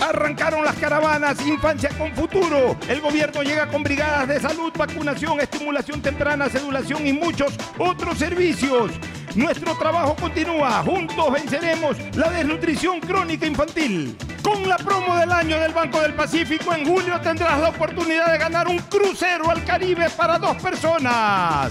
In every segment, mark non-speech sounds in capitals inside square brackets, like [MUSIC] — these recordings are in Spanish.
Arrancaron las caravanas Infancia con Futuro. El gobierno llega con brigadas de salud, vacunación, estimulación temprana, sedulación y muchos otros servicios. Nuestro trabajo continúa. Juntos venceremos la desnutrición crónica infantil. Con la promo del año del Banco del Pacífico, en julio tendrás la oportunidad de ganar un crucero al Caribe para dos personas.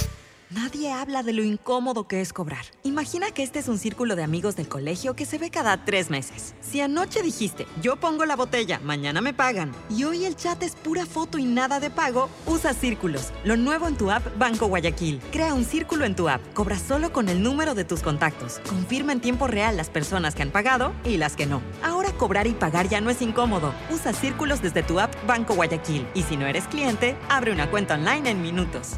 Nadie habla de lo incómodo que es cobrar. Imagina que este es un círculo de amigos del colegio que se ve cada tres meses. Si anoche dijiste, yo pongo la botella, mañana me pagan, y hoy el chat es pura foto y nada de pago, usa círculos. Lo nuevo en tu app Banco Guayaquil. Crea un círculo en tu app. Cobra solo con el número de tus contactos. Confirma en tiempo real las personas que han pagado y las que no. Ahora cobrar y pagar ya no es incómodo. Usa círculos desde tu app Banco Guayaquil. Y si no eres cliente, abre una cuenta online en minutos.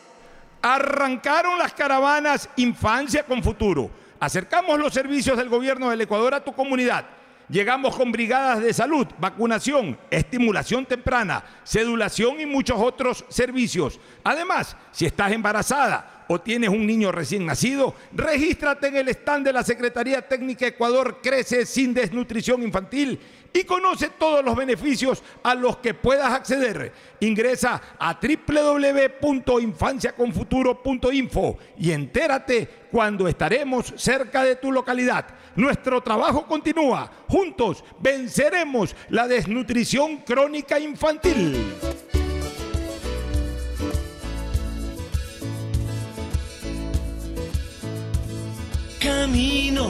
Arrancaron las caravanas Infancia con Futuro. Acercamos los servicios del gobierno del Ecuador a tu comunidad. Llegamos con brigadas de salud, vacunación, estimulación temprana, sedulación y muchos otros servicios. Además, si estás embarazada o tienes un niño recién nacido, regístrate en el stand de la Secretaría Técnica Ecuador Crece sin Desnutrición Infantil y conoce todos los beneficios a los que puedas acceder. Ingresa a www.infanciaconfuturo.info y entérate cuando estaremos cerca de tu localidad. Nuestro trabajo continúa. Juntos venceremos la desnutrición crónica infantil. Camino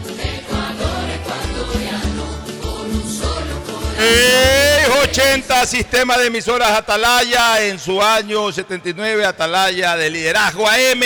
ecuatoriano, con un solo corazón. ¡Ey, 80 Sistema de Emisoras Atalaya en su año 79, Atalaya de liderazgo AM.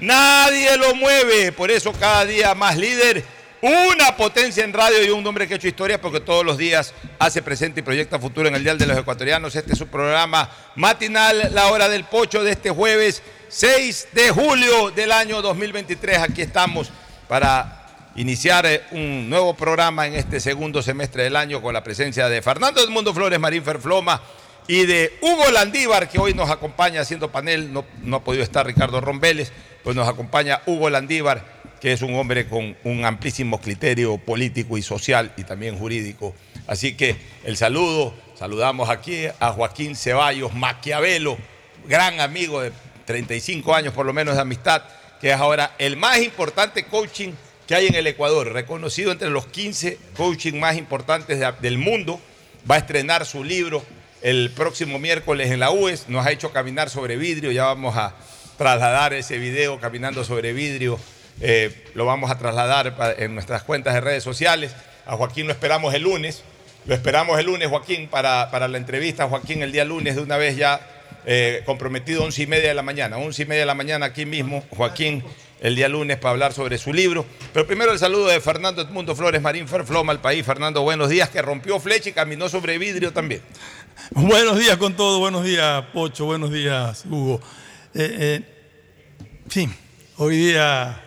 Nadie lo mueve, por eso cada día más líder. Una potencia en radio y un hombre que ha hecho historia porque todos los días hace presente y proyecta futuro en el Dial de los Ecuatorianos. Este es su programa matinal, la hora del pocho de este jueves 6 de julio del año 2023. Aquí estamos para iniciar eh, un nuevo programa en este segundo semestre del año con la presencia de Fernando Edmundo Flores, Marín Ferfloma y de Hugo Landívar, que hoy nos acompaña haciendo panel. No, ha podido estar Ricardo Rombeles, pues nos acompaña Hugo Landívar, que es un hombre con un amplísimo criterio político y social y también jurídico. Así que el saludo, saludamos aquí a Joaquín Ceballos Maquiavelo, gran amigo de 35 años por lo menos de amistad, que es ahora el más importante coaching que hay en el Ecuador, reconocido entre los 15 coaching más importantes de- del mundo. Va a estrenar su libro el próximo miércoles en la UES. Nos ha hecho caminar sobre vidrio. Ya vamos a trasladar ese video caminando sobre vidrio. Eh, lo vamos a trasladar en nuestras cuentas de redes sociales. A Joaquín lo esperamos el lunes. Lo esperamos el lunes, Joaquín, para, para la entrevista. Joaquín, el día lunes, de una vez ya eh, comprometido, once y media de la mañana. Once y media de la mañana aquí mismo, Joaquín, el día lunes para hablar sobre su libro. Pero primero el saludo de Fernando Edmundo Flores Marín Ferfloma al país. Fernando, buenos días, que rompió flecha y caminó sobre vidrio también. Buenos días con todo, buenos días Pocho, buenos días Hugo. Eh, eh, sí, hoy día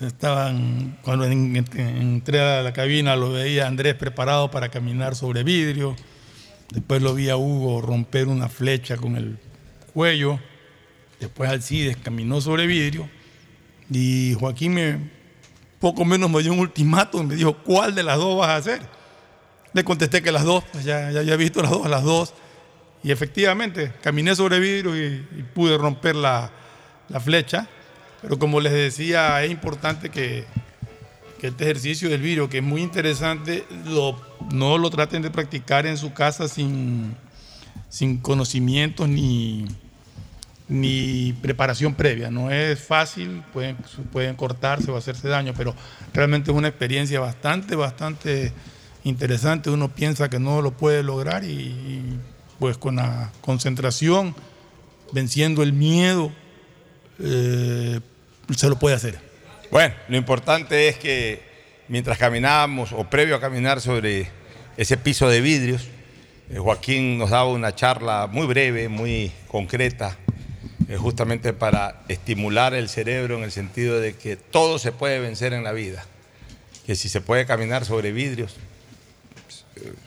estaban, cuando en- en- entré a la cabina lo veía a Andrés preparado para caminar sobre vidrio, después lo vi a Hugo romper una flecha con el cuello, después Alcides caminó sobre vidrio y Joaquín me poco menos me dio un ultimátum me dijo, ¿cuál de las dos vas a hacer? Le contesté que las dos, pues ya, ya había visto las dos, las dos. Y efectivamente, caminé sobre vidrio y, pude romper la, la flecha. Pero como les decía, es importante que, que este ejercicio del vidrio, que es muy interesante, no lo traten de practicar en su casa sin, sin conocimientos ni, ni preparación previa. No es fácil, pueden, pueden cortarse o hacerse daño, pero realmente es una experiencia bastante, bastante interesante. Uno piensa que no lo puede lograr y, pues con la concentración, venciendo el miedo, eh, se lo puede hacer. Bueno, lo importante es que mientras caminábamos o previo a caminar sobre ese piso de vidrios, eh, Joaquín nos daba una charla muy breve, muy concreta, eh, justamente para estimular el cerebro en el sentido de que todo se puede vencer en la vida, que si se puede caminar sobre vidrios,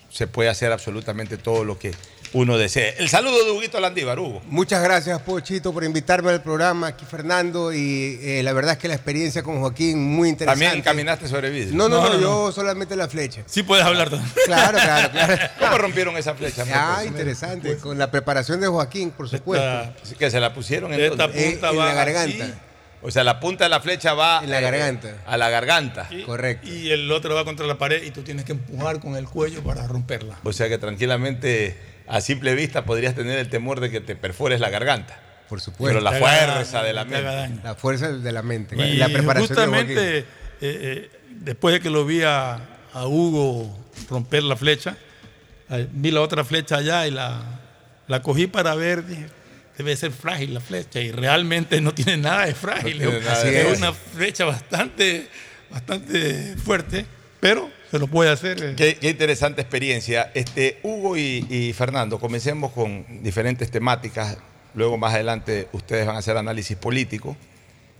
se puede hacer absolutamente todo lo que uno desee. El saludo de Huguito Landívar, Hugo. Muchas gracias, Pochito, por invitarme al programa. Aquí Fernando, y eh, la verdad es que la experiencia con Joaquín muy interesante. También caminaste sobre vidrios. No, no, no, No, no, yo solamente la flecha. Sí puedes hablar también. [LAUGHS] Claro, claro, claro. ¿Cómo rompieron esa flecha? Ah, interesante. Con la preparación de Joaquín, por supuesto. Así que se la pusieron en Esta punta Eh, en va la garganta. así, O sea, la punta de la flecha va En la eh, garganta. a la garganta. y- Correcto. Y el otro va contra la pared y tú tienes que empujar con el cuello para romperla. O sea que tranquilamente, a simple vista, podrías tener el temor de que te perfores la garganta. Por supuesto. Pero la fuerza de la mente. La fuerza de la mente. Y la preparación de justamente Joaquín. eh, eh, después de que lo vi a, a Hugo romper la flecha, eh, vi la otra flecha allá y la, la cogí para ver, dije, debe ser frágil la flecha y realmente no tiene nada de frágil. No tiene nada de es frágil. una flecha bastante, bastante fuerte, pero se lo puede hacer. eh. Qué, interesante experiencia. Este, Hugo y, Fernando, comencemos con diferentes temáticas. Luego, más adelante, ustedes van a hacer análisis político.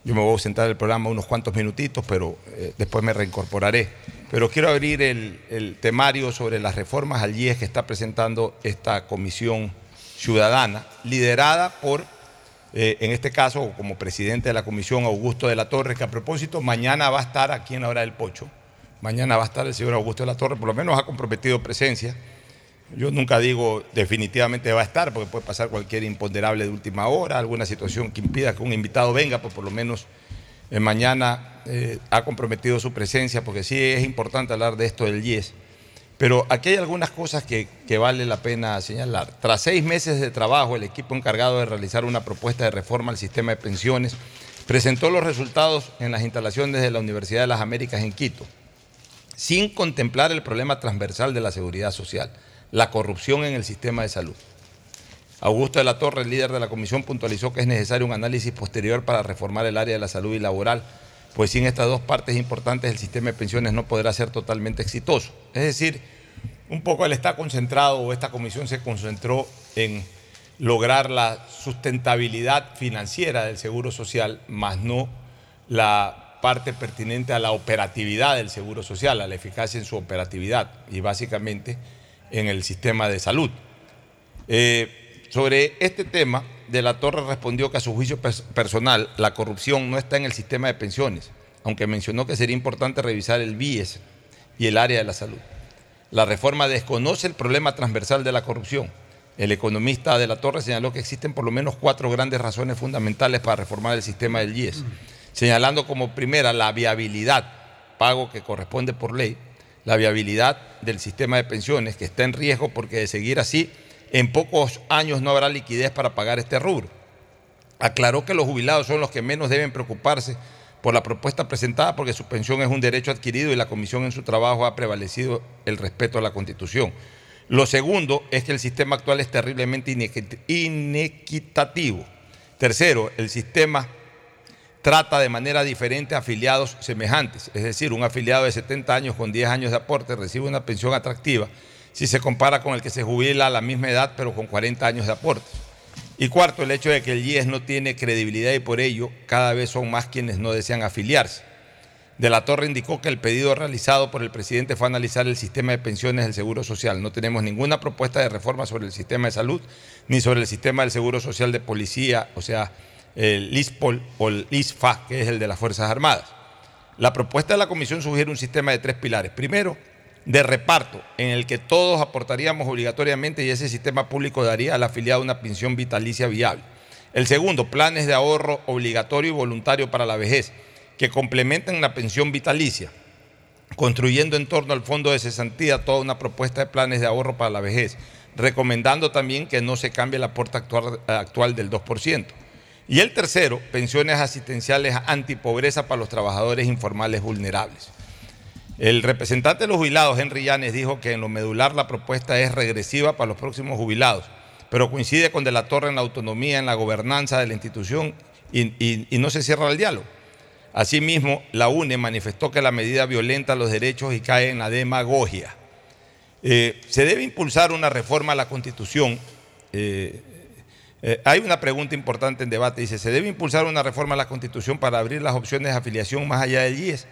Yo me voy a ausentar del programa unos cuantos minutitos, pero eh, después me reincorporaré. Pero quiero abrir el, el temario sobre las reformas al IES que está presentando esta comisión ciudadana, liderada por, eh, en este caso, como presidente de la comisión, Augusto de la Torre, que a propósito, mañana va a estar aquí en la hora del Pocho. Mañana va a estar el señor Augusto de la Torre, por lo menos ha comprometido presencia. Yo nunca digo definitivamente va a estar, porque puede pasar cualquier imponderable de última hora, alguna situación que impida que un invitado venga, pues por lo menos eh, mañana eh, ha comprometido su presencia, porque sí es importante hablar de esto del IES. Pero aquí hay algunas cosas que, que vale la pena señalar. Tras seis meses de trabajo, el equipo encargado de realizar una propuesta de reforma al sistema de pensiones presentó los resultados en las instalaciones de la Universidad de las Américas en Quito, sin contemplar el problema transversal de la seguridad social, la corrupción en el sistema de salud. Augusto de la Torre, el líder de la comisión, puntualizó que es necesario un análisis posterior para reformar el área de la salud y laboral, pues sin estas dos partes importantes el sistema de pensiones no podrá ser totalmente exitoso. Es decir, un poco él está concentrado o esta comisión se concentró en lograr la sustentabilidad financiera del Seguro Social, más no la parte pertinente a la operatividad del Seguro Social, a la eficacia en su operatividad y básicamente en el sistema de salud. Eh, sobre este tema, De la Torre respondió que a su juicio personal la corrupción no está en el sistema de pensiones, aunque mencionó que sería importante revisar el BIES y el área de la salud. La reforma desconoce el problema transversal de la corrupción. El economista de la Torre señaló que existen por lo menos cuatro grandes razones fundamentales para reformar el sistema del IES, señalando como primera la viabilidad, pago que corresponde por ley, la viabilidad del sistema de pensiones, que está en riesgo porque de seguir así en pocos años no habrá liquidez para pagar este rubro. Aclaró que los jubilados son los que menos deben preocuparse por la propuesta presentada porque su pensión es un derecho adquirido y la comisión en su trabajo ha prevalecido el respeto a la Constitución. Lo segundo es que el sistema actual es terriblemente inequitativo. Tercero, el sistema trata de manera diferente a afiliados semejantes, es decir, un afiliado de 70 años con 10 años de aporte recibe una pensión atractiva si se compara con el que se jubila a la misma edad pero con 40 años de aporte. Y cuarto, el hecho de que el IES no tiene credibilidad y por ello cada vez son más quienes no desean afiliarse. De la Torre indicó que el pedido realizado por el presidente fue analizar el sistema de pensiones del Seguro Social. No tenemos ninguna propuesta de reforma sobre el sistema de salud ni sobre el sistema del Seguro Social de Policía, o sea, el ISPOL o el ISFA, que es el de las Fuerzas Armadas. La propuesta de la Comisión sugiere un sistema de tres pilares. Primero, de reparto en el que todos aportaríamos obligatoriamente y ese sistema público daría al afiliado una pensión vitalicia viable. El segundo, planes de ahorro obligatorio y voluntario para la vejez, que complementen la pensión vitalicia, construyendo en torno al fondo de cesantía toda una propuesta de planes de ahorro para la vejez, recomendando también que no se cambie el aporte actual, actual del 2%. Y el tercero, pensiones asistenciales antipobreza para los trabajadores informales vulnerables. El representante de los jubilados, Henry Llanes, dijo que en lo medular la propuesta es regresiva para los próximos jubilados, pero coincide con De la Torre en la autonomía, en la gobernanza de la institución y, no se cierra el diálogo. Asimismo, la UNE manifestó que la medida violenta los derechos y cae en la demagogia. Eh, se debe impulsar una reforma a la Constitución. Eh, eh, hay una pregunta importante en debate. Dice, ¿se debe impulsar una reforma a la Constitución para abrir las opciones de afiliación más allá del IES?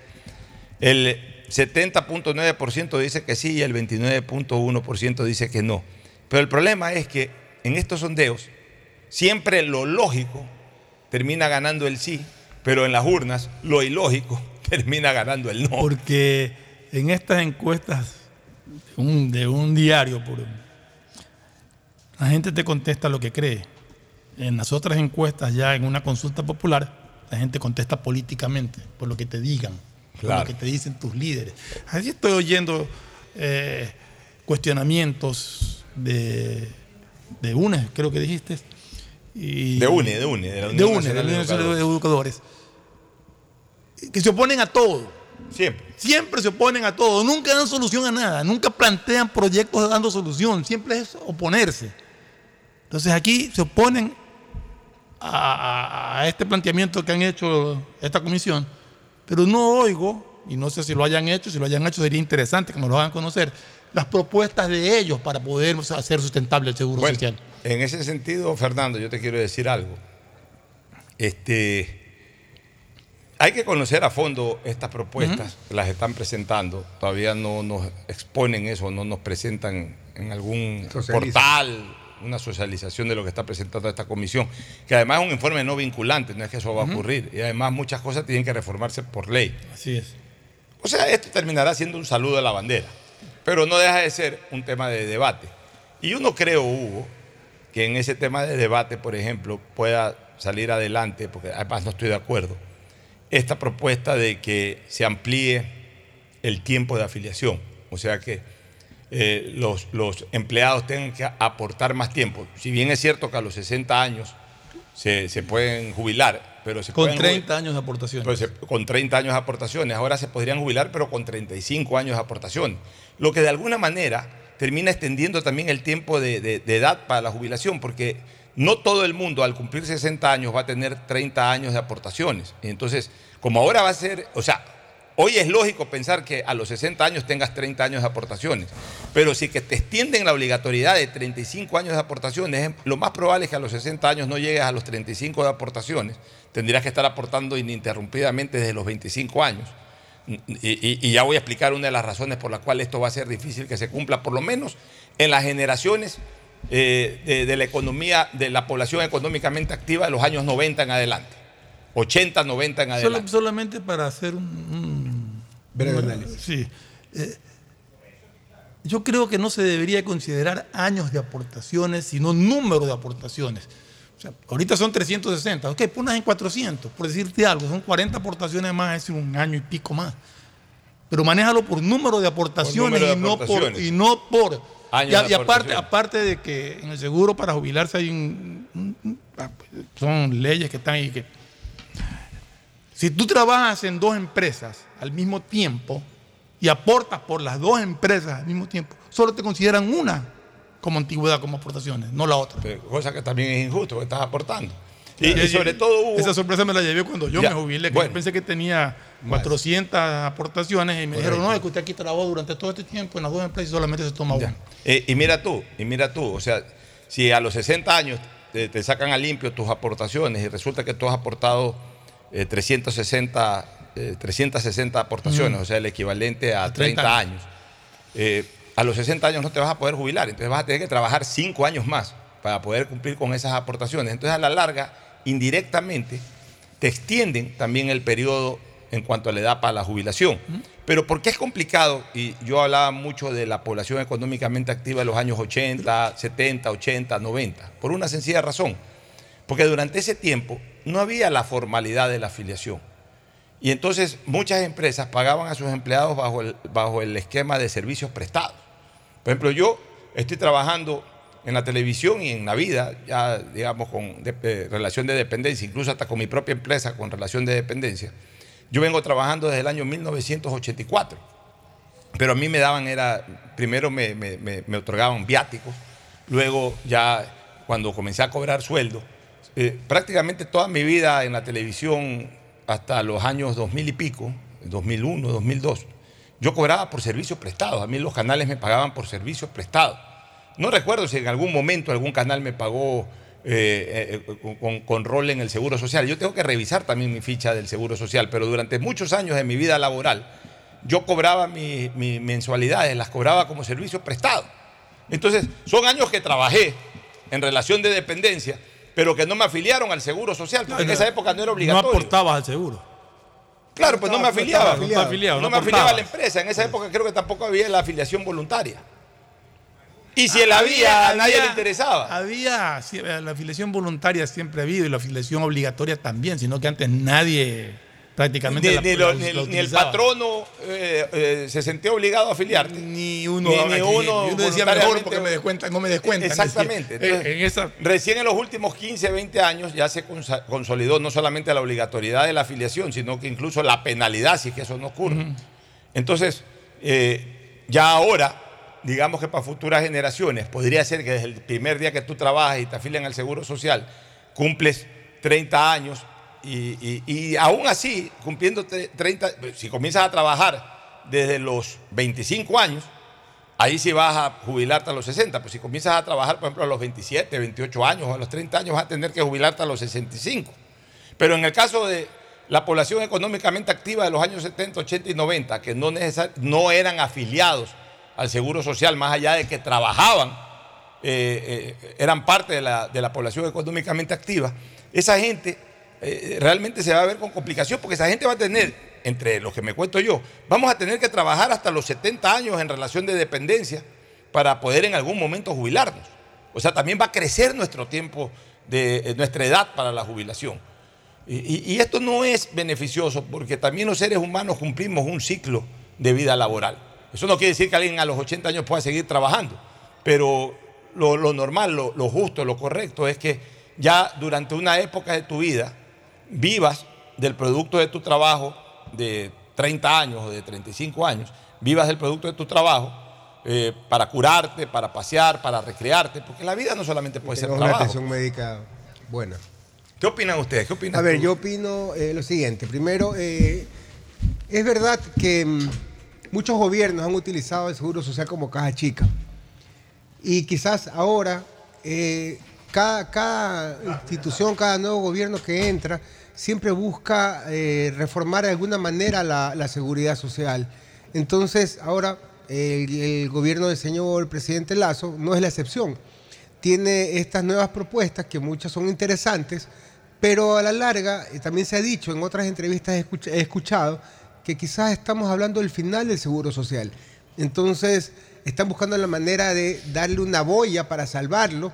El 70.9% dice que sí y el 29.1% dice que no. Pero el problema es que en estos sondeos siempre lo lógico termina ganando el sí, pero en las urnas lo ilógico [LAUGHS] termina ganando el no. Porque en estas encuestas de un, diario, la gente te contesta lo que cree. En las otras encuestas, ya en una consulta popular, la gente contesta políticamente, por lo que te digan lo que te dicen tus líderes. Así estoy oyendo eh, cuestionamientos de, de UNE, creo que dijiste. de UNE, de UNE. De, la Unión de UNE, de, de Educadores. Que se oponen a todo. Siempre. Siempre se oponen a todo. Nunca dan solución a nada. Nunca plantean proyectos dando solución. Siempre es oponerse. Entonces aquí se oponen a, a este planteamiento que han hecho esta comisión pero no oigo, y no sé si lo hayan hecho, si lo hayan hecho sería interesante que nos lo hagan conocer, las propuestas de ellos para poder hacer sustentable el seguro social. En ese sentido, Fernando, yo te quiero decir algo. Este, hay que conocer a fondo estas propuestas, las están presentando, todavía no nos exponen eso, no nos presentan en algún portal una socialización de lo que está presentando esta comisión, que además es un informe no vinculante, no es que eso va a ocurrir, y además muchas cosas tienen que reformarse por ley. Así es. O sea, esto terminará siendo un saludo a la bandera, pero no deja de ser un tema de debate. Y yo no creo, Hugo, que en ese tema de debate, por ejemplo, pueda salir adelante, porque además no estoy de acuerdo, esta propuesta de que se amplíe el tiempo de afiliación. O sea que eh, los, los empleados tengan que aportar más tiempo. Si bien es cierto que a los 60 años se, se pueden jubilar, pero se Con pueden 30 años de aportaciones. pues, eh, con 30 años de aportaciones. Ahora se podrían jubilar, pero con 35 años de aportaciones. Lo que de alguna manera termina extendiendo también el tiempo de, de- de edad para la jubilación, porque no todo el mundo al cumplir 60 años va a tener 30 años de aportaciones. Entonces, como ahora va a ser, o sea, hoy es lógico pensar que a los 60 años tengas 30 años de aportaciones, pero si que te extienden la obligatoriedad de 35 años de aportaciones, lo más probable es que a los 60 años no llegues a los 35 de aportaciones, tendrías que estar aportando ininterrumpidamente desde los 25 años. Y, ya voy a explicar una de las razones por las cuales esto va a ser difícil que se cumpla, por lo menos en las generaciones eh, de, de la economía, de la población económicamente activa de los años 90 en adelante. 80, 90 en Solo- adelante. solamente para hacer un, un- Breve un- análisis. Sí. Eh, yo creo que no se debería considerar años de aportaciones, sino número de aportaciones. O sea, ahorita son 360, ok, ponlas en 400, por decirte algo, son 40 aportaciones más, es un año y pico más. Pero manéjalo por número de aportaciones, número de y, no por, y no por... Años y, y aparte, aparte de que en el seguro para jubilarse hay un, un- un- ah, pues, son leyes que están ahí que si tú trabajas en dos empresas al mismo tiempo y aportas por las dos empresas al mismo tiempo, solo te consideran una como antigüedad, como aportaciones, no la otra. Pero Cosa que también es injusto, que estás aportando. Y, y sobre todo hubo... Esa sorpresa me la llevé cuando yo Ya, me jubilé, que bueno. yo pensé que tenía 400 aportaciones y me dijeron, no, es que usted aquí trabajó durante todo este tiempo en las dos empresas y solamente se toma una. Eh, y mira tú, y mira tú, o sea, si a los 60 años te, te sacan a limpio tus aportaciones y resulta que tú has aportado eh, 360, eh, 360 aportaciones, Mm. o sea, el equivalente a 30, 30 años, eh, a los 60 años no te vas a poder jubilar, entonces vas a tener que trabajar 5 años más para poder cumplir con esas aportaciones. Entonces, a la larga, indirectamente, te extienden también el periodo en cuanto a la edad para la jubilación. Pero ¿por qué es complicado? Y yo hablaba mucho de la población económicamente activa de los años 80, 70, 80, 90. Por una sencilla razón. Porque durante ese tiempo no había la formalidad de la afiliación. Y entonces muchas empresas pagaban a sus empleados bajo el, bajo el esquema de servicios prestados. Por ejemplo, yo estoy trabajando en la televisión y en la vida, ya digamos con de- eh, relación de dependencia, incluso hasta con mi propia empresa con relación de dependencia. Yo vengo trabajando desde el año 1984, pero a mí me daban, era, primero me, me- me- me otorgaban viáticos, luego ya cuando comencé a cobrar sueldo, eh, prácticamente toda mi vida en la televisión hasta los años 2000 y pico, 2001, 2002, yo cobraba por servicios prestados. A mí los canales me pagaban por servicios prestados. No recuerdo si en algún momento algún canal me pagó eh, eh, con- rol en el Seguro Social. Yo tengo que revisar también mi ficha del Seguro Social, pero durante muchos años de mi vida laboral, yo cobraba mi- mi mensualidades, las cobraba como servicios prestados. Entonces, son años que trabajé en relación de dependencia, pero que no me afiliaron al Seguro Social, porque en esa época no era No obligatorio. aportabas al seguro. Claro, pues no me No afiliaba. No afiliado, No no me afiliaba a la empresa. En esa época creo que tampoco había la afiliación voluntaria. Y si la había, a nadie le interesaba. Había, la afiliación voluntaria siempre ha habido y la afiliación obligatoria también, sino que antes nadie prácticamente Ni, la- ni la- lo- la ni el- patrono eh, eh, se sentía obligado a afiliarte. Ni uno, Ni, ni uno, uno decía mejor porque me descuentan, no me descuentan. Exactamente. Eh, Entonces, en esa, Recién en los últimos 15, 20 años ya se consolidó no solamente la obligatoriedad de la afiliación, sino que incluso la penalidad si es que eso no ocurre. Entonces, eh, ya ahora, digamos que para futuras generaciones, podría ser que desde el primer día que tú trabajas y te afilian al Seguro Social, cumples 30 años y, aún así, cumpliendo tre- 30, si comienzas a trabajar desde los 25 años, ahí sí vas a jubilarte a los 60. Pues si comienzas a trabajar, por ejemplo, a los 27, 28 años o a los 30 años, vas a tener que jubilarte a los 65. Pero en el caso de la población económicamente activa de los años 70, 80 y 90, que no, no eran afiliados al Seguro Social, más allá de que trabajaban, eh, eh, eran parte de la, de la población económicamente activa, esa gente eh, realmente se va a ver con complicación, porque esa gente va a tener, entre los que me cuento yo, vamos a tener que trabajar hasta los 70 años en relación de dependencia para poder en algún momento jubilarnos. O sea, también va a crecer nuestro tiempo, de, eh, nuestra edad para la jubilación. Y, esto no es beneficioso porque también los seres humanos cumplimos un ciclo de vida laboral. Eso no quiere decir que alguien a los 80 años pueda seguir trabajando, pero lo, normal, lo justo, lo correcto es que ya durante una época de tu vida vivas del producto de tu trabajo de 30 años o de 35 años, vivas del producto de tu trabajo eh, para curarte, para pasear, para recrearte, porque la vida no solamente puede ser una trabajo. atención médica buena. ¿Qué opinan ustedes? ¿Qué opinan A ver, tú? yo opino eh, lo siguiente. Primero, eh, es verdad que mm, muchos gobiernos han utilizado el Seguro Social como caja chica. Y quizás ahora, eh, cada, cada institución, cada nuevo gobierno que entra, siempre busca eh, reformar de alguna manera la, seguridad social. Entonces, ahora el, el gobierno del señor presidente Lazo no es la excepción. Tiene estas nuevas propuestas que muchas son interesantes, pero a la larga, eh, también se ha dicho en otras entrevistas he escuchado que quizás estamos hablando del final del seguro social. Entonces, están buscando la manera de darle una boya para salvarlo,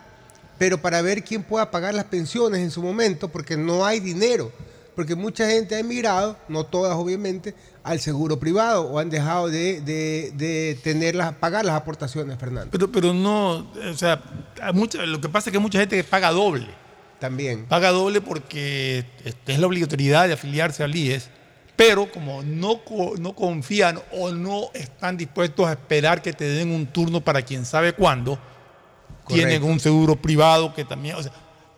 pero para ver quién pueda pagar las pensiones en su momento, porque no hay dinero. Porque mucha gente ha emigrado, no todas obviamente, al seguro privado o han dejado de, de- de tener las, pagar las aportaciones, Fernando. Pero, pero no, o sea, a mucha- lo que pasa es que mucha gente paga doble. También. Paga doble porque este, es la obligatoriedad de afiliarse al IES, pero como no, no confían o no están dispuestos a esperar que te den un turno para quien sabe cuándo, tienen un seguro privado que también, o sea,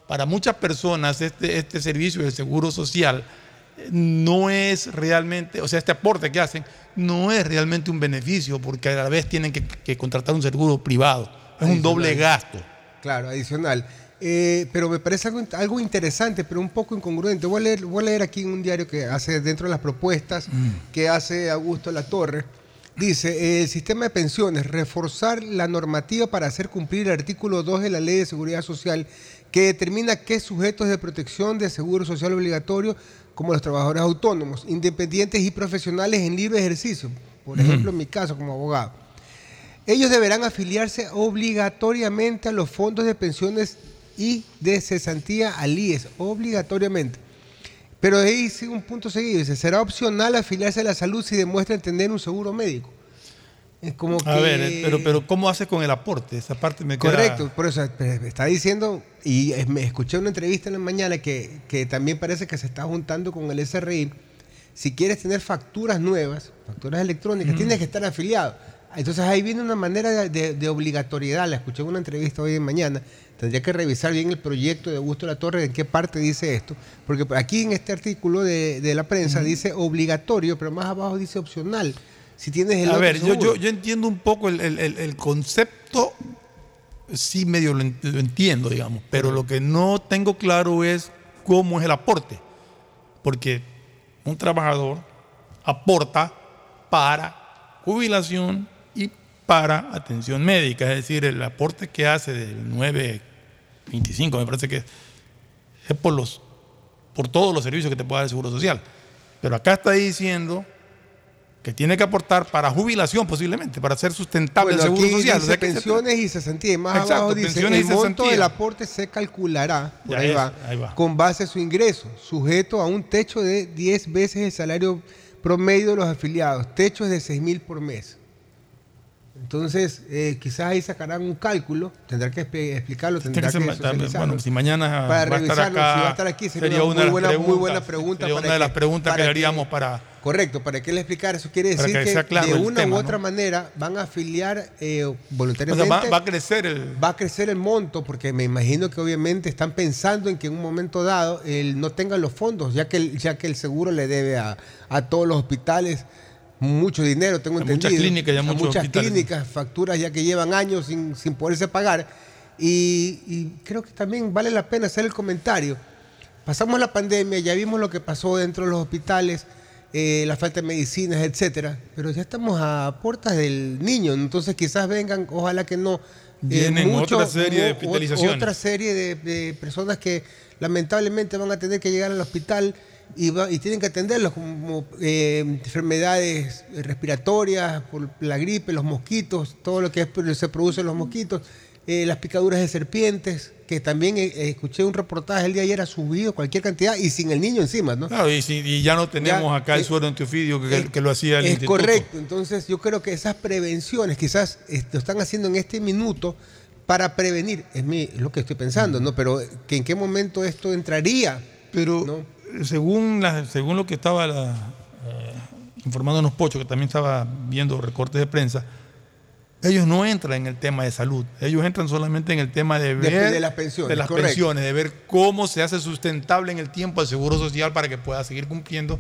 para muchas personas este, este servicio del seguro social eh, no es realmente, o sea, este aporte que hacen no es realmente un beneficio porque a la vez tienen que, que contratar un seguro privado. Es un doble gasto. Claro, adicional. Eh, pero me parece algo, algo interesante, pero un poco incongruente. Voy a, leer, voy a leer aquí en un diario que hace dentro de las propuestas que hace Augusto Latorre. Dice, el sistema de pensiones, reforzar la normativa para hacer cumplir el artículo 2 de la Ley de Seguridad Social que determina qué sujetos de protección de seguro social obligatorio, como los trabajadores autónomos, independientes y profesionales en libre ejercicio, por ejemplo en mi caso como abogado, ellos deberán afiliarse obligatoriamente a los fondos de pensiones y de cesantía al IES, obligatoriamente. Pero ahí sigue un punto seguido, dice, será opcional afiliarse a la salud si demuestran tener un seguro médico. Es como A que... ver, eh, pero, pero ¿cómo hace con el aporte? Esa parte me queda... Correcto, por eso me está diciendo, y me escuché una entrevista en la mañana que, que también parece que se está juntando con el SRI. Si quieres tener facturas nuevas, facturas electrónicas, tienes que estar afiliado. Entonces ahí viene una manera de, de- de obligatoriedad. La escuché en una entrevista hoy en mañana. Tendría que revisar bien el proyecto de Augusto La Torre, en qué parte dice esto. Porque aquí en este artículo de, de la prensa dice obligatorio, pero más abajo dice opcional. Si tienes el A ver, yo, yo, yo entiendo un poco el, el- el- concepto, sí medio lo, en- lo entiendo, digamos, pero lo que no tengo claro es cómo es el aporte. Porque un trabajador aporta para jubilación y para atención médica, es decir, el aporte que hace del 925, me parece que es, es por, los, por todos los servicios que te puede dar el Seguro Social. Pero acá está diciendo que tiene que aportar para jubilación posiblemente, para hacer sustentable Bueno, el seguro social. dice O sea pensiones y cesantía. Más Exacto, abajo dice, el y monto del aporte se calculará, por ahí, es, va, ahí va. con base a su ingreso, sujeto a un techo de 10 veces el salario promedio de los afiliados. Techo es de 6 mil por mes. Entonces, eh, quizás ahí sacarán un cálculo, tendrá que explicarlo, tendrá que que, bueno, si mañana para va a estar acá, si va a estar aquí, sería, sería una, muy, buena, muy buena pregunta. sería para una de las preguntas para que haríamos para- Correcto, para que le explicar eso. Quiere decir que que, sea claro de una tema, u ¿no? otra manera van a afiliar eh, O voluntariamente. sea, va, va a crecer el... va a crecer el monto porque me imagino que obviamente están pensando en que en un momento dado él no tenga los fondos, ya que el, ya que el seguro le debe a, a todos los hospitales mucho dinero, tengo A muchas entendido. clínicas y a A muchos muchas hospitales. clínicas, facturas ya que llevan años sin, sin poderse pagar. Y, y creo que también vale la pena hacer el comentario. Pasamos la pandemia, ya vimos lo que pasó dentro de los hospitales, eh, la falta de medicinas, etcétera, pero ya estamos a puertas del niño, entonces quizás vengan, ojalá que no. eh, Vienen otra serie de hospitalizaciones. Otra serie de, de personas que lamentablemente van a tener que llegar al hospital y, va- y tienen que atenderlos como eh, enfermedades respiratorias, por la gripe, los mosquitos, todo lo que es- se produce en los mosquitos, eh, las picaduras de serpientes, que también eh, escuché un reportaje el día de ayer ha subido cualquier cantidad y sin el niño encima, ¿no? Claro, y, si- y ya no tenemos Ya, acá el suero antiofídico que, que lo hacía el es instituto. correcto. Entonces, yo creo que esas prevenciones quizás lo están haciendo en este minuto para prevenir. Es, mi, es lo que estoy pensando, ¿no? Pero que en qué momento esto entraría. Pero ¿no? Según, la- según lo que estaba la, eh, informándonos Pocho, que también estaba viendo recortes de prensa, ellos no entran en el tema de salud, ellos entran solamente en el tema de ver de las pensiones, de las pensiones, de ver cómo se hace sustentable en el tiempo el seguro social para que pueda seguir cumpliendo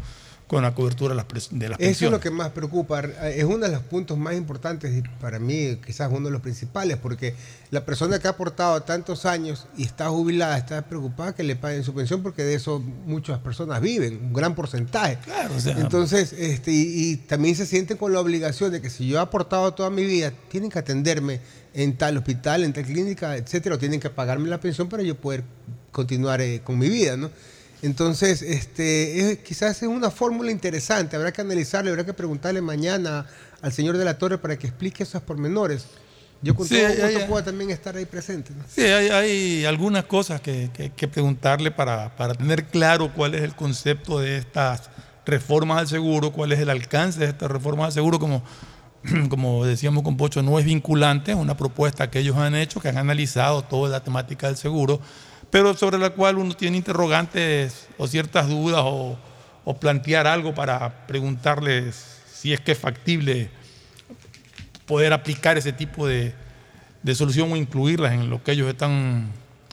con la cobertura de las, de las Eso es pensiones. lo que más preocupa. Es uno de los puntos más importantes y para mí, quizás uno de los principales, porque la persona que ha aportado tantos años y está jubilada está preocupada que le paguen su pensión porque de eso muchas personas viven, un gran porcentaje. Claro, o sea, Entonces, este, y, y también se sienten con la obligación de que si yo he aportado toda mi vida, tienen que atenderme en tal hospital, en tal clínica, etcétera, o tienen que pagarme la pensión para yo poder continuar eh, con mi vida, ¿no? Entonces, este, es- quizás es una fórmula interesante, habrá que analizarle, habrá que preguntarle mañana al señor de la Torre para que explique esos pormenores. Yo con Sí, todo gusto ya. puedo también estar ahí presente. ¿no? Sí, hay, hay algunas cosas que, que- que preguntarle para, para tener claro cuál es el concepto de estas reformas al seguro, cuál es el alcance de estas reformas al seguro, como, [CLEARS THROAT] como decíamos con Pocho, no es vinculante, es una propuesta que ellos han hecho, que han analizado toda la temática del seguro, pero sobre la cual uno tiene interrogantes o ciertas dudas o, plantear algo para preguntarles si es que es factible poder aplicar ese tipo de, solución o incluirlas en lo que ellos están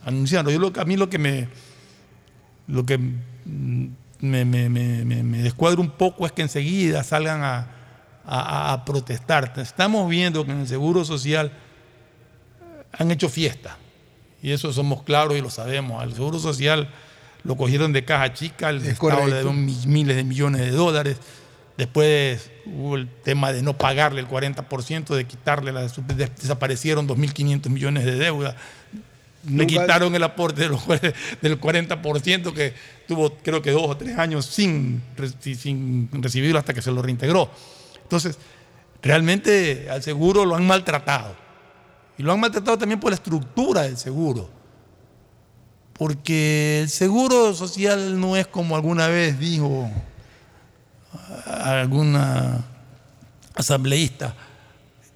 anunciando. Yo lo, a mí lo que me lo que me, me- descuadra un poco es que enseguida salgan a protestar. Estamos viendo que en el Seguro Social han hecho fiesta. Y eso somos claros y lo sabemos. Al Seguro Social lo cogieron de caja chica, el Es Estado le correcto. mi- miles de millones de dólares. Después hubo el tema de no pagarle el 40%, de quitarle, la, des- desaparecieron 2.500 millones de deuda. Le quitaron el aporte de los cua- del 40% que tuvo creo que dos o tres años sin, sin recibirlo hasta que se lo reintegró. Entonces, realmente al seguro lo han maltratado. Y lo han maltratado también por la estructura del seguro. Porque el seguro social no es como alguna vez dijo alguna asambleísta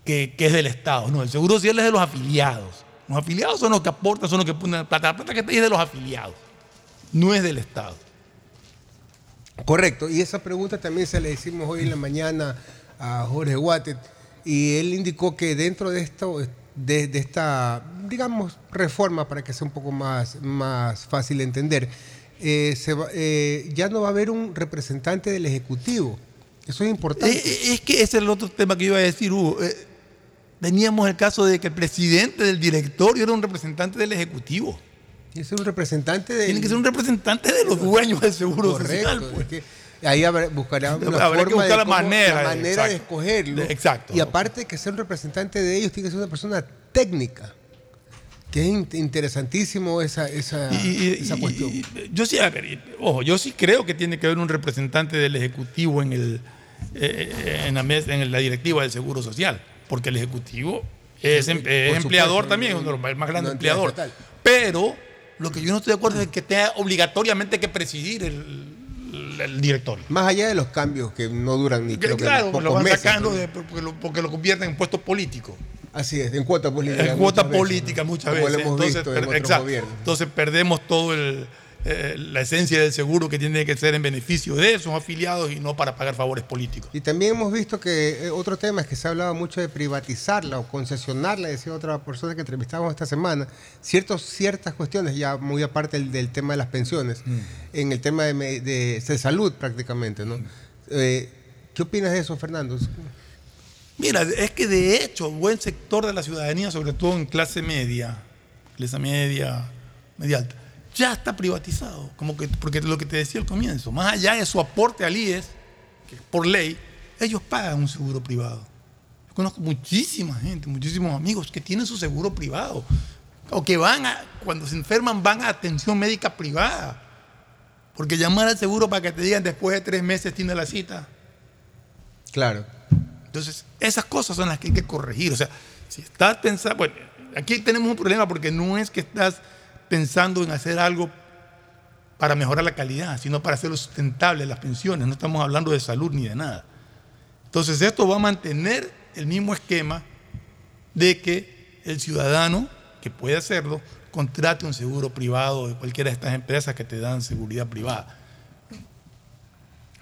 que, que es del Estado. No, el seguro social es de los afiliados. Los afiliados son los que aportan, son los que ponen la plata. La plata que está ahí es de los afiliados, no es del Estado. Correcto, y esa pregunta también se la hicimos hoy en la mañana a Jorge Guatet, y él indicó que dentro de esto, de, de esta, digamos, reforma, para que sea un poco más, más fácil de entender, eh, se va- eh, ya no va a haber un representante del Ejecutivo. Eso es importante. Eh, es que ese es el otro tema que iba a decir, Hugo. Teníamos el caso de que el presidente del directorio era un representante del Ejecutivo. Es un representante del... Tiene que ser un representante de los dueños del Seguro Correcto, Social. pues. es que ahí habrá, buscará [LAUGHS] una Habrá que forma buscar de la cómo- manera, la manera de escogerlo. Exacto. Y aparte de que ser un representante de ellos, tiene que ser una persona técnica. Que es in- interesantísimo esa, esa, Y- esa cuestión. y- yo sí, a ver, ojo, yo sí creo que tiene que haber un representante del Ejecutivo en, el, eh, en, la, mesa- en la directiva del Seguro Social, porque el Ejecutivo es, em- es empleador también, es no- uno de los más grandes no entidad empleadores. estatal. Pero lo que yo no estoy de acuerdo es que tenga obligatoriamente que presidir el, el directorio. Más allá de los cambios que no duran ni Que, creo que claro, pocos lo van meses, sacando ¿no? de- porque, lo, porque lo convierten en puesto político. Así es, en cuota política. En cuota veces, política muchas Como veces. lo hemos Entonces, visto en per- otros exacto. gobiernos. Entonces perdemos todo el, eh, la esencia del seguro que tiene que ser en beneficio de esos afiliados y no para pagar favores políticos. Y también hemos visto que eh, otro tema es que se ha hablado mucho de privatizarla o concesionarla, decía otra persona que entrevistamos esta semana, ciertos, ciertas cuestiones, ya muy aparte del, del tema de las pensiones, Mm. en el tema de, de- de salud prácticamente, ¿no? Eh, ¿Qué opinas de eso, Fernando? Mira, es que de hecho, buen sector de la ciudadanía, sobre todo en clase media, clase media, media alta, ya está privatizado. Como que, porque lo que te decía al comienzo, más allá de su aporte al IES, que por ley, ellos pagan un seguro privado. Yo conozco muchísima gente, muchísimos amigos que tienen su seguro privado. O que van a, cuando se enferman, van a atención médica privada. Porque llamar al seguro para que te digan después de tres meses tiene la cita. Claro. Entonces, esas cosas son las que hay que corregir. O sea, si estás pensando, bueno, aquí tenemos un problema porque no es que estás pensando en hacer algo para mejorar la calidad, sino para hacerlo sustentable las pensiones. No estamos hablando de salud ni de nada. Entonces esto va a mantener el mismo esquema de que el ciudadano, que puede hacerlo, contrate un seguro privado de cualquiera de estas empresas que te dan seguridad privada.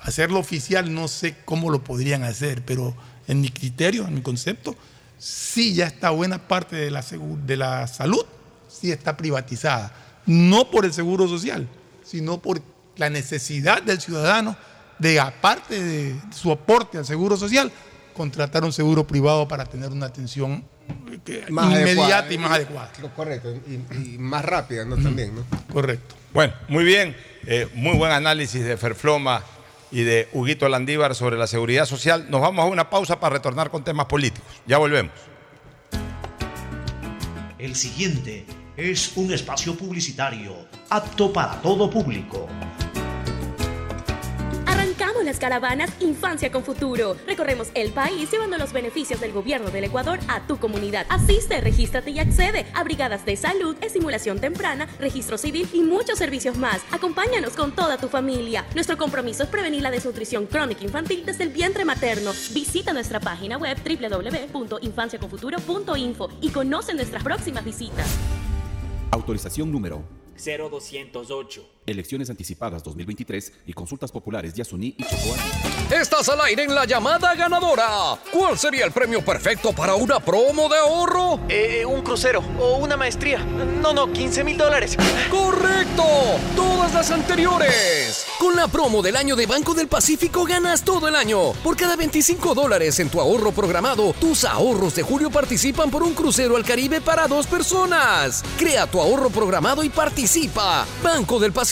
Hacerlo oficial no sé cómo lo podrían hacer, pero en mi criterio, en mi concepto, sí ya está buena parte de la, de la salud, sí está privatizada. No por el seguro social, sino por la necesidad del ciudadano de, aparte de su aporte al seguro social, contratar un seguro privado para tener una atención inmediata y más adecuada. Correcto, y, más rápida ¿no? también, ¿no? Correcto. Bueno, muy bien. Eh, muy buen análisis de Ferfloma y de Huguito Landívar sobre la seguridad social. Nos vamos a una pausa para retornar con temas políticos. Ya volvemos. El siguiente es un espacio publicitario apto para todo público las caravanas Infancia con Futuro. Recorremos el país llevando los beneficios del gobierno del Ecuador a tu comunidad. Asiste, regístrate y accede a brigadas de salud, estimulación temprana, registro civil y muchos servicios más. Acompáñanos con toda tu familia. Nuestro compromiso es prevenir la desnutrición crónica infantil desde el vientre materno. Visita nuestra página web www.infanciaconfuturo.info y conoce nuestras próximas visitas. Autorización número 0208. Elecciones anticipadas 2023 y consultas populares de Asuní y Chocó. Estás al aire en la llamada ganadora. ¿Cuál sería el premio perfecto para una promo de ahorro? Eh, un crucero o una maestría. No, no, 15 mil dólares. ¡Correcto! Todas las anteriores. Con la promo del año de Banco del Pacífico ganas todo el año. Por cada 25 dólares en tu ahorro programado, tus ahorros de julio participan por un crucero al Caribe para dos personas. Crea tu ahorro programado y participa. Banco del Pacífico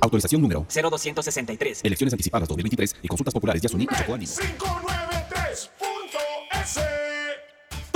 Autorización número 0263. Elecciones anticipadas 2023 y consultas populares de Asuní y Chocó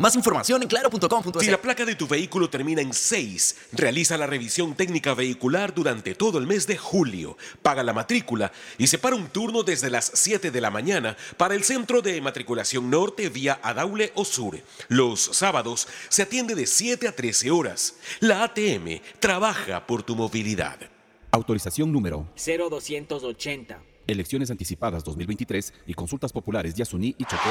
Más información en claro.com.es. Si la placa de tu vehículo termina en 6, realiza la revisión técnica vehicular durante todo el mes de julio. Paga la matrícula y separa un turno desde las 7 de la mañana para el centro de matriculación norte vía Adaule o Sur. Los sábados se atiende de 7 a 13 horas. La ATM trabaja por tu movilidad. Autorización número 0280. Elecciones anticipadas 2023 y consultas populares de Asuní y Chocó.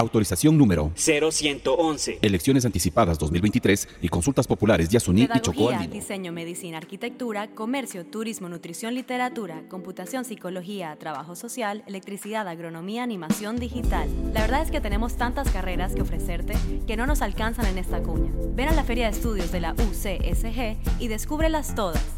Autorización número 0111. Elecciones anticipadas 2023 y consultas populares de Asuní y Chocó diseño, medicina, arquitectura, comercio, turismo, nutrición, literatura, computación, psicología, trabajo social, electricidad, agronomía, animación digital. La verdad es que tenemos tantas carreras que ofrecerte que no nos alcanzan en esta cuña. Ven a la Feria de Estudios de la UCSG y descúbrelas todas.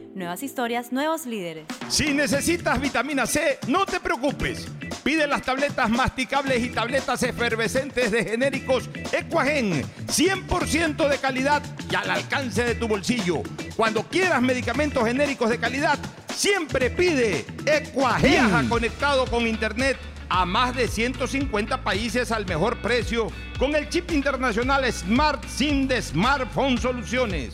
Nuevas historias, nuevos líderes. Si necesitas vitamina C, no te preocupes. Pide las tabletas masticables y tabletas efervescentes de genéricos Equagen, 100% de calidad y al alcance de tu bolsillo. Cuando quieras medicamentos genéricos de calidad, siempre pide Equagen. Viaja conectado con internet a más de 150 países al mejor precio con el chip internacional Smart SIM de Smartphone Soluciones.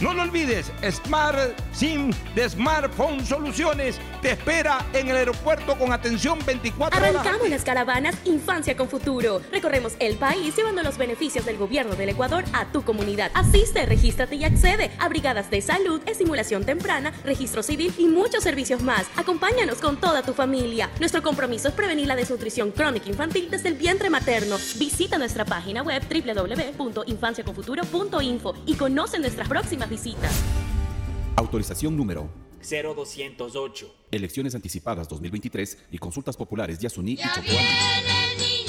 No lo olvides, Smart SIM de Smartphone Soluciones te espera en el aeropuerto con atención 24 horas. Arrancamos las caravanas Infancia con Futuro. Recorremos el país llevando los beneficios del gobierno del Ecuador a tu comunidad. Asiste, regístrate y accede a brigadas de salud, estimulación temprana, registro civil y muchos servicios más. Acompáñanos con toda tu familia. Nuestro compromiso es prevenir la desnutrición crónica infantil desde el vientre materno. Visita nuestra página web www.infanciaconfuturo.info y conoce nuestras próximas visitas. Autorización número 0208. Elecciones anticipadas 2023 y consultas populares Yasuní y Chocoa.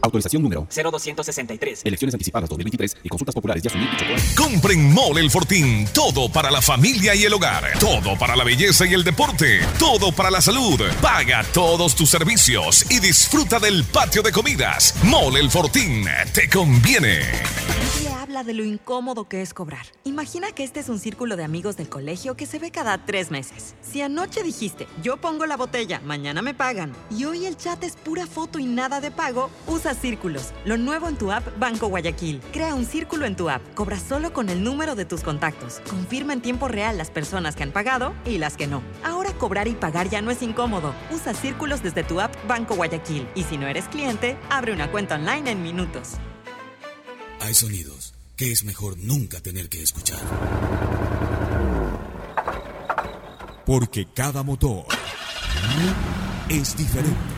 Autorización número 0263. Elecciones anticipadas 2023 y consultas populares Yasuní y Chocoa. Compren Mole El Fortín. Todo para la familia y el hogar. Todo para la belleza y el deporte. Todo para la salud. Paga todos tus servicios y disfruta del patio de comidas. Mole El Fortín. Te conviene. Nadie habla de lo incómodo que es cobrar. Imagina que este es un círculo de amigos del colegio que se ve cada tres meses. Si anoche dijiste, yo pongo la botella, mañana me pagan, y hoy el chat es pura foto y nada de pago, usa círculos. Lo nuevo en tu app Banco Guayaquil. Crea un círculo en tu app. Cobra solo con el número de tus contactos. Confirma en tiempo real las personas que han pagado y las que no. Ahora cobrar y pagar ya no es incómodo. Usa círculos desde tu app Banco Guayaquil. Y si no eres cliente, abre una cuenta online en minutos. Hay sonidos que es mejor nunca tener que escuchar. Porque cada motor es diferente.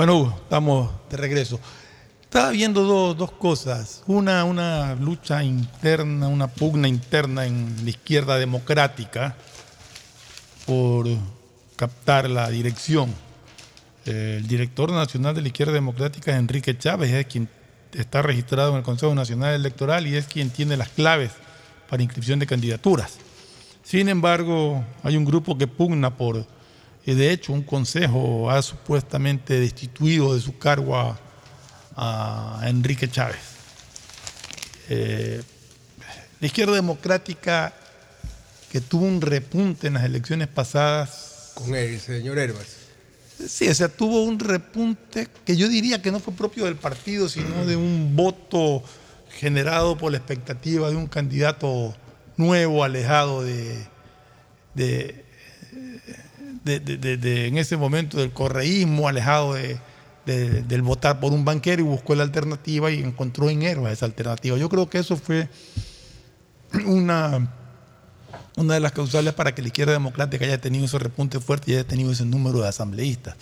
Bueno, estamos de regreso. Estaba viendo dos, cosas. Una, una lucha interna, una pugna interna en la izquierda democrática por captar la dirección. El director nacional de la izquierda democrática, Enrique Chávez, es quien está registrado en el Consejo Nacional Electoral y es quien tiene las claves para inscripción de candidaturas. Sin embargo, hay un grupo que pugna por de hecho un consejo ha supuestamente destituido de su cargo a, a Enrique Chávez. Eh, la izquierda democrática que tuvo un repunte en las elecciones pasadas. Con el señor Herbas. Sí, o sea, tuvo un repunte que yo diría que no fue propio del partido, sino de un voto generado por la expectativa de un candidato nuevo, alejado de, de, de- en ese momento del correísmo, alejado de, de- del votar por un banquero y buscó la alternativa y encontró en Herba esa alternativa. Yo creo que eso fue una, una de las causales para que la izquierda democrática haya tenido ese repunte fuerte y haya tenido ese número de asambleístas.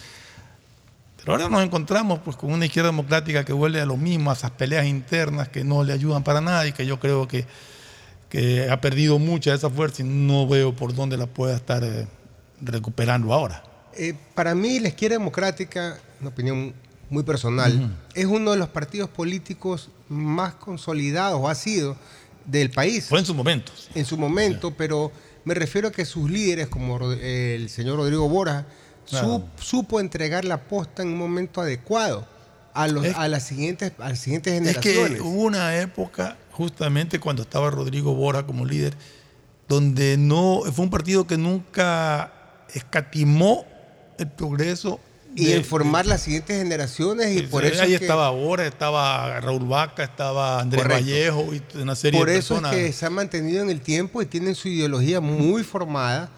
Pero ahora nos encontramos pues, con una izquierda democrática que vuelve a lo mismo, a esas peleas internas que no le ayudan para nada y que yo creo que, que ha perdido mucha de esa fuerza y no veo por dónde la pueda estar eh, recuperando ahora. Eh, para mí, la izquierda democrática, una opinión muy personal, es uno de los partidos políticos más consolidados, o ha sido, del país. Fue en su momento. En su momento, pero me refiero a que sus líderes, como el señor Rodrigo Borja, Claro. su- supo entregar la posta en un momento adecuado a, los, Es- a, las, siguientes, a las siguientes Es generaciones. que hubo una época, justamente cuando estaba Rodrigo Bora como líder, donde no fue un partido que nunca escatimó el progreso. y de- en formar las siguientes generaciones y por ahí eso es que- estaba Bora, estaba Raúl Vaca, estaba Andrés Correcto. Vallejo y una serie Por de eso personas. es que se ha mantenido en el tiempo y tienen su ideología muy formada,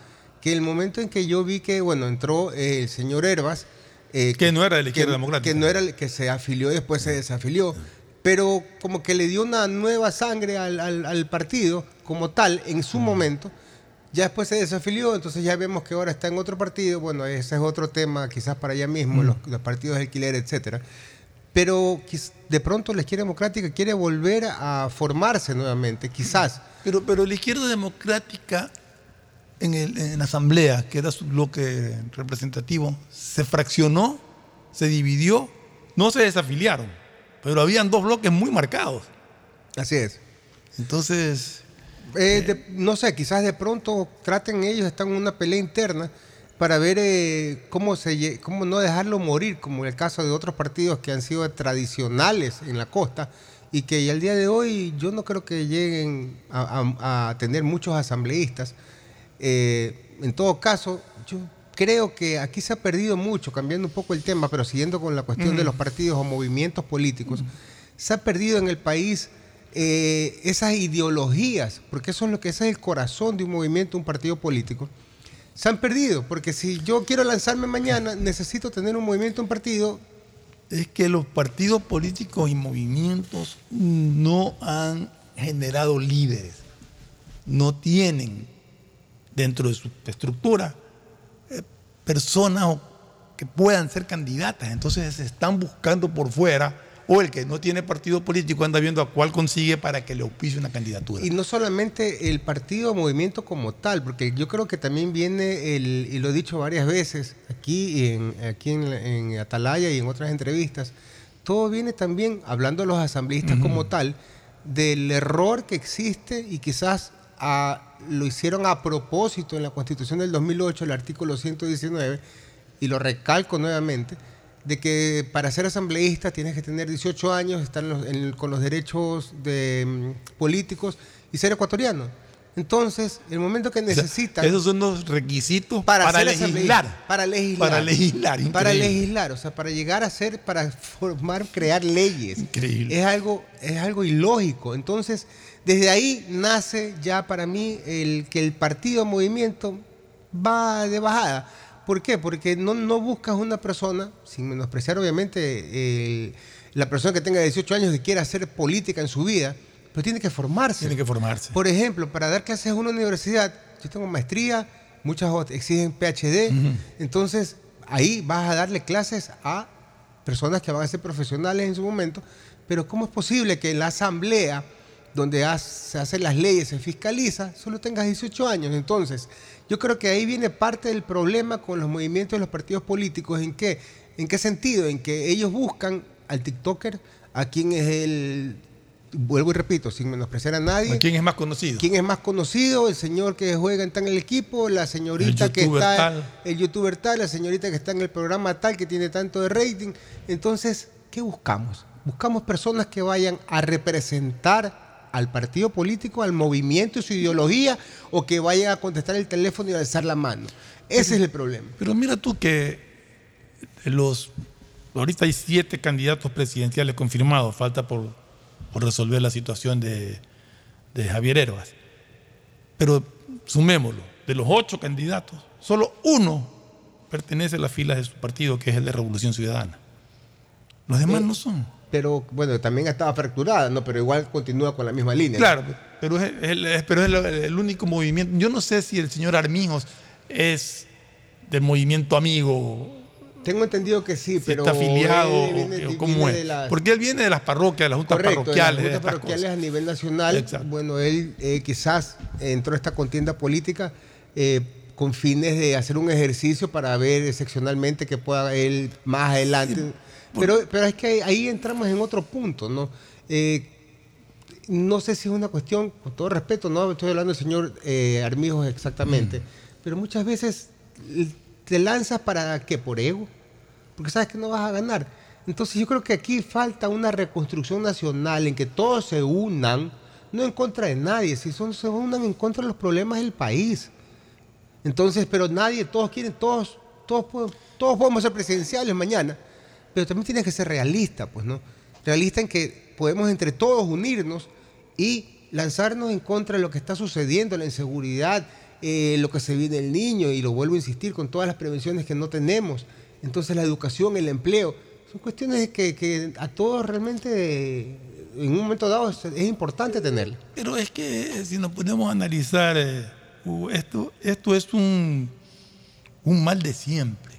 que el momento en que yo vi que, bueno, entró eh, el señor Herbas, eh, Que no era de la izquierda que- democrática. Que no era el que se afilió y después se desafilió, pero como que le dio una nueva sangre al, al- al partido como tal en su momento. Ya después se desafilió, entonces ya vemos que ahora está en otro partido. Bueno, ese es otro tema, quizás para allá mismo, los, los partidos de alquiler, etcétera. Pero de pronto la izquierda democrática quiere volver a formarse nuevamente, quizás. Pero, pero la izquierda democrática en, el- en la asamblea, que era su bloque representativo, se fraccionó, se dividió, no se desafiliaron, pero habían dos bloques muy marcados. Así es. Entonces, Eh, de- no sé, quizás de pronto traten ellos, están en una pelea interna para ver eh, cómo, se, cómo no dejarlo morir, como en el caso de otros partidos que han sido tradicionales en la costa y que al día de hoy yo no creo que lleguen a, a- a tener muchos asambleístas. Eh, en todo caso, yo creo que aquí se ha perdido mucho, cambiando un poco el tema, pero siguiendo con la cuestión de los partidos o movimientos políticos, se ha perdido en el país eh, esas ideologías, porque eso es lo que ese es el corazón de un movimiento, un partido político. Se han perdido, porque si yo quiero lanzarme mañana, necesito tener un movimiento, un partido. es que los partidos políticos y movimientos no han generado líderes, no tienen dentro de su estructura eh, personas que puedan ser candidatas, entonces se están buscando por fuera o el que no tiene partido político anda viendo a cuál consigue para que le auspicie una candidatura. Y no solamente el partido o movimiento como tal, porque yo creo que también viene, el, y lo he dicho varias veces aquí, en, aquí en, en Atalaya y en otras entrevistas, todo viene también, hablando de los asambleístas como tal, del error que existe y quizás lo hicieron a propósito en la Constitución del 2008, el artículo 119, y lo recalco nuevamente, de que para ser asambleísta tienes que tener 18 años, estar en los- en- con los derechos de, mm, políticos y ser ecuatoriano. Entonces, el momento que O sea, esos son los requisitos para, para, legislar. Para legislar. Para legislar, Para increíble. legislar, o sea, para llegar a ser, para formar, crear leyes. Increíble. Es algo, es algo ilógico. Entonces, desde ahí nace ya para mí el que el partido movimiento va de bajada. ¿Por qué? Porque no, no buscas una persona, sin menospreciar obviamente el- la persona que tenga 18 años que quiera hacer política en su vida, pero tiene que formarse. Tiene que formarse. Por ejemplo, para dar clases en una universidad, yo tengo maestría, muchas exigen PhD, entonces ahí vas a darle clases a personas que van a ser profesionales en su momento, pero ¿cómo es posible que en la asamblea, donde se hacen las leyes, se fiscaliza, solo tengas 18 años? Entonces, yo creo que ahí viene parte del problema con los movimientos de los partidos políticos, ¿en qué? ¿En qué sentido? En que ellos buscan al TikToker, a quien es el, vuelvo y repito, sin menospreciar a nadie, ¿Quién es más conocido? ¿Quién es más conocido? El señor que juega en tal el equipo, la señorita que está, tal. el youtuber tal, la señorita que está en el programa tal, que tiene tanto de rating. Entonces, ¿qué buscamos? Buscamos personas que vayan a representar al partido político, al movimiento y su ideología, o que vayan a contestar el teléfono y alzar la mano. Ese es el problema. Pero mira tú que los, ahorita hay siete candidatos presidenciales confirmados, falta por, por resolver la situación de, de Javier Herbas. Pero sumémoslo, de los ocho candidatos, solo uno pertenece a las filas de su partido, que es el de Revolución Ciudadana. Los demás Eh, no son. Pero bueno, también estaba fracturada, ¿no? Pero igual continúa con la misma línea. ¿no? Claro, pero es, el, pero es el, el único movimiento. Yo no sé si el señor Armijos es del movimiento amigo. Tengo entendido que sí, si pero está afiliado él viene- o, cómo es. las- Porque él viene de las parroquias, de las juntas Correcto, parroquiales. de las juntas parroquiales cosas. a nivel nacional. Exacto. Bueno, él eh, quizás entró a esta contienda política eh, con fines de hacer un ejercicio para ver excepcionalmente que pueda él más adelante. Pero, pero es que ahí entramos en otro punto, ¿no? Eh, no sé si es una cuestión, con todo respeto, no estoy hablando del señor eh, Armijos exactamente, pero muchas veces te lanzas para qué, por ego, porque sabes que no vas a ganar. Entonces yo creo que aquí falta una reconstrucción nacional en que todos se unan, no en contra de nadie, si son, se unan en contra de los problemas del país. Entonces, pero nadie, todos quieren, todos, todos, podemos- todos podemos ser presidenciales mañana, pero también tienes que ser realista, pues, ¿no? Realista en que podemos entre todos unirnos y lanzarnos en contra de lo que está sucediendo, la inseguridad, eh, lo que se viene el niño, y lo vuelvo a insistir, con todas las prevenciones que no tenemos. Entonces, la educación, el empleo, son cuestiones que, a todos realmente, eh, en un momento dado, es, importante tenerlas. Pero es que eh, si nos ponemos a analizar, esto, esto es un, un mal de siempre.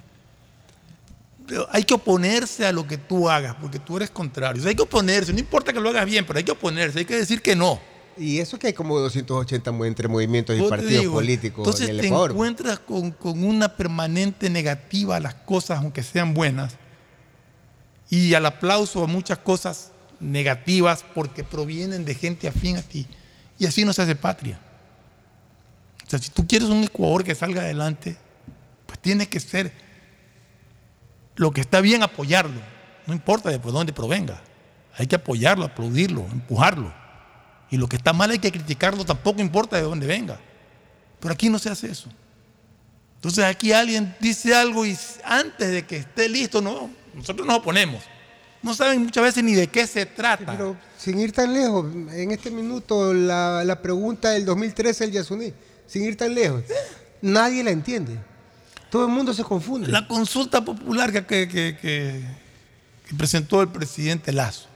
Hay que oponerse a lo que tú hagas, porque tú eres contrario. O sea, hay que oponerse, no importa que lo hagas bien, pero hay que oponerse, hay que decir que no. Y eso que hay como 280 mu- entre movimientos y partidos digo, políticos Entonces en el te Ecuador. encuentras con, con una permanente negativa a las cosas, aunque sean buenas, y al aplauso a muchas cosas negativas porque provienen de gente afín a ti. Y así no se hace patria. O sea, si tú quieres un Ecuador que salga adelante, pues tiene que ser lo que está bien apoyarlo. No importa de por dónde provenga. Hay que apoyarlo, aplaudirlo, empujarlo. Y lo que está mal hay que criticarlo, tampoco importa de dónde venga. Pero aquí no se hace eso. Entonces aquí alguien dice algo y antes de que esté listo, no, nosotros nos oponemos. No saben muchas veces ni de qué se trata. Pero sin ir tan lejos, en este minuto la, la pregunta del 2013 del Yasuní, sin ir tan lejos, nadie la entiende. Todo el mundo se confunde. La consulta popular que, que- que- que- que presentó el presidente Lazo,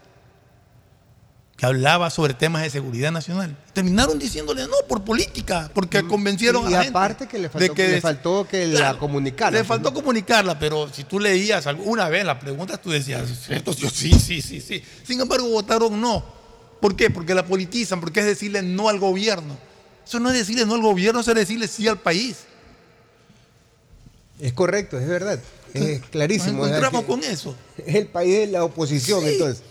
que hablaba sobre temas de seguridad nacional, terminaron diciéndole no por política, porque convencieron Mm, y a la gente aparte que le faltó, de que le faltó que la comunicara. Le faltó comunicarla, pero si tú leías una vez las preguntas, tú decías, esto sí, sí, sí, sí. Sin embargo, votaron no. ¿Por qué? Porque la politizan, porque es decirle no al gobierno. Eso no es decirle no al gobierno, eso es decirle sí al país. Es correcto, es verdad. Es clarísimo. Nos encontramos con eso. Es el país de la oposición, Sí, entonces.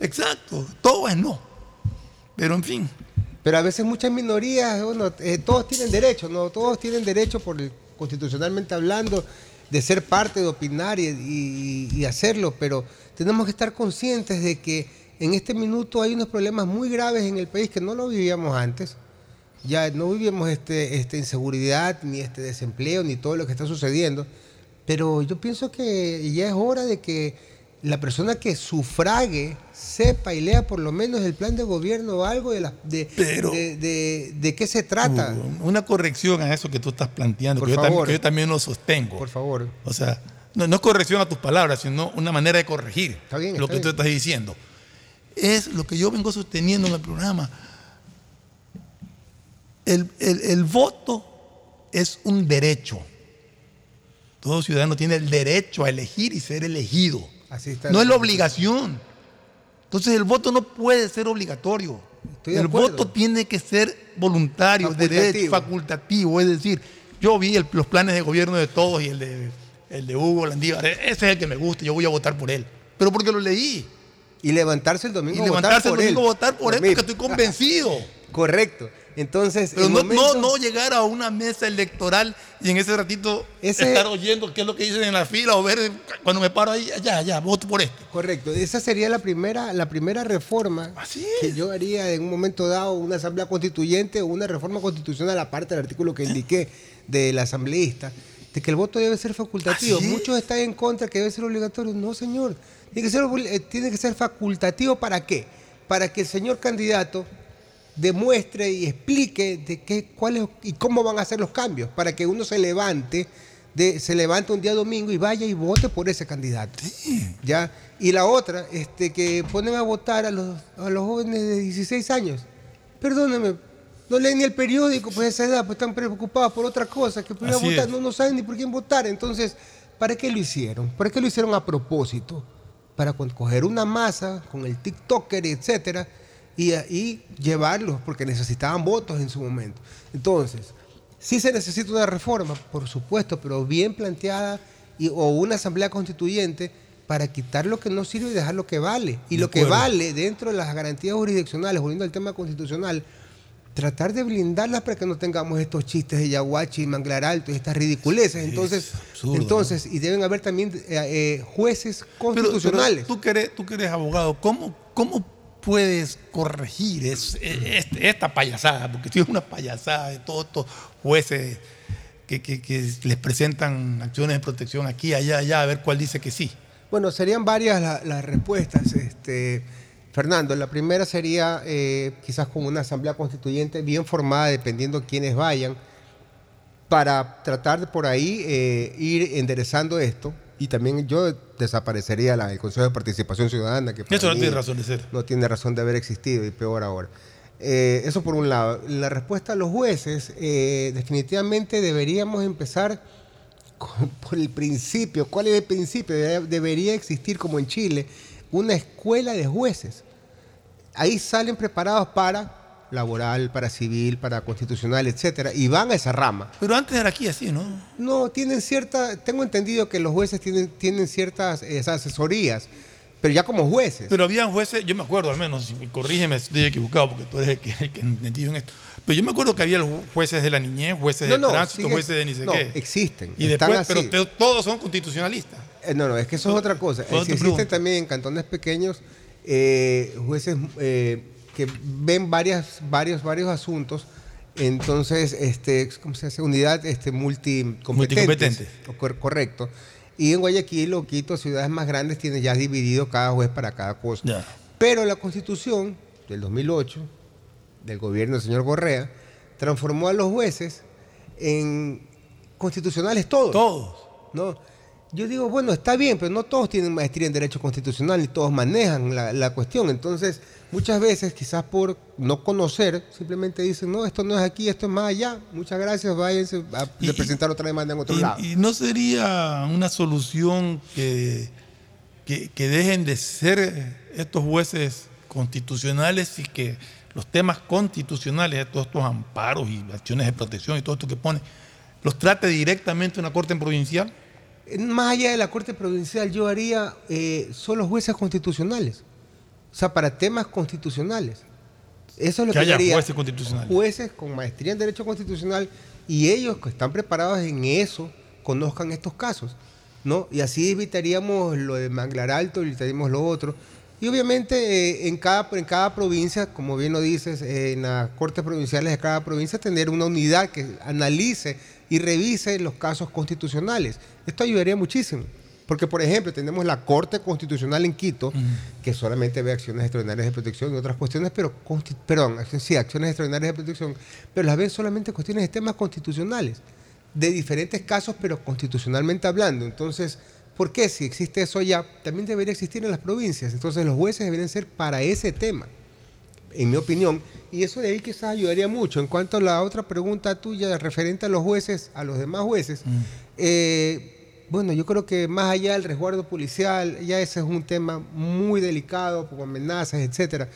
Exacto, todo es no. Pero en fin. Pero a veces muchas minorías, bueno, eh, todos tienen derecho, ¿no? Todos tienen derecho, por el- constitucionalmente hablando, de ser parte, de opinar y, y- y hacerlo, pero tenemos que estar conscientes de que en este minuto hay unos problemas muy graves en el país que no lo vivíamos antes. Ya no vivíamos este, esta inseguridad, ni este desempleo, ni todo lo que está sucediendo. Pero yo pienso que ya es hora de que la persona que sufrague sepa y lea por lo menos el plan de gobierno o algo de, la- de, de, de- de qué se trata. Uh, una corrección a eso que tú estás planteando, Por que yo, también, favor. que yo también lo sostengo. Por favor. O sea, no, no es corrección a tus palabras, sino una manera de corregir Está bien, lo que tú bien. estás diciendo. Es lo que yo vengo sosteniendo en el programa. El, el- el voto es un derecho. Todo ciudadano tiene el derecho a elegir y ser elegido. Así está No es la obligación. Entonces el voto no puede ser obligatorio. Estoy el voto tiene que ser voluntario, Facultativo. derecho, facultativo. Es decir, yo vi el- los planes de gobierno de todos y el de, el de Hugo Landívar. Ese es el que me gusta, yo voy a votar por él. Pero porque lo leí. Y levantarse el domingo Y votar levantarse el domingo a votar por él porque estoy convencido. [LAUGHS] Correcto. Entonces, Pero no, no, no llegar a una mesa electoral y en ese ratito Ese- estar oyendo qué es lo que dicen en la fila o ver cuando me paro ahí, ya, ya, voto por este. Correcto, esa sería la primera, la primera reforma que yo haría en un momento dado, una asamblea constituyente o una reforma constitucional aparte del artículo que indiqué del asambleísta. de que el voto debe ser facultativo. Es. Muchos están en contra que debe ser obligatorio. No, señor. Tiene que ser, eh, tiene que ser facultativo para qué? Para que el señor candidato demuestre y explique de qué, cuáles y cómo van a ser los cambios, para que uno se levante, de, se levante un día domingo y vaya y vote por ese candidato. ¿Ya? Y la otra, este, que ponen a votar a los, a los jóvenes de 16 años. Perdóneme, no leen ni el periódico, pues a esa edad, pues están preocupados por otra cosa, que Así votar, no, no saben ni por quién votar. Entonces, ¿para qué lo hicieron? ¿Para qué lo hicieron a propósito? Para coger una masa con el TikToker, etcétera, y, y llevarlos, porque necesitaban votos en su momento. Entonces, sí se necesita una reforma, por supuesto, pero bien planteada, y, o una asamblea constituyente para quitar lo que no sirve y dejar lo que vale. Y De lo que vale dentro de las garantías jurisdiccionales, volviendo al tema constitucional, tratar de blindarlas para que no tengamos estos chistes de Yaguachi y Manglar Alto y estas ridiculeces. entonces, absurdo, entonces y deben haber también eh, eh, jueces Pero- constitucionales. pero tú, que eres, tú que eres abogado, ¿cómo, cómo puedes corregir e- este- esta payasada? Porque si es una payasada de todos estos jueces que, les presentan acciones de protección aquí, allá, allá, a ver cuál dice que sí. Bueno, serían varias la- las respuestas, este, Fernando. La primera sería eh, quizás con una asamblea constituyente bien formada, dependiendo de quiénes vayan, para tratar de por ahí eh, ir enderezando esto. Y también yo desaparecería la- el Consejo de Participación Ciudadana, que Eso no tiene razón de ser. no tiene razón de haber existido y peor ahora. Eh, eso por un lado. La respuesta a los jueces, eh, definitivamente deberíamos empezar con- por el principio. ¿Cuál es el principio? Debería existir, como en Chile, una escuela de jueces. Ahí salen preparados para laboral, para civil, para constitucional, etcétera, y van a esa rama. Pero antes era aquí así, ¿no? No, tienen cierta, tengo entendido que los jueces tienen, tienen ciertas eh, asesorías, pero ya como jueces. Pero habían jueces, yo me acuerdo al menos, corrígeme si estoy equivocado, porque tú eres el que, el que entendido en esto. Pero yo me acuerdo que había los jueces de la niñez, jueces No, de no, tránsito, sigue- jueces de ni sé no, qué. existen, Y están después, así. pero todos son constitucionalistas. Eh, no, no, es que eso es otra cosa. Existen también en cantones pequeños eh, jueces eh, que ven varias, varios, varios asuntos. Entonces, este, ¿cómo se hace? Unidad este, cor- correcto. Y en Guayaquil o Quito, ciudades más grandes, tiene ya dividido cada juez para cada cosa. Pero la constitución del 2008, del gobierno del señor Correa, transformó a los jueces en constitucionales todos. Todos. ¿no? Yo digo, bueno, está bien, pero no todos tienen maestría en Derecho Constitucional ni todos manejan la, la cuestión. Entonces, muchas veces, quizás por no conocer, simplemente dicen, no, esto no es aquí, esto es más allá. Muchas gracias, váyanse a representar otra demanda en otro lado. Y, no sería una solución que, que, que dejen de ser estos jueces constitucionales y que los temas constitucionales, todos estos amparos y acciones de protección y todo esto que pone, los trate directamente una corte provincial. Más allá de la Corte Provincial, yo haría eh, solo jueces constitucionales. O sea, para temas constitucionales. Eso es lo Que que, haya jueces constitucionales. Jueces con maestría en Derecho Constitucional y ellos que están preparados en eso, conozcan estos casos. ¿no? Y así evitaríamos lo de Manglar Alto, evitaríamos lo otro. Y obviamente eh, en, cada, en cada provincia, como bien lo dices, eh, en las cortes provinciales de cada provincia, tener una unidad que analice y revise los casos constitucionales. Esto ayudaría muchísimo. Porque, por ejemplo, tenemos la Corte Constitucional en Quito, que solamente ve acciones extraordinarias de protección y otras cuestiones, pero, perdón, sí, acciones extraordinarias de protección, pero las ven solamente cuestiones de temas constitucionales, de diferentes casos, pero constitucionalmente hablando. Entonces, ¿por qué si existe eso allá, también debería existir en las provincias? Entonces, los jueces deberían ser para ese tema, en mi opinión, y eso de ahí quizás ayudaría mucho. En cuanto a la otra pregunta tuya referente a los jueces, a los demás jueces, eh, bueno, yo creo que más allá del resguardo policial, ya ese es un tema muy delicado, con amenazas, etcétera,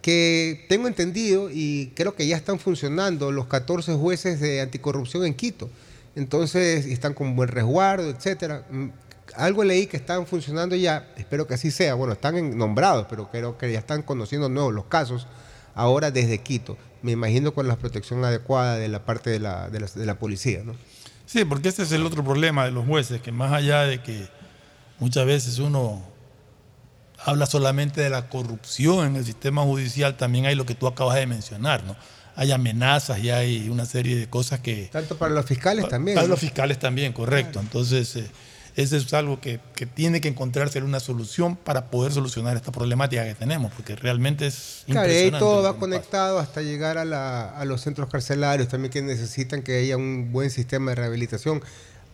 que tengo entendido y creo que ya están funcionando los 14 jueces de anticorrupción en Quito. Entonces, están con buen resguardo, etcétera. Mm, Algo leí que están funcionando ya, espero que así sea. Bueno, están nombrados, pero creo que ya están conociendo nuevos los casos ahora desde Quito. Me imagino con la protección adecuada de la parte de la, de la, de la policía, ¿no? Sí, porque ese es el otro problema de los jueces, que más allá de que muchas veces uno habla solamente de la corrupción en el sistema judicial, también hay lo que tú acabas de mencionar, ¿no? hay amenazas y hay una serie de cosas que... Tanto para los fiscales también. Para ¿no? los fiscales también, correcto. Entonces, eh, eso es algo que, que tiene que encontrarse una solución para poder solucionar esta problemática que tenemos, porque realmente es Claro, y todo va conectado hasta llegar a, la- a los centros carcelarios también que necesitan que haya un buen sistema de rehabilitación.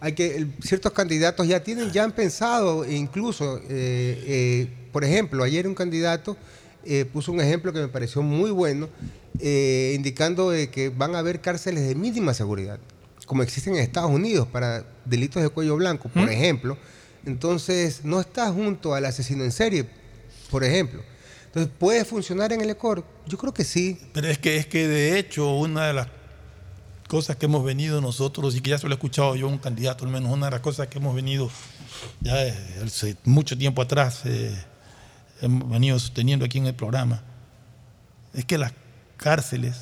Hay que ciertos candidatos ya tienen, ya han pensado, incluso, eh, eh, por ejemplo, ayer un candidato eh, puso un ejemplo que me pareció muy bueno, indicando que van a haber cárceles de mínima seguridad, como existen en Estados Unidos para delitos de cuello blanco, por ¿Mm? ejemplo. Entonces, no está junto al asesino en serie, por ejemplo. Entonces, ¿puede funcionar en el ECOR? Yo creo que sí. Pero es que, es que de hecho, una de las cosas que hemos venido nosotros, y que ya se lo he escuchado yo a un candidato, al menos una de las cosas que hemos venido ya desde hace mucho tiempo atrás, eh, hemos venido sosteniendo aquí en el programa, es que las cárceles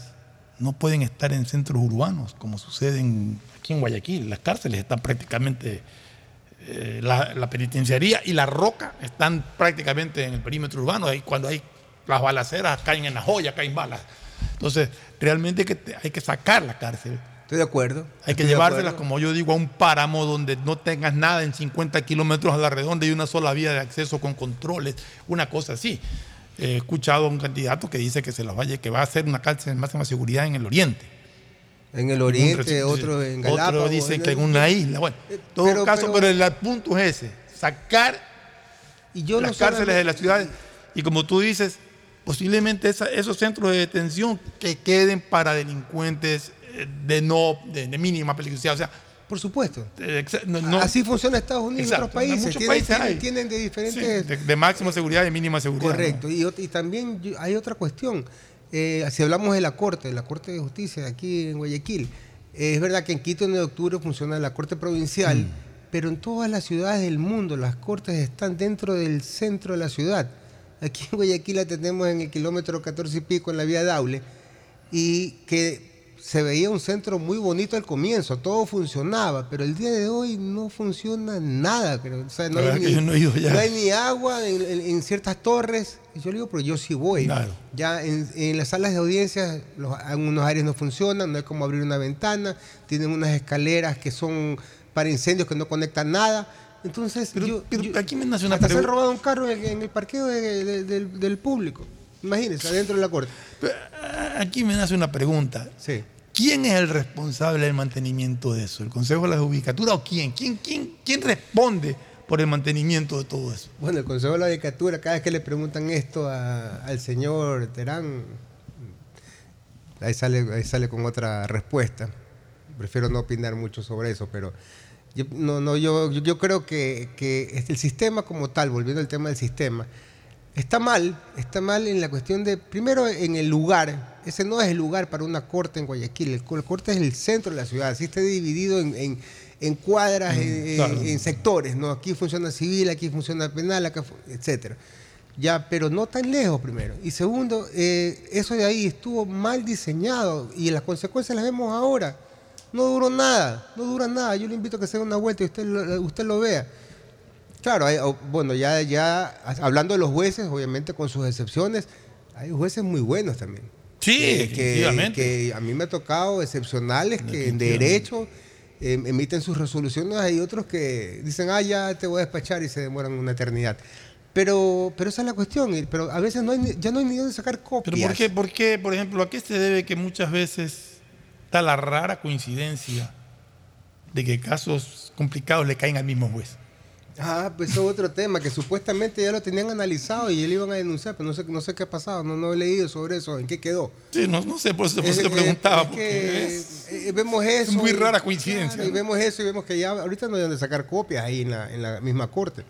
no pueden estar en centros urbanos, como sucede en- aquí en Guayaquil. Las cárceles están prácticamente, eh, la, la penitenciaría y la roca están prácticamente en el perímetro urbano. Ahí cuando hay las balaceras caen en la joya, caen balas. Entonces, realmente hay que, hay que sacar la cárcel. Estoy de acuerdo. Hay que llevárselas, como yo digo, a un páramo donde no tengas nada en 50 kilómetros a la redonda y una sola vía de acceso con controles, una cosa así. He escuchado a un candidato que dice que se las vaya, que va a hacer una cárcel de máxima seguridad en el oriente. En el oriente, otro en Otro Galápagos. dicen en que en una isla. Bueno, en todo pero- caso, pero- pero, el punto es ese, sacar y yo no las cárceles de las ciudades y como tú dices, posiblemente esa- esos centros de detención que queden para delincuentes eh, de no de, de mínima peligrosidad, o sea, por supuesto. no, no- Así funciona Estados Unidos y otros países. en muchos Tienen, países tienen- hay. tienen de Sí, diferentes... de, de máxima seguridad y de mínima seguridad. Correcto. Y, también hay otra cuestión. Eh, si hablamos de la Corte, la Corte de Justicia de aquí en Guayaquil, eh, es verdad que en Quito en de octubre funciona la Corte Provincial, Mm. pero en todas las ciudades del mundo las cortes están dentro del centro de la ciudad. Aquí en Guayaquil la tenemos en el kilómetro 14 y pico en la vía Daule y que se veía un centro muy bonito al comienzo, todo funcionaba, pero el día de hoy no funciona nada, creo. O sea, no, hay ni, no no hay agua en, en- en ciertas torres. Y Yo le digo, pero yo sí voy. Claro. Ya en, en las salas de audiencias, los, algunos áreas no funcionan, no hay como abrir una ventana, tienen unas escaleras que son para incendios que no conectan nada. Entonces, yo, yo- aquí me nace una hasta se han robado un carro en, en el parqueo de- de- del, del público. Imagínense, adentro de la corte. Aquí me nace una pregunta. Sí. ¿Quién es el responsable del mantenimiento de eso? ¿El Consejo de la Judicatura o quién? ¿Quién, quién, quién responde por el mantenimiento de todo eso? Bueno, el Consejo de la Judicatura, cada vez que le preguntan esto al señor Terán, ahí sale, ahí sale con otra respuesta. Prefiero no opinar mucho sobre eso, pero yo, no, no, yo, yo- creo que el sistema como tal, volviendo al tema del sistema, está mal, está mal en la cuestión de, primero en el lugar, ese no es el lugar para una corte en Guayaquil, el, co- el corte es el centro de la ciudad, así está dividido en, en- en cuadras, en, en- claro. en sectores, ¿no? Aquí funciona civil, aquí funciona penal, acá, etcétera. Ya, pero no tan lejos primero. Y segundo, eh, eso de ahí estuvo mal diseñado y las consecuencias las vemos ahora. No duró nada, no dura nada. Yo le invito a que se dé una vuelta y usted lo, usted lo vea. Claro, hay- o- bueno, ya, ya hablando de los jueces, obviamente con sus excepciones, hay jueces muy buenos también. Sí, que, definitivamente. que a mí me ha tocado excepcionales que en derecho eh, emiten sus resoluciones, hay otros que dicen, ah, ya te voy a despachar y se demoran una eternidad. Pero, pero esa es la cuestión, pero a veces no hay, ni- ya no hay ni dónde sacar copias. Pero ¿por qué, por qué, por ejemplo, a qué se debe que muchas veces está la rara coincidencia de que casos complicados le caen al mismo juez? Ah, pues eso es otro tema, que supuestamente ya lo tenían analizado y ya le iban a denunciar, pero no sé, no sé qué ha pasado, no, no he leído sobre eso, en qué quedó. Sí, no, no sé, por eso, por te es- preguntaba. es porque que, es- eh, vemos eso. muy rara coincidencia, y vemos eso y vemos que ya ahorita no hay donde sacar copias ahí en la, en la misma corte.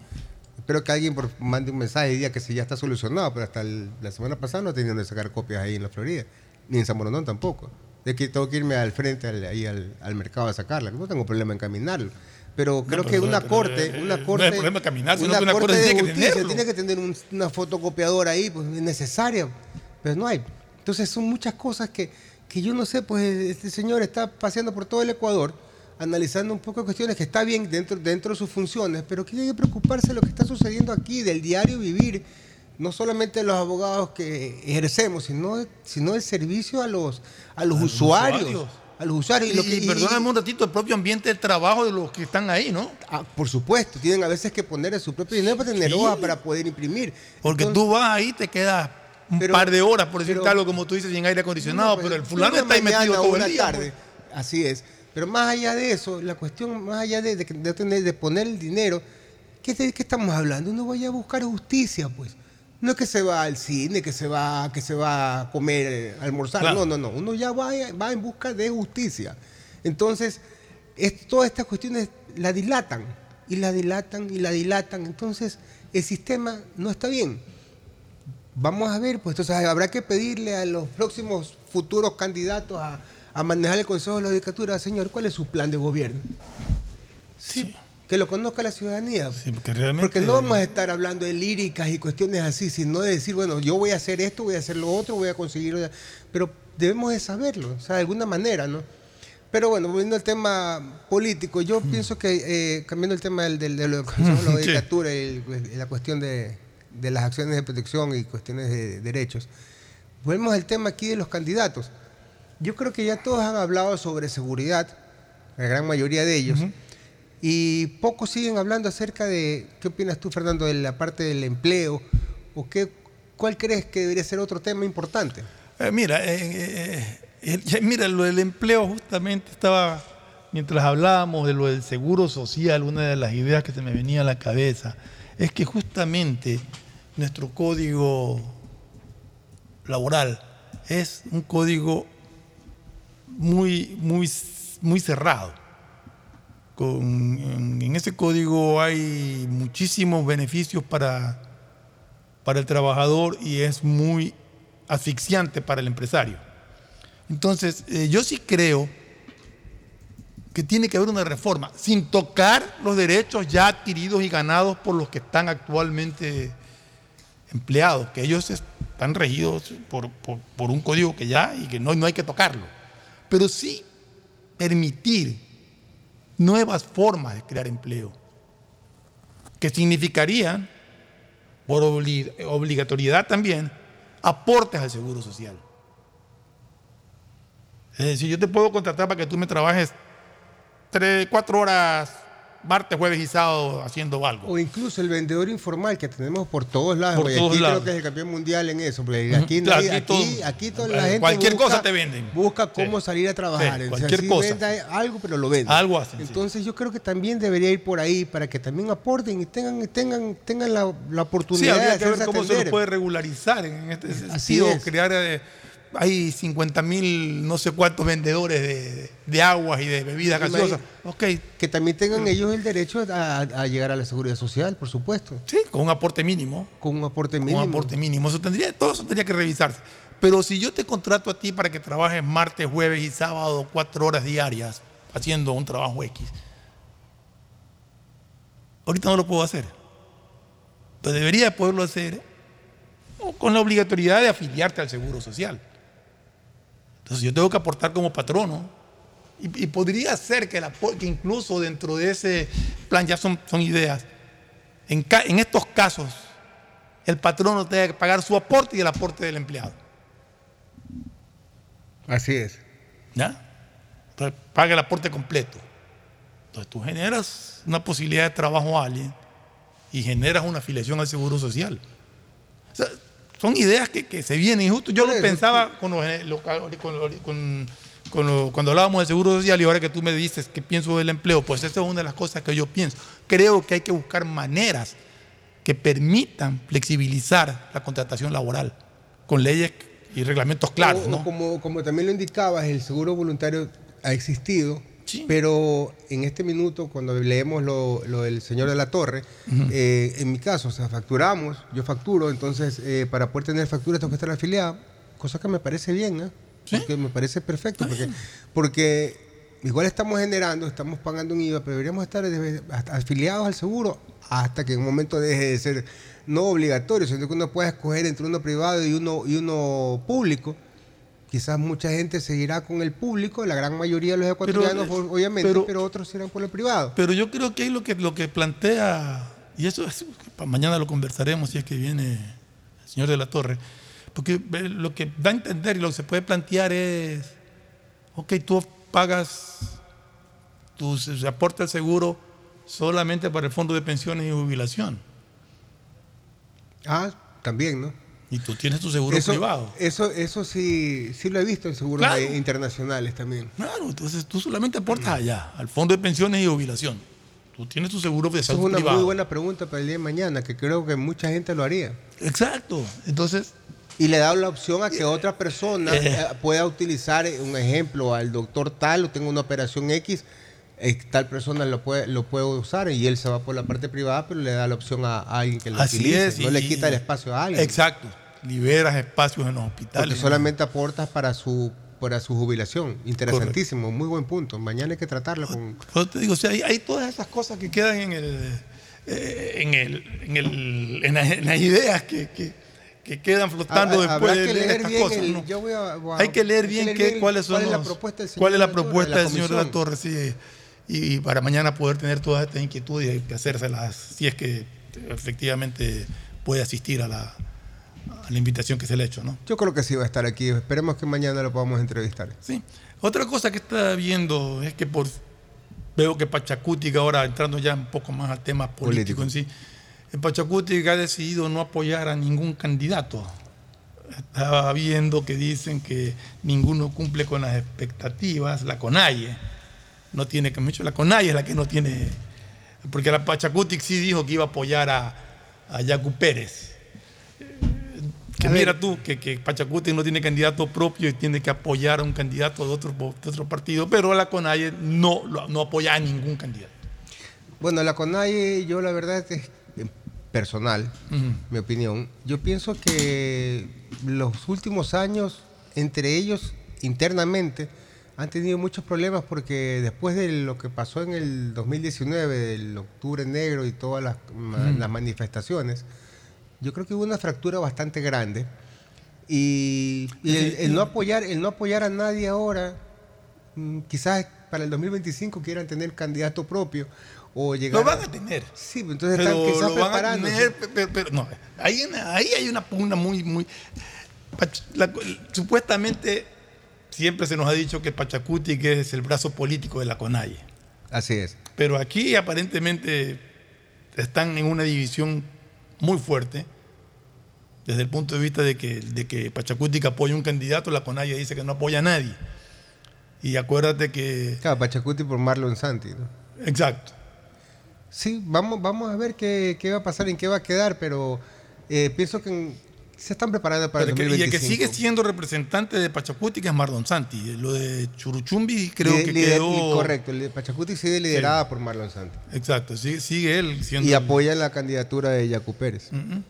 Espero que alguien por, mande un mensaje y diga que sí ya está solucionado, pero hasta el- la semana pasada no tenían donde sacar copias ahí en la Florida, ni en San Borondón tampoco. De que tengo que irme al frente, al- ahí al, al mercado a sacarla. No tengo problema en caminarlo. Pero creo que una corte, una no corte, hay problema caminar, sino una que una corte corte de tiene que justicia tenerlo. tiene que tener un- una fotocopiadora ahí, pues es necesaria, pero no hay. Entonces son muchas cosas que, que yo no sé, pues este señor está paseando por todo el Ecuador, analizando un poco de cuestiones que está bien dentro, dentro de sus funciones, pero que hay que preocuparse de lo que está sucediendo aquí, del diario vivir no solamente los abogados que ejercemos, sino, sino el servicio a los, a los usuarios. usuarios. A los usuarios. Y, lo que- y- perdóname un ratito, el propio ambiente del trabajo de los que están ahí, ¿no? Ah, por supuesto, tienen a veces que poner su propio dinero para tener Sí. hojas para poder imprimir. Porque Entonces- tú vas ahí, te quedas un Pero- par de horas, por decirte algo, como tú dices, sin aire acondicionado, No, pues, pero el fulano está ahí metido todo el día. tarde. pues. Así es. Pero más allá de eso, la cuestión, más allá de, de, de tener- de poner el dinero, ¿qué, de qué estamos hablando? Uno vaya a buscar justicia, pues. No es que se va al cine, que se va, que se va a comer, eh, a almorzar. Claro. No, no, no. Uno ya va, va en busca de justicia. Entonces, es- todas estas cuestiones la dilatan, y la dilatan, y la dilatan. Entonces, el sistema no está bien. Vamos a ver, pues entonces habrá que pedirle a los próximos futuros candidatos a, a manejar el Consejo de la Judicatura, señor, ¿cuál es su plan de gobierno? Sí. Que lo conozca la ciudadanía. porque realmente. Porque no vamos a estar hablando de líricas y cuestiones así, sino de decir, bueno, yo voy a hacer esto, voy a hacer lo otro, voy a conseguir... Pero debemos de saberlo, o sea, de alguna manera, ¿no? Pero bueno, volviendo al tema político, yo pienso que, eh, cambiando el tema del, del, del Consejo de la [LAUGHS] Sí. Judicatura y, y la cuestión de, de las acciones de protección y cuestiones de derechos, volvemos al tema aquí de los candidatos. Yo creo que ya todos han hablado sobre seguridad, la gran mayoría de ellos, y pocos siguen hablando acerca de, ¿qué opinas tú, Fernando, de la parte del empleo? ¿O qué, cuál crees que debería ser otro tema importante? Eh, mira, eh, eh, mira, lo del empleo justamente estaba, mientras hablábamos de lo del seguro social, una de las ideas que se me venía a la cabeza es que justamente nuestro código laboral es un código muy, muy, muy cerrado. En ese código hay muchísimos beneficios para, para el trabajador y es muy asfixiante para el empresario. Entonces, eh, yo sí creo que tiene que haber una reforma, sin tocar los derechos ya adquiridos y ganados por los que están actualmente empleados, que ellos están regidos por, por- por un código que ya y que no, no hay que tocarlo. Pero sí permitir nuevas formas de crear empleo, que significarían, por obli- obligatoriedad también, aportes al seguro social. Es decir, yo te puedo contratar para que tú me trabajes tres, cuatro horas, martes, jueves y sábado haciendo algo. O incluso el vendedor informal que tenemos por todos lados. Por todos aquí lados. creo que es el campeón mundial en eso. Aquí, Claro, nadie- aquí aquí, todo- aquí toda la eh, gente cualquier busca- cosa te venden. Busca cómo salir a trabajar. Sí, O sea, cualquier sí cosa. venda algo, pero lo vende. Algo hacen, sí. Entonces yo creo que también debería ir por ahí para que también aporten y tengan, tengan, tengan la, la Sí, oportunidad habría de que ver cómo se lo puede regularizar en este Así sentido, es. crear eh, hay 50 mil no sé cuántos vendedores de, de aguas y de bebidas gaseosas. Ok, Que también tengan ellos el derecho a, a llegar a la seguridad social, por supuesto. sí, con un aporte mínimo. Con un aporte Con mínimo. un aporte mínimo. Eso tendría, todo eso tendría que revisarse. Pero si yo te contrato a ti para que trabajes martes, jueves y sábado cuatro horas diarias haciendo un trabajo X, ahorita no lo puedo hacer. Pero debería poderlo hacer con la obligatoriedad de afiliarte al Seguro Social. Entonces yo tengo que aportar como patrono. Y, y podría ser que, la, que incluso dentro de ese plan, ya son, son ideas, en, ca- en estos casos el patrono tenga que pagar su aporte y el aporte del empleado. Así es. ¿Ya? Entonces, paga el aporte completo. Entonces tú generas una posibilidad de trabajo a alguien y generas una afiliación al Seguro Social. O sea, son ideas que, que se vienen. Y justo yo lo pensaba con los- con con- cuando hablábamos del Seguro Social y ahora que tú me dices que pienso del empleo, pues esa es una de las cosas que yo pienso. Creo que hay que buscar maneras que permitan flexibilizar la contratación laboral con leyes y reglamentos claros. O ¿no? como, como también lo indicabas, el seguro voluntario ha existido, pero en este minuto, cuando leemos lo, lo del señor de la Torre, eh, en mi caso, o sea, facturamos, yo facturo, entonces eh, para poder tener factura tengo que estar afiliado, cosa que me parece bien, ¿eh? Porque me parece perfecto, porque, porque igual estamos generando, estamos pagando un IVA, pero deberíamos estar afiliados al seguro hasta que en un momento deje de ser no obligatorio, sino que uno pueda escoger entre uno privado y uno, y uno público. Quizás mucha gente seguirá con el público, la gran mayoría de los ecuatorianos, Pero, eh, obviamente, pero, pero- otros irán por el privado. Pero yo creo que ahí lo que, lo que plantea, y eso es- mañana lo conversaremos si es que viene señor de la Torre, porque eh, lo que da a entender y lo que se puede plantear es, ok, tú pagas tu se aporta al seguro solamente para el fondo de pensiones y jubilación. Ah, también, ¿no? Y tú tienes tu seguro eso, privado. Eso, eso sí, sí lo he visto en seguros Claro. eh, internacionales también. Claro, entonces tú solamente aportas allá, al fondo de pensiones y jubilación. Tú tienes tu seguro de Esa es salud una privado. muy buena pregunta para el día de mañana, que creo que mucha gente lo haría. Exacto. Entonces. Y le da la opción a que otra persona Eh. eh, pueda utilizar eh, un ejemplo al doctor tal o tenga una operación X, eh, tal persona lo puede, lo puede usar y él se va por la parte privada, pero le da la opción a, a alguien que lo Así utilice. es, no y- le quita el espacio a alguien. Exacto. Liberas espacios en los Porque hospitales. solamente aportas para su para su jubilación. Interesantísimo, muy buen punto. Mañana hay que tratarlo con... Te digo, o sea, hay, hay todas esas cosas que quedan en el, eh, en el, en el, en las, en las ideas que, que, que quedan flotando después de que leer estas bien cosas. el- ¿no? yo voy a- voy a- hay que leer que bien, leer bien cuáles son cuál es la propuesta del señor cuál es la propuesta del señor de la. Torre, sí, y, para mañana poder tener todas estas inquietudes y hacérselas si es que efectivamente puede asistir a la, a la invitación que se le ha hecho, ¿no? Yo creo que sí va a estar aquí. Esperemos que mañana lo podamos entrevistar. Sí. Otra cosa que está viendo es que por veo que Pachacutic, ahora entrando ya un poco más al tema político, Político. en sí, el Pachacutic ha decidido no apoyar a ningún candidato. Estaba viendo que dicen que ninguno cumple con las expectativas, la CONAIE no tiene que mucho, la CONAIE es la que no tiene, porque la Pachacutic sí dijo que iba a apoyar a, a Yacu Pérez. Que A ver. mira tú, que, que Pachacuti no tiene candidato propio y tiene que apoyar a un candidato de otro, de otro partido, pero la CONAIE no, no apoya a ningún candidato. Bueno, la CONAIE, yo la verdad es eh, personal, mi opinión. Yo pienso que los últimos años, entre ellos internamente, han tenido muchos problemas porque después de lo que pasó en el 2019, del octubre negro y todas las, las manifestaciones, yo creo que hubo una fractura bastante grande. Y, y el, el no apoyar, el no apoyar a nadie ahora, mm, quizás para el 2025 quieran tener candidato propio o llegar Lo van a tener. Sí, entonces Pero están quizás lo van a tener, pe- pe- pero, no, ahí, ahí hay una pugna muy, muy... La- supuestamente siempre se nos ha dicho que Pachacuti que es el brazo político de la CONAIE. Así es. Pero aquí aparentemente están en una división muy fuerte desde el punto de vista de que, de que Pachacutic apoya un candidato, la CONAIE dice que no apoya a nadie. Y acuérdate que... Claro, Pachacuti por Marlon Santi. ¿no? Exacto. Sí, vamos, vamos a ver qué, qué va a pasar, en qué va a quedar, pero eh, pienso que en- se están preparando para el que- y el 2025. que sigue siendo representante de Pachacutic es Mardon Santi. Lo de Churuchumbi creo Lider- que quedó... Correcto, el de Pachacuti sigue liderada por Marlon Santi. Exacto, sigue, sigue él siendo... Y apoya la candidatura de Yacu Pérez. Ujú.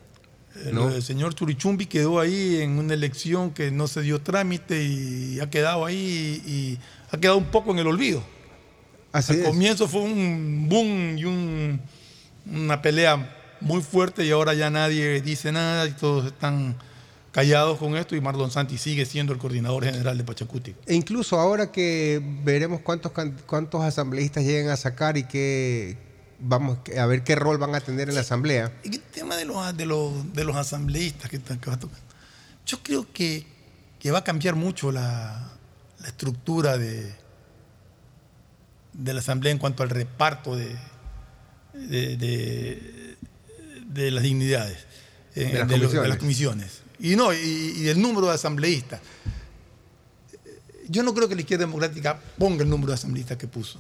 Eh, ¿No? lo del señor Churichumbi quedó ahí en una elección que no se dio trámite y ha quedado ahí y ha quedado un poco en el olvido. Así Al es. comienzo fue un boom y un- una pelea muy fuerte y ahora ya nadie dice nada y todos están callados con esto y Marlon Santi sigue siendo el coordinador general de Pachacuti. E incluso ahora que veremos cuántos, cuántos asambleístas llegan a sacar y que vamos a ver qué rol van a tener en la asamblea. Y el tema de los, de los, de los asambleístas que, están- que va tocar. Yo creo que, que va a cambiar mucho la, la estructura de, de la asamblea en cuanto al reparto de, de, de- de las dignidades, eh, De las comisiones. las comisiones. Y no, y, y del número de asambleístas. Yo no creo que la izquierda democrática ponga el número de asambleístas que puso.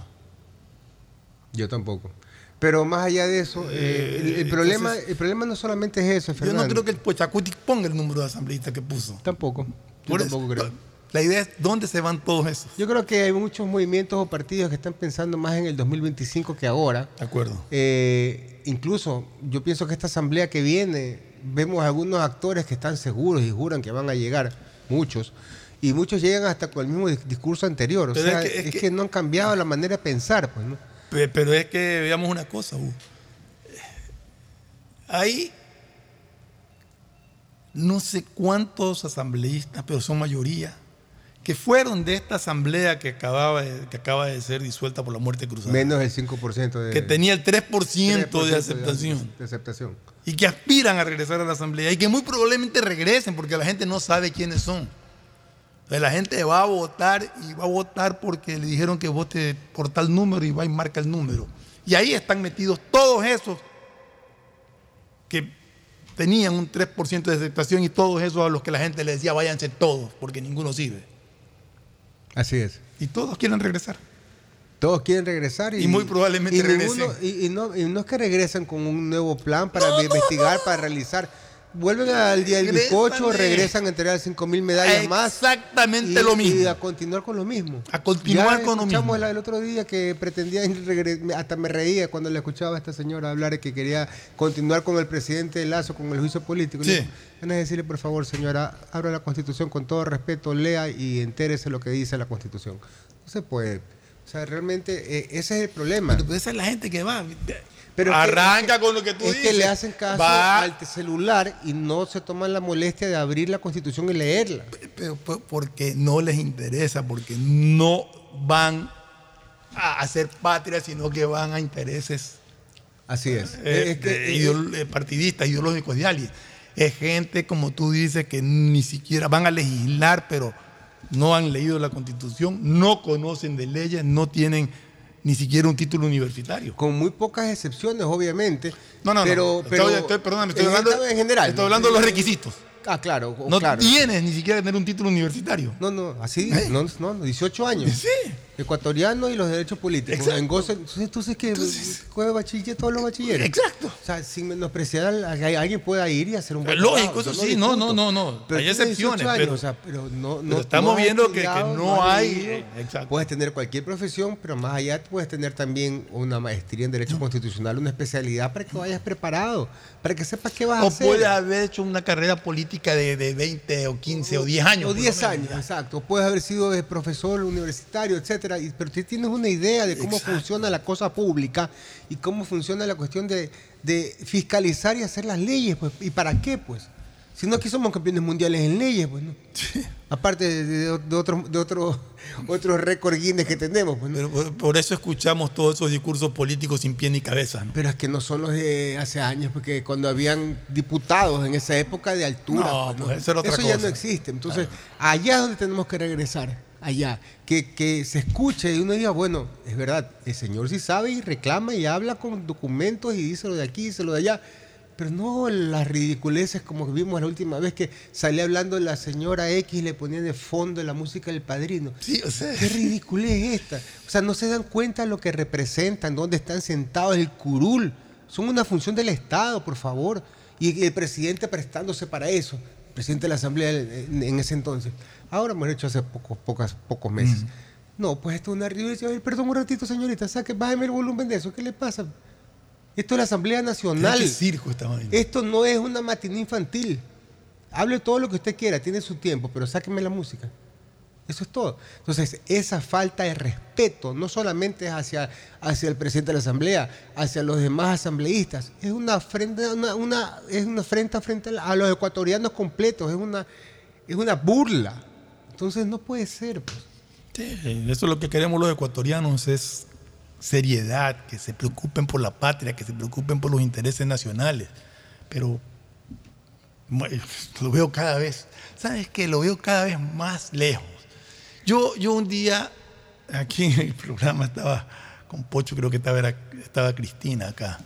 Yo tampoco. Pero más allá de eso, eh, el, el entonces- problema, el problema no solamente es eso, Yo Fernando. no creo que el Pochacuti ponga el número de asambleístas que puso. Tampoco. Yo Por eso, tampoco creo. La idea es dónde se van todos esos. Yo creo que hay muchos movimientos o partidos que están pensando más en el 2025 que ahora. De acuerdo. Eh, incluso yo pienso que esta asamblea que viene, vemos algunos actores que están seguros y juran que van a llegar, muchos, y muchos llegan hasta con el mismo dis- discurso anterior. O Pero sea, es que- que, es que- no han cambiado la manera de pensar, pues, Pero es que veamos una cosa, Hugo. Hay no sé cuántos asambleístas, pero son mayoría, que fueron de esta asamblea que acababa de, que acaba de ser disuelta por la muerte cruzada. Menos del 5% de... que tenía el 3%, 3% de aceptación. De aceptación. Y que aspiran a regresar a la asamblea. Y que muy probablemente regresen porque la gente no sabe quiénes son. La gente va a votar y va a votar porque le dijeron que vote por tal número y va y marca el número. Y ahí están metidos todos esos que tenían un 3% de aceptación y todos esos a los que la gente le decía váyanse todos porque ninguno sirve. Así es. Y todos quieren regresar. Todos quieren regresar y, Y muy probablemente y regresen. ninguno- y, y no, y no es que regresen con un nuevo plan para investigar, para realizar. Vuelven al día del bizcocho, regresan a entregar 5 mil medallas más. Exactamente lo mismo. Y a continuar con lo mismo. A continuar Ya con lo escuchamos mismo. la del otro día que pretendía, hasta me reía cuando le escuchaba a esta señora hablar de que quería continuar con el presidente Lazo, con el juicio político. Sí. Van a decirle, por favor, señora, abra la constitución con todo respeto, lea y entérese lo que dice la constitución. No se puede. O sea, realmente eh, ese es el problema. Pero esa es la gente que va. Pero es Arranca es que- con lo que tú es dices. que le hacen caso Va- al celular y no se toman la molestia de abrir la constitución y leerla. Pero, pues, porque no les interesa, porque no van a hacer patria, sino que van a intereses Así es. eh, Es que- de ideol- eh, partidistas, ideológicos, de alguien. Es gente, como tú dices, que ni siquiera van a legislar, pero no han leído la constitución, no conocen de leyes, no tienen ni siquiera un título universitario. Con muy pocas excepciones, obviamente. No, no, pero, no. pero Estoy, perdóname, estoy en hablando, en general. estoy hablando de los requisitos. Ah, claro. No claro. tienes ni siquiera tener un título universitario. No, no, así, ¿Eh? no, no, no, 18 años. Sí. Ecuatoriano y los derechos políticos. Entonces, entonces que juega bachiller todos los bachilleres. Exacto. O sea, sin menospreciar a alguien pueda ir y hacer un buen Lógico, eso sí, no, no, no, no. Pero Hay tienes 18 excepciones, años, pero- o sea, pero no, no- pero estamos no viendo que- no hay- eh, exacto. Puedes tener cualquier profesión, pero más allá puedes tener también una maestría en Derecho Constitucional, una especialidad para que vayas preparado, para que sepas qué vas a O hacer. puede haber hecho una carrera política de, de 20 o 15 o 10 años. O por lo 10 menos. años, exacto. Puedes haber sido profesor universitario, etcétera, y- pero tú tienes una idea de cómo Exacto. funciona la cosa pública y cómo funciona la cuestión de, de fiscalizar y hacer las leyes, pues. ¿Y para qué, pues? Si no, aquí somos campeones mundiales en leyes, pues, ¿no? Aparte de, otros de [LAUGHS] otro, récord Guinness que tenemos, pues, ¿no? Pero por, por eso escuchamos todos esos discursos políticos sin pie ni cabeza. ¿no? Pero es que no son los de hace años, porque cuando habían diputados en esa época de altura, No, pues, pues eso era otra ya cosa. no existe. Entonces, allá es donde tenemos que regresar, allá. Que, que se escuche y uno diga, bueno, es verdad, el señor sí sabe y reclama y habla con documentos y dice lo de aquí, dice lo de allá. Pero no las ridiculeces como vimos la última vez que salía hablando la señora X y le ponían de fondo la música del padrino. Sí, o sea. ¿Qué ridiculez es esta? O sea, no se dan cuenta de lo que representan, dónde están sentados, el curul. Son una función del Estado, por favor. Y el presidente prestándose para eso. Presidente de la Asamblea en ese entonces. Ahora hemos hecho hace pocos, pocas, pocos meses. No, pues esto es una ridiculez. Perdón un ratito, señorita, saque, bájeme el volumen de eso. ¿Qué le pasa? Esto es la Asamblea Nacional. ¿Qué circo esta vaina? Esto no es una matiné infantil. Hable todo lo que usted quiera, tiene su tiempo, pero sáqueme la música. Eso es todo. Entonces, esa falta de respeto no solamente es hacia, hacia el presidente de la Asamblea, hacia los demás asambleístas, es una afrenta, una, una- es una afrenta frente a los ecuatorianos completos, es una, es una burla. Entonces, no puede ser. pues. Sí, eso es lo que queremos los ecuatorianos, es seriedad, que se preocupen por la patria, que se preocupen por los intereses nacionales. Pero mu- lo veo cada vez, ¿sabes qué? Lo veo cada vez más lejos. Yo, yo un día, aquí en el programa estaba con Pocho, creo que estaba, estaba Cristina acá,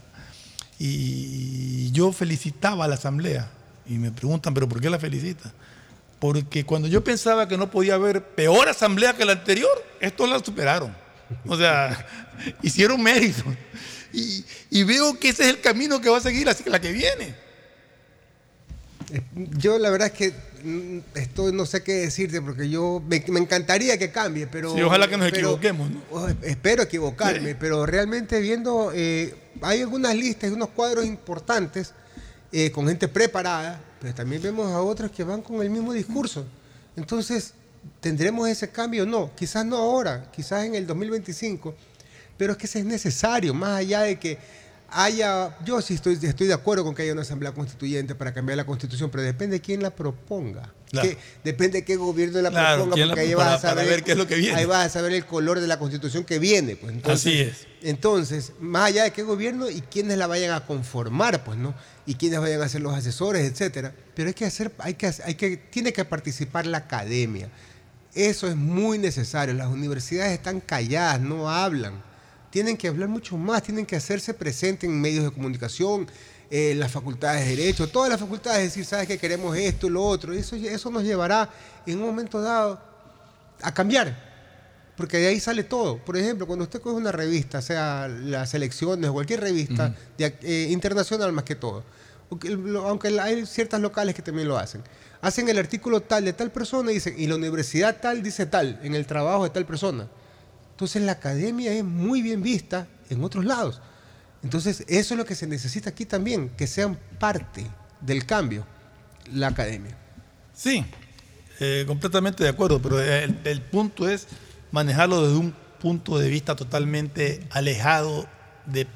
y yo felicitaba a la asamblea. Y me preguntan, ¿pero por qué la felicita? Porque cuando yo pensaba que no podía haber peor asamblea que la anterior, estos la superaron. O sea, [LAUGHS] hicieron mérito. Y, y veo que ese es el camino que va a seguir así que la que viene. Yo la verdad es que mm, esto no sé qué decirte porque yo me, me encantaría que cambie, pero... Sí, ojalá que nos pero- equivoquemos, ¿no? espero equivocarme, Sí. pero realmente viendo, eh, hay algunas listas y unos cuadros importantes eh, con gente preparada, pero también vemos a otros que van con el mismo discurso. Entonces, ¿tendremos ese cambio? No, quizás no ahora, quizás en el 2025, pero es que ese es necesario, más allá de que haya, yo sí estoy, estoy de acuerdo con que haya una asamblea constituyente para cambiar la constitución, pero depende de quién la proponga. Claro. Que- depende de qué gobierno la Claro, proponga, quién la- porque ahí para- vas a saber, ver qué es lo que viene. Ahí vas a saber el color de la constitución que viene. Pues. Entonces, Así es. Entonces, más allá de qué gobierno y quiénes la vayan a conformar, pues, ¿no? Y quiénes vayan a ser los asesores, etcétera. Pero hay que hacer, hay que, hay que, tiene que participar la academia. Eso es muy necesario. Las universidades están calladas, no hablan. Tienen que hablar mucho más, tienen que hacerse presentes en medios de comunicación, eh, las facultades de Derecho, todas las facultades, decir, sabes que queremos esto lo otro. Eso, eso nos llevará en un momento dado a cambiar. Porque de ahí sale todo. Por ejemplo, cuando usted coge una revista, sea las elecciones o cualquier revista de, eh, internacional más que todo, aunque, hay ciertas locales que también lo hacen, hacen el artículo tal de tal persona y dicen, y la universidad tal dice tal, en el trabajo de tal persona. Entonces la academia es muy bien vista en otros lados. Entonces eso es lo que se necesita aquí también, que sean parte del cambio, la academia. Sí, eh, completamente de acuerdo, pero el, el punto es manejarlo desde un punto de vista totalmente alejado de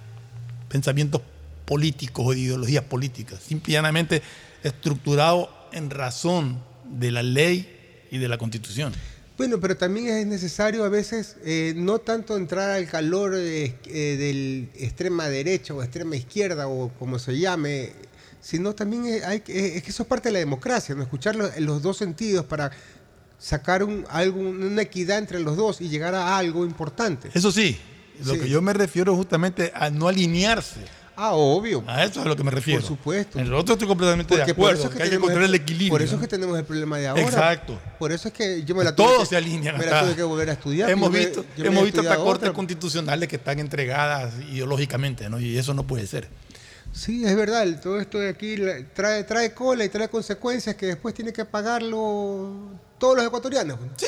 pensamientos políticos o de ideologías políticas, simplemente estructurado en razón de la ley y de la constitución. Bueno, pero también es necesario a veces eh, no tanto entrar al calor eh, eh, del extrema derecha o extrema izquierda o como se llame, sino también es, hay que- es que eso es parte de la democracia, ¿no? escuchar los, los dos sentidos para sacar un, algo, una equidad entre los dos y llegar a algo importante. Eso sí, lo Sí. que yo me refiero justamente a no alinearse. Ah, obvio. A eso es a lo que me refiero. Por supuesto. En lo otro estoy completamente de Porque por acuerdo, eso es que, que hay que encontrar el equilibrio. por eso es que tenemos el problema de ahora. Exacto. Por eso es que yo me la Todos tuve que- se alinean. me la hasta- tuve que volver a estudiar. Hemos Yo visto, me hemos he visto hasta cortes constitucionales que están entregadas ideológicamente, ¿no? Y eso no puede ser. Sí, es verdad, todo esto de aquí trae, trae cola y trae consecuencias que después tiene que pagarlo todos los ecuatorianos. Sí.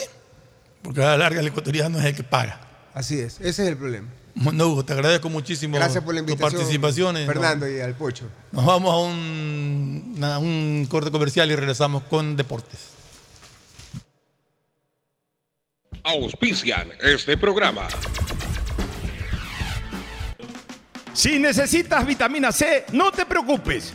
Porque a la larga el ecuatoriano es el que paga. Así es, ese es el problema. No, Hugo, te agradezco muchísimo Gracias por la tus invitación, participaciones. Fernando y al Pocho. Nos vamos a un, una- un corte comercial y regresamos con deportes. Auspician este programa. Si necesitas vitamina C, no te preocupes.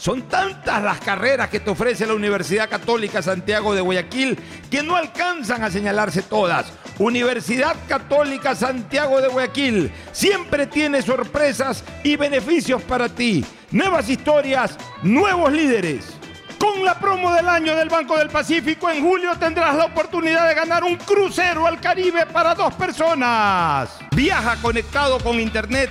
Son tantas las carreras que te ofrece la Universidad Católica Santiago de Guayaquil que no alcanzan a señalarse todas. Universidad Católica Santiago de Guayaquil siempre tiene sorpresas y beneficios para ti. Nuevas historias, nuevos líderes. Con la promo del año del Banco del Pacífico, en julio tendrás la oportunidad de ganar un crucero al Caribe para dos personas. Viaja conectado con Internet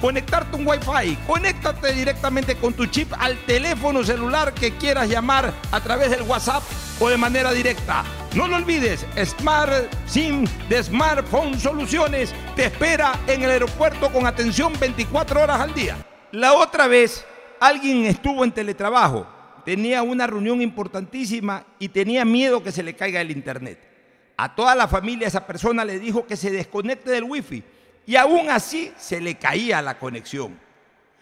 conectarte un Wi-Fi. Conéctate directamente con tu chip al teléfono celular que quieras llamar a través del WhatsApp o de manera directa. No lo olvides, Smart SIM de Smartphone Soluciones te espera en el aeropuerto con atención 24 horas al día. La otra vez, alguien estuvo en teletrabajo, tenía una reunión importantísima y tenía miedo que se le caiga el internet. A toda la familia esa persona le dijo que se desconecte del wifi y aún así se le caía la conexión.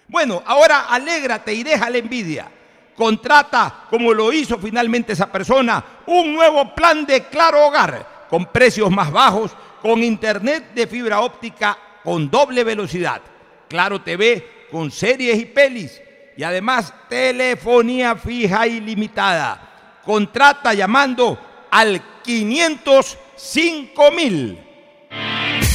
Bueno, ahora alégrate y deja la envidia. Contrata, como lo hizo finalmente esa persona, un nuevo plan de Claro Hogar con precios más bajos, con internet de fibra óptica con doble velocidad, Claro TV con series y pelis y además telefonía fija ilimitada. Contrata llamando al 505 mil.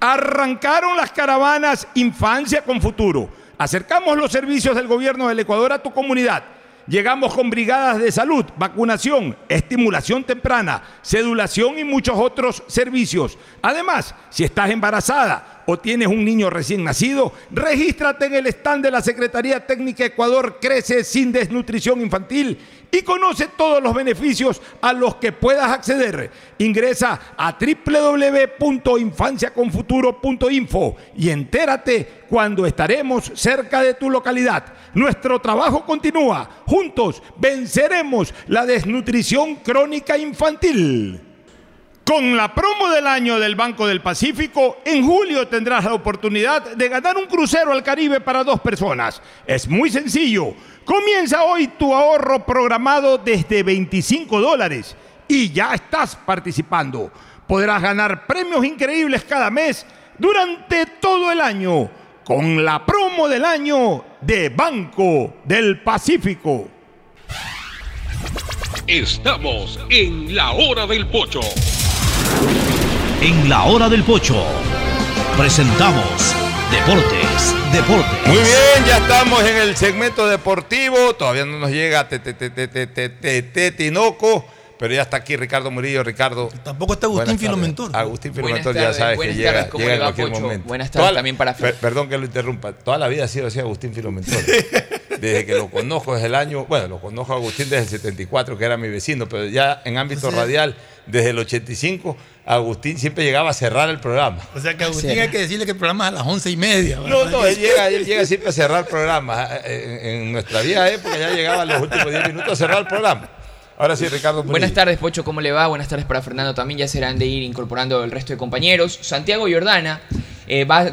Arrancaron las caravanas Infancia con Futuro. Acercamos los servicios del gobierno del Ecuador a tu comunidad. Llegamos con brigadas de salud, vacunación, estimulación temprana, sedulación y muchos otros servicios. Además, si estás embarazada o tienes un niño recién nacido, regístrate en el stand de la Secretaría Técnica Ecuador Crece sin Desnutrición Infantil y conoce todos los beneficios a los que puedas acceder. Ingresa a www.infanciaconfuturo.info y entérate cuando estaremos cerca de tu localidad. Nuestro trabajo continúa. Juntos venceremos la desnutrición crónica infantil. Con la promo del año del Banco del Pacífico, en julio tendrás la oportunidad de ganar un crucero al Caribe para dos personas. Es muy sencillo. Comienza hoy tu ahorro programado desde 25 dólares y ya estás participando. Podrás ganar premios increíbles cada mes durante todo el año con la promo del año de Banco del Pacífico. Estamos en la hora del pocho. En la hora del pocho presentamos Deportes, Deportes. Muy bien, ya estamos en el segmento deportivo. Todavía no nos llega Tinoco. Pero ya está aquí Ricardo Murillo, Ricardo. Tampoco está Agustín Filomentor. Agustín Filomentor ya sabes que llega, llega en cualquier momento. Buenas tardes también para Perdón que lo interrumpa. Toda la vida ha sido así Agustín Filomentor. [LAUGHS] Desde que lo conozco desde el año, bueno, lo conozco a Agustín desde el 74, que era mi vecino, pero ya en ámbito O sea- radial, desde el 85, Agustín siempre llegaba a cerrar el programa. O sea que Agustín hay que decirle que el programa es a las once y media. No, no, él llega, él llega siempre a cerrar el programa. En, en nuestra vieja época ya llegaba a los últimos 10 minutos a cerrar el programa. Ahora sí, Ricardo. Murillo. Buenas tardes, Pocho, ¿cómo le va? Buenas tardes para Fernando también. Ya serán de ir incorporando el resto de compañeros. Santiago Jordana eh, va a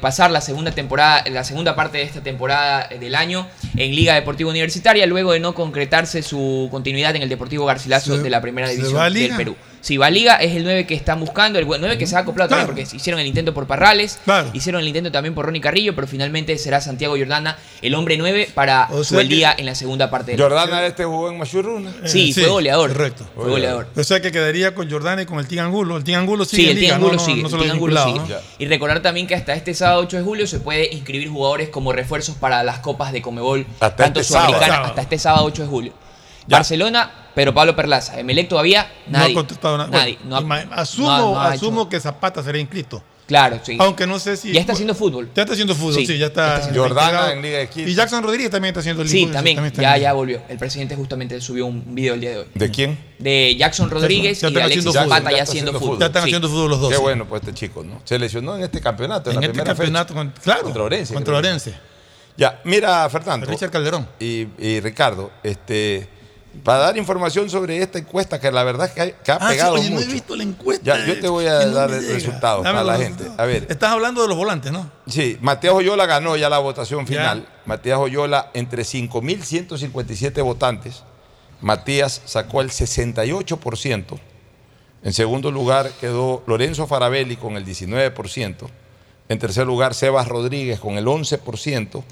pasar la segunda temporada, la segunda parte de esta temporada del año en Liga Deportiva Universitaria, luego de no concretarse su continuidad en el Deportivo Garcilaso ¿Se- de la primera división del? Perú. Si va a Liga, es el 9 que están buscando, el 9 que se ha acoplado también porque hicieron el intento por Parrales, hicieron el intento también por Ronnie Carrillo, pero finalmente será Santiago Jordana el hombre 9 para O su sea el que- día en la segunda parte del Jordana este jugó en Machurruna. Sí, Eh, fue goleador. Correcto. Fue goleador. O sea que quedaría con Jordana y con el Tigangulo. El Tigangulo sigue Sí, en el Tiangulo sigue. no el solo Tiangulo vinculado, sigue. ¿no? Y recordar también que hasta este sábado 8 de julio se puede inscribir jugadores como refuerzos para las copas de Comebol, Hasta tanto este sábado. sudamericana, Sábado. hasta este sábado 8 de julio. Barcelona, Pedro Pablo Perlaza. Emelec todavía, nadie. No ha contestado nada. Nadie. Bueno, No ha- ima- asumo no- no ha asumo que Zapata será inscrito. Claro, sí. Aunque no sé si. Ya está haciendo fútbol. Ya está haciendo fútbol, sí, Sí, ya está. está haciendo Jordana en Liga de Quito. Y Jackson Rodríguez también está haciendo el Sí, también. está Ya, ya volvió. El presidente justamente subió un video el día de hoy. ¿De quién? De Jackson Rodríguez Ya y de Alexis. Zapata ya haciendo fútbol. Ya están Sí. haciendo fútbol los dos. Qué sí. bueno, pues este chico, ¿no? Se lesionó en este campeonato, en, En la este primera campeonato, fecha. con- claro, Contra Orense. contra. Orense. Ya, mira, Fernando. Richard Calderón. Y, y Ricardo, este, para dar información sobre esta encuesta que la verdad es que ha, que ha Ah, sí, pegado oye, no mucho. he visto la encuesta. Ya, yo te voy a no dar me el llega. resultado Dame para la gente. resultados. A ver, Estás hablando de los volantes, ¿no? Sí, Matías Oyola ganó ya la votación final. Matías Oyola, entre 5.157 votantes, Matías sacó el 68%. En segundo lugar quedó Lorenzo Farabelli con el 19%. En tercer lugar, Sebas Rodríguez con el 11%.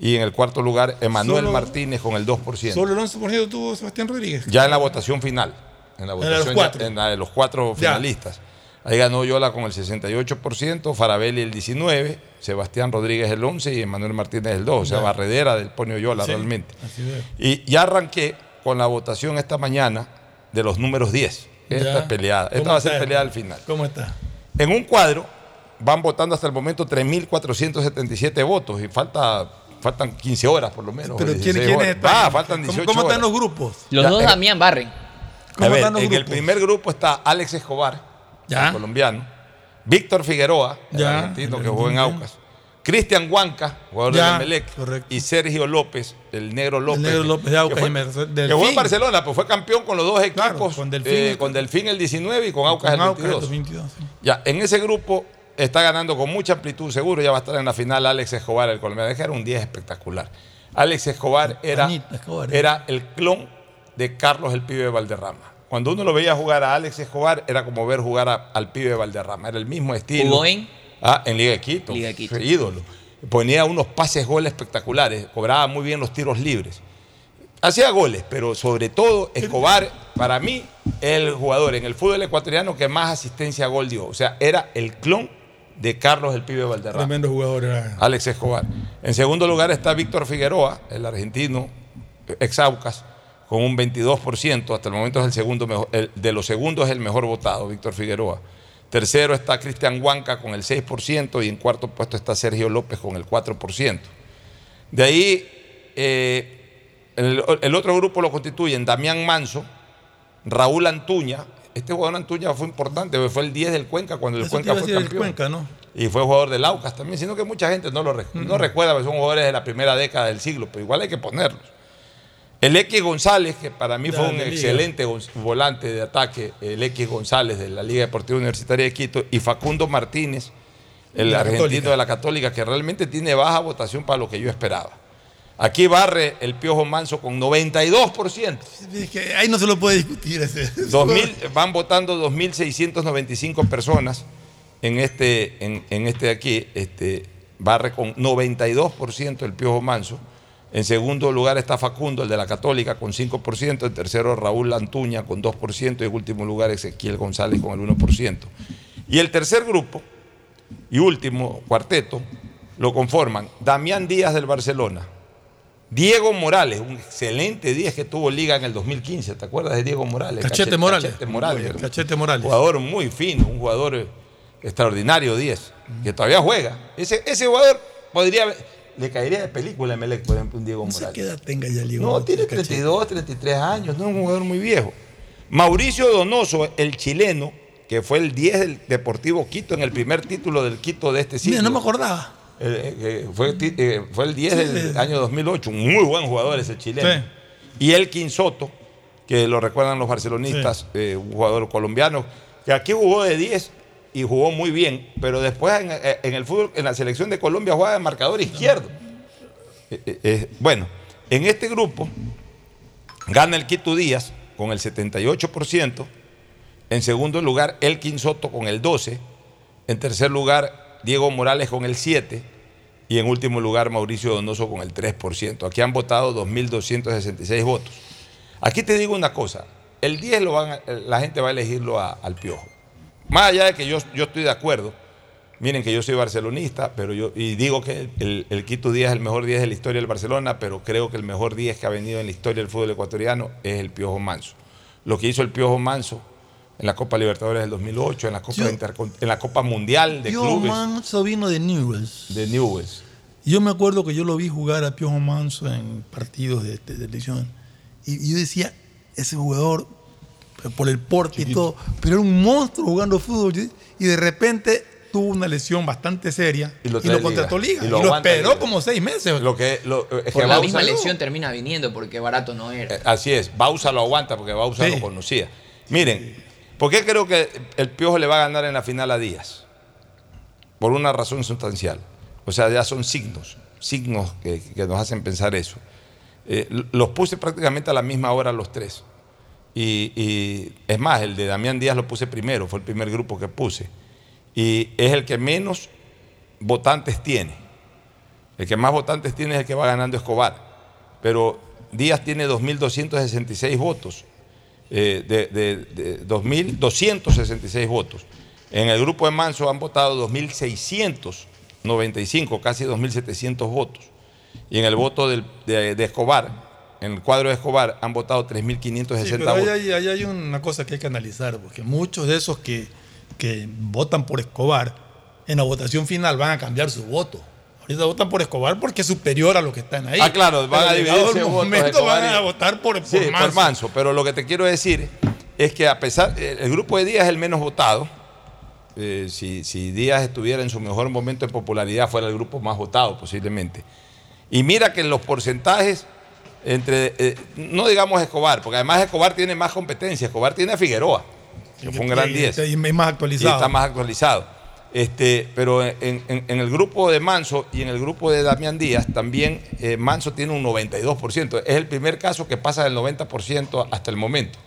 Y en el cuarto lugar, Emanuel Solo- Martínez con el 2%. Solo el 11% tuvo Sebastián Rodríguez. Ya en la votación final. En la En la de los votación ya- en la de los cuatro Ya. finalistas. Ahí ganó Yola con el 68%, Farabelli el 19%, Sebastián Rodríguez el 11% y Emanuel Martínez el 2%. O sea, Ya. barredera del Ponio Yola Sí, realmente. Y ya arranqué con la votación esta mañana de los números 10. Esta Ya. es peleada. Esta ¿Cómo va a ser está? peleada al final. ¿Cómo está? En un cuadro van votando hasta el momento 3.477 votos y falta, faltan 15 horas por lo menos. Pero ¿quiénes 16 quiénes están? Ah, faltan ¿Cómo- 18 ¿Cómo, están horas. los grupos? Los Ya, dos eh, Damián barren. A ¿Cómo ver, están los en el grupos? primer grupo está Alex Escobar, Ya. el colombiano, Víctor Figueroa, el Ya, argentino el que jugó en. Aucas, Cristian Huanca, jugador Emelec, correcto. y Sergio López, el negro López. negro López de Aucas que fue, y que jugó en Barcelona, pues fue campeón con los dos equipos, con Delfín. eh, con Delfín el 19 y con Aucas Con el Aucas 22. 22, sí. Ya, en ese grupo está ganando con mucha amplitud, seguro ya va a estar en la final Alex Escobar, el colombiano. Era un día espectacular. Alex Escobar era, Escobar, ¿eh? era el clon de Carlos el pibe de Valderrama. Cuando uno lo veía jugar a Alex Escobar, era como ver jugar a- al pibe de Valderrama. Era el mismo estilo. ¿Jugó en? Ah, en Liga de Quito. Liga de Quito. Fue ídolo. Ponía unos pases goles espectaculares, cobraba muy bien los tiros libres. Hacía goles, pero sobre todo Escobar, para mí, es el jugador en el fútbol ecuatoriano que más asistencia a gol dio. O sea, era el clon de Carlos el Pibe Valderrama. Tremendo jugador era. Alex Escobar. En segundo lugar está Víctor Figueroa, el argentino, ex Aucas, con un 22%. Hasta el momento es el segundo mejor, el- de los segundos es el mejor votado, Víctor Figueroa. Tercero está Cristian Huanca con el 6% y en cuarto puesto está Sergio López con el 4%. De ahí, eh, el, el otro grupo lo constituyen Damián Manso, Raúl Antuña. Este jugador Antuña fue importante, fue el 10 del Cuenca cuando el Eso Cuenca fue campeón. Cuenca, ¿no? Y fue jugador del Aucas también, sino que mucha gente no lo rec- no recuerda, porque son jugadores de la primera década del siglo, pero igual hay que ponerlos. El X González, que para mí fue un Liga. excelente volante de ataque, el X González de la Liga Deportiva Universitaria de Quito, y Facundo Martínez, el la argentino Católica. de la Católica, que realmente tiene baja votación para lo que yo esperaba. Aquí barre el Piojo Manso con 92%. Es que ahí no se lo puede discutir. Ese. [LAUGHS] 2000, van votando 2.695 personas en este, en, en este de aquí. Este, barre con 92% el Piojo Manso. En segundo lugar está Facundo, el de la Católica, con 5%. En tercero, Raúl Antuña, con 2%. Y en último lugar, Ezequiel González, con el 1%. Y el tercer grupo, y último cuarteto, lo conforman Damián Díaz del Barcelona, Diego Morales, un excelente 10 que tuvo liga en el 2015. ¿Te acuerdas de Diego Morales? Cachete Morales. Cachete Morales. Cachete Morales. Jugador muy fino, un jugador eh, extraordinario 10, que todavía juega. Ese, ese jugador podría. Le caería de película a Melec, por ejemplo, un Diego No sé Morales. qué edad tenga ya Diego. No, tiene Cachete. 32, 33 años, no es un jugador muy viejo. Mauricio Donoso, el chileno, que fue el 10 del Deportivo Quito en el primer título del Quito de este siglo. Mira, no me acordaba. Eh, fue, eh, fue el 10 Sí, del año 2008, un muy buen jugador ese chileno. Sí. Y Elkin Soto, que lo recuerdan los barcelonistas, eh, un jugador colombiano, que aquí jugó de 10 y jugó muy bien, pero después en, en el fútbol, en la selección de Colombia juega de marcador izquierdo. Bueno, en este grupo gana el Quito Díaz con el 78%, en segundo lugar Elkin Soto con el 12%, en tercer lugar Diego Morales con el 7% y en último lugar Mauricio Donoso con el 3%. Aquí han votado 2.266 votos. Aquí te digo una cosa, el 10 lo van la gente va a elegirlo al Piojo. Más allá de que yo, yo estoy de acuerdo, miren que yo soy barcelonista, pero yo y digo que el, el- Quito 10 es el mejor 10 de la historia del Barcelona, pero creo que el mejor 10 que ha venido en la historia del fútbol ecuatoriano es el Piojo Manso. Lo que hizo el Piojo Manso en la Copa Libertadores del 2008, en la Copa, Yo- en la Copa Mundial de Piojo Clubes Manso vino de Newells. de Newells. Yo me acuerdo que yo lo vi jugar a Piojo Manso en partidos de, de televisión. Y, y yo decía, ese jugador, por el porte y todo, pero era un monstruo jugando fútbol. Y de repente tuvo una lesión bastante seria y lo, contrató Liga. Y Y lo lo, aguanta esperó Liga. como seis meses. Lo que, lo, es Por que la Bausa misma lo- lesión termina viniendo porque barato no era. Eh, Así es, Bausa lo aguanta porque Bausa Sí. lo conocía. Miren, ¿por qué creo que el Piojo le va a ganar en la final a Díaz? Por una razón sustancial. O sea, ya son signos, signos que, nos hacen pensar eso. Eh, los puse prácticamente a la misma hora los tres. Y es más, el de Damián Díaz lo puse primero, fue el primer grupo que puse. Y es el que menos votantes tiene. El que más votantes tiene es el que va ganando Escobar. Pero Díaz tiene 2.266 votos. Eh, de, de, de 2.266 votos. En el grupo de Manso han votado 2.695, casi 2.700 votos. Y en el voto del- de, de Escobar, en el cuadro de Escobar, han votado 3.560 Sí, ahí votos. hay, ahí hay una cosa que hay que analizar, porque muchos de esos que, que votan por Escobar, en la votación final van a cambiar su voto. Ahorita votan por Escobar porque es superior a lo que están ahí. Ah, claro, van Pero a dividirse el momento van y- a votar por, por Sí, Manso. por Manso. Pero lo que te quiero decir es que a pesar, el grupo de Díaz es el menos votado. Eh, si, si Díaz estuviera en su mejor momento de popularidad, fuera el grupo más votado posiblemente. Y mira que en los porcentajes, entre, eh, no digamos Escobar, porque además Escobar tiene más competencia. Escobar tiene a Figueroa, que fue un gran Y- 10. y es más Y actualizado. está más actualizado. Este, pero en, en- en el grupo de Manso y en el grupo de Damián Díaz también eh, Manso tiene un 92%. Es el primer caso que pasa del 90% hasta el momento.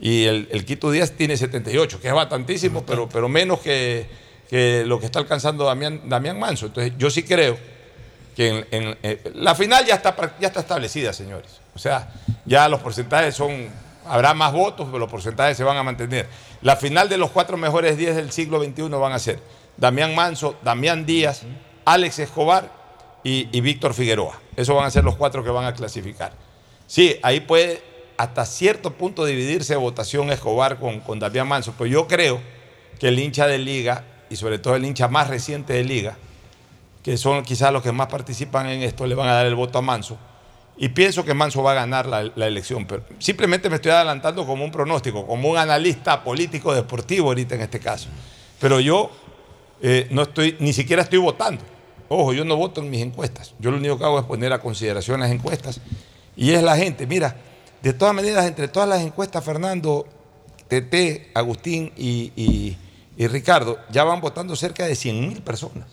Y el, el Quito Díaz tiene 78%, que es bastantísimo, pero, pero menos que, que lo que está alcanzando Damián, Damián Manso. Entonces yo sí creo que en, eh, la final ya está, ya está establecida, señores. O sea, ya los porcentajes son, habrá más votos, pero los porcentajes se van a mantener. La final de los cuatro mejores 10 del siglo XXI van a ser Damián Manso, Damián Díaz, Alex Escobar y, Víctor Figueroa. Esos van a ser los cuatro que van a clasificar. Sí, ahí puede hasta cierto punto dividirse votación Escobar con, con Damián Manso, pero yo creo que el hincha de Liga, y sobre todo el hincha más reciente de Liga, que son quizás los que más participan en esto, le van a dar el voto a Manso. Y pienso que Manso va a ganar la, la elección. Pero simplemente me estoy adelantando como un pronóstico, como un analista político deportivo ahorita en este caso. Pero yo eh, no estoy, ni siquiera estoy votando. Ojo, yo no voto en mis encuestas. Yo lo único que hago es poner a consideración las encuestas. Y es la gente. Mira, de todas maneras, entre todas las encuestas, Fernando, Tete, Agustín y, y- y Ricardo, ya van votando cerca de 100 mil personas.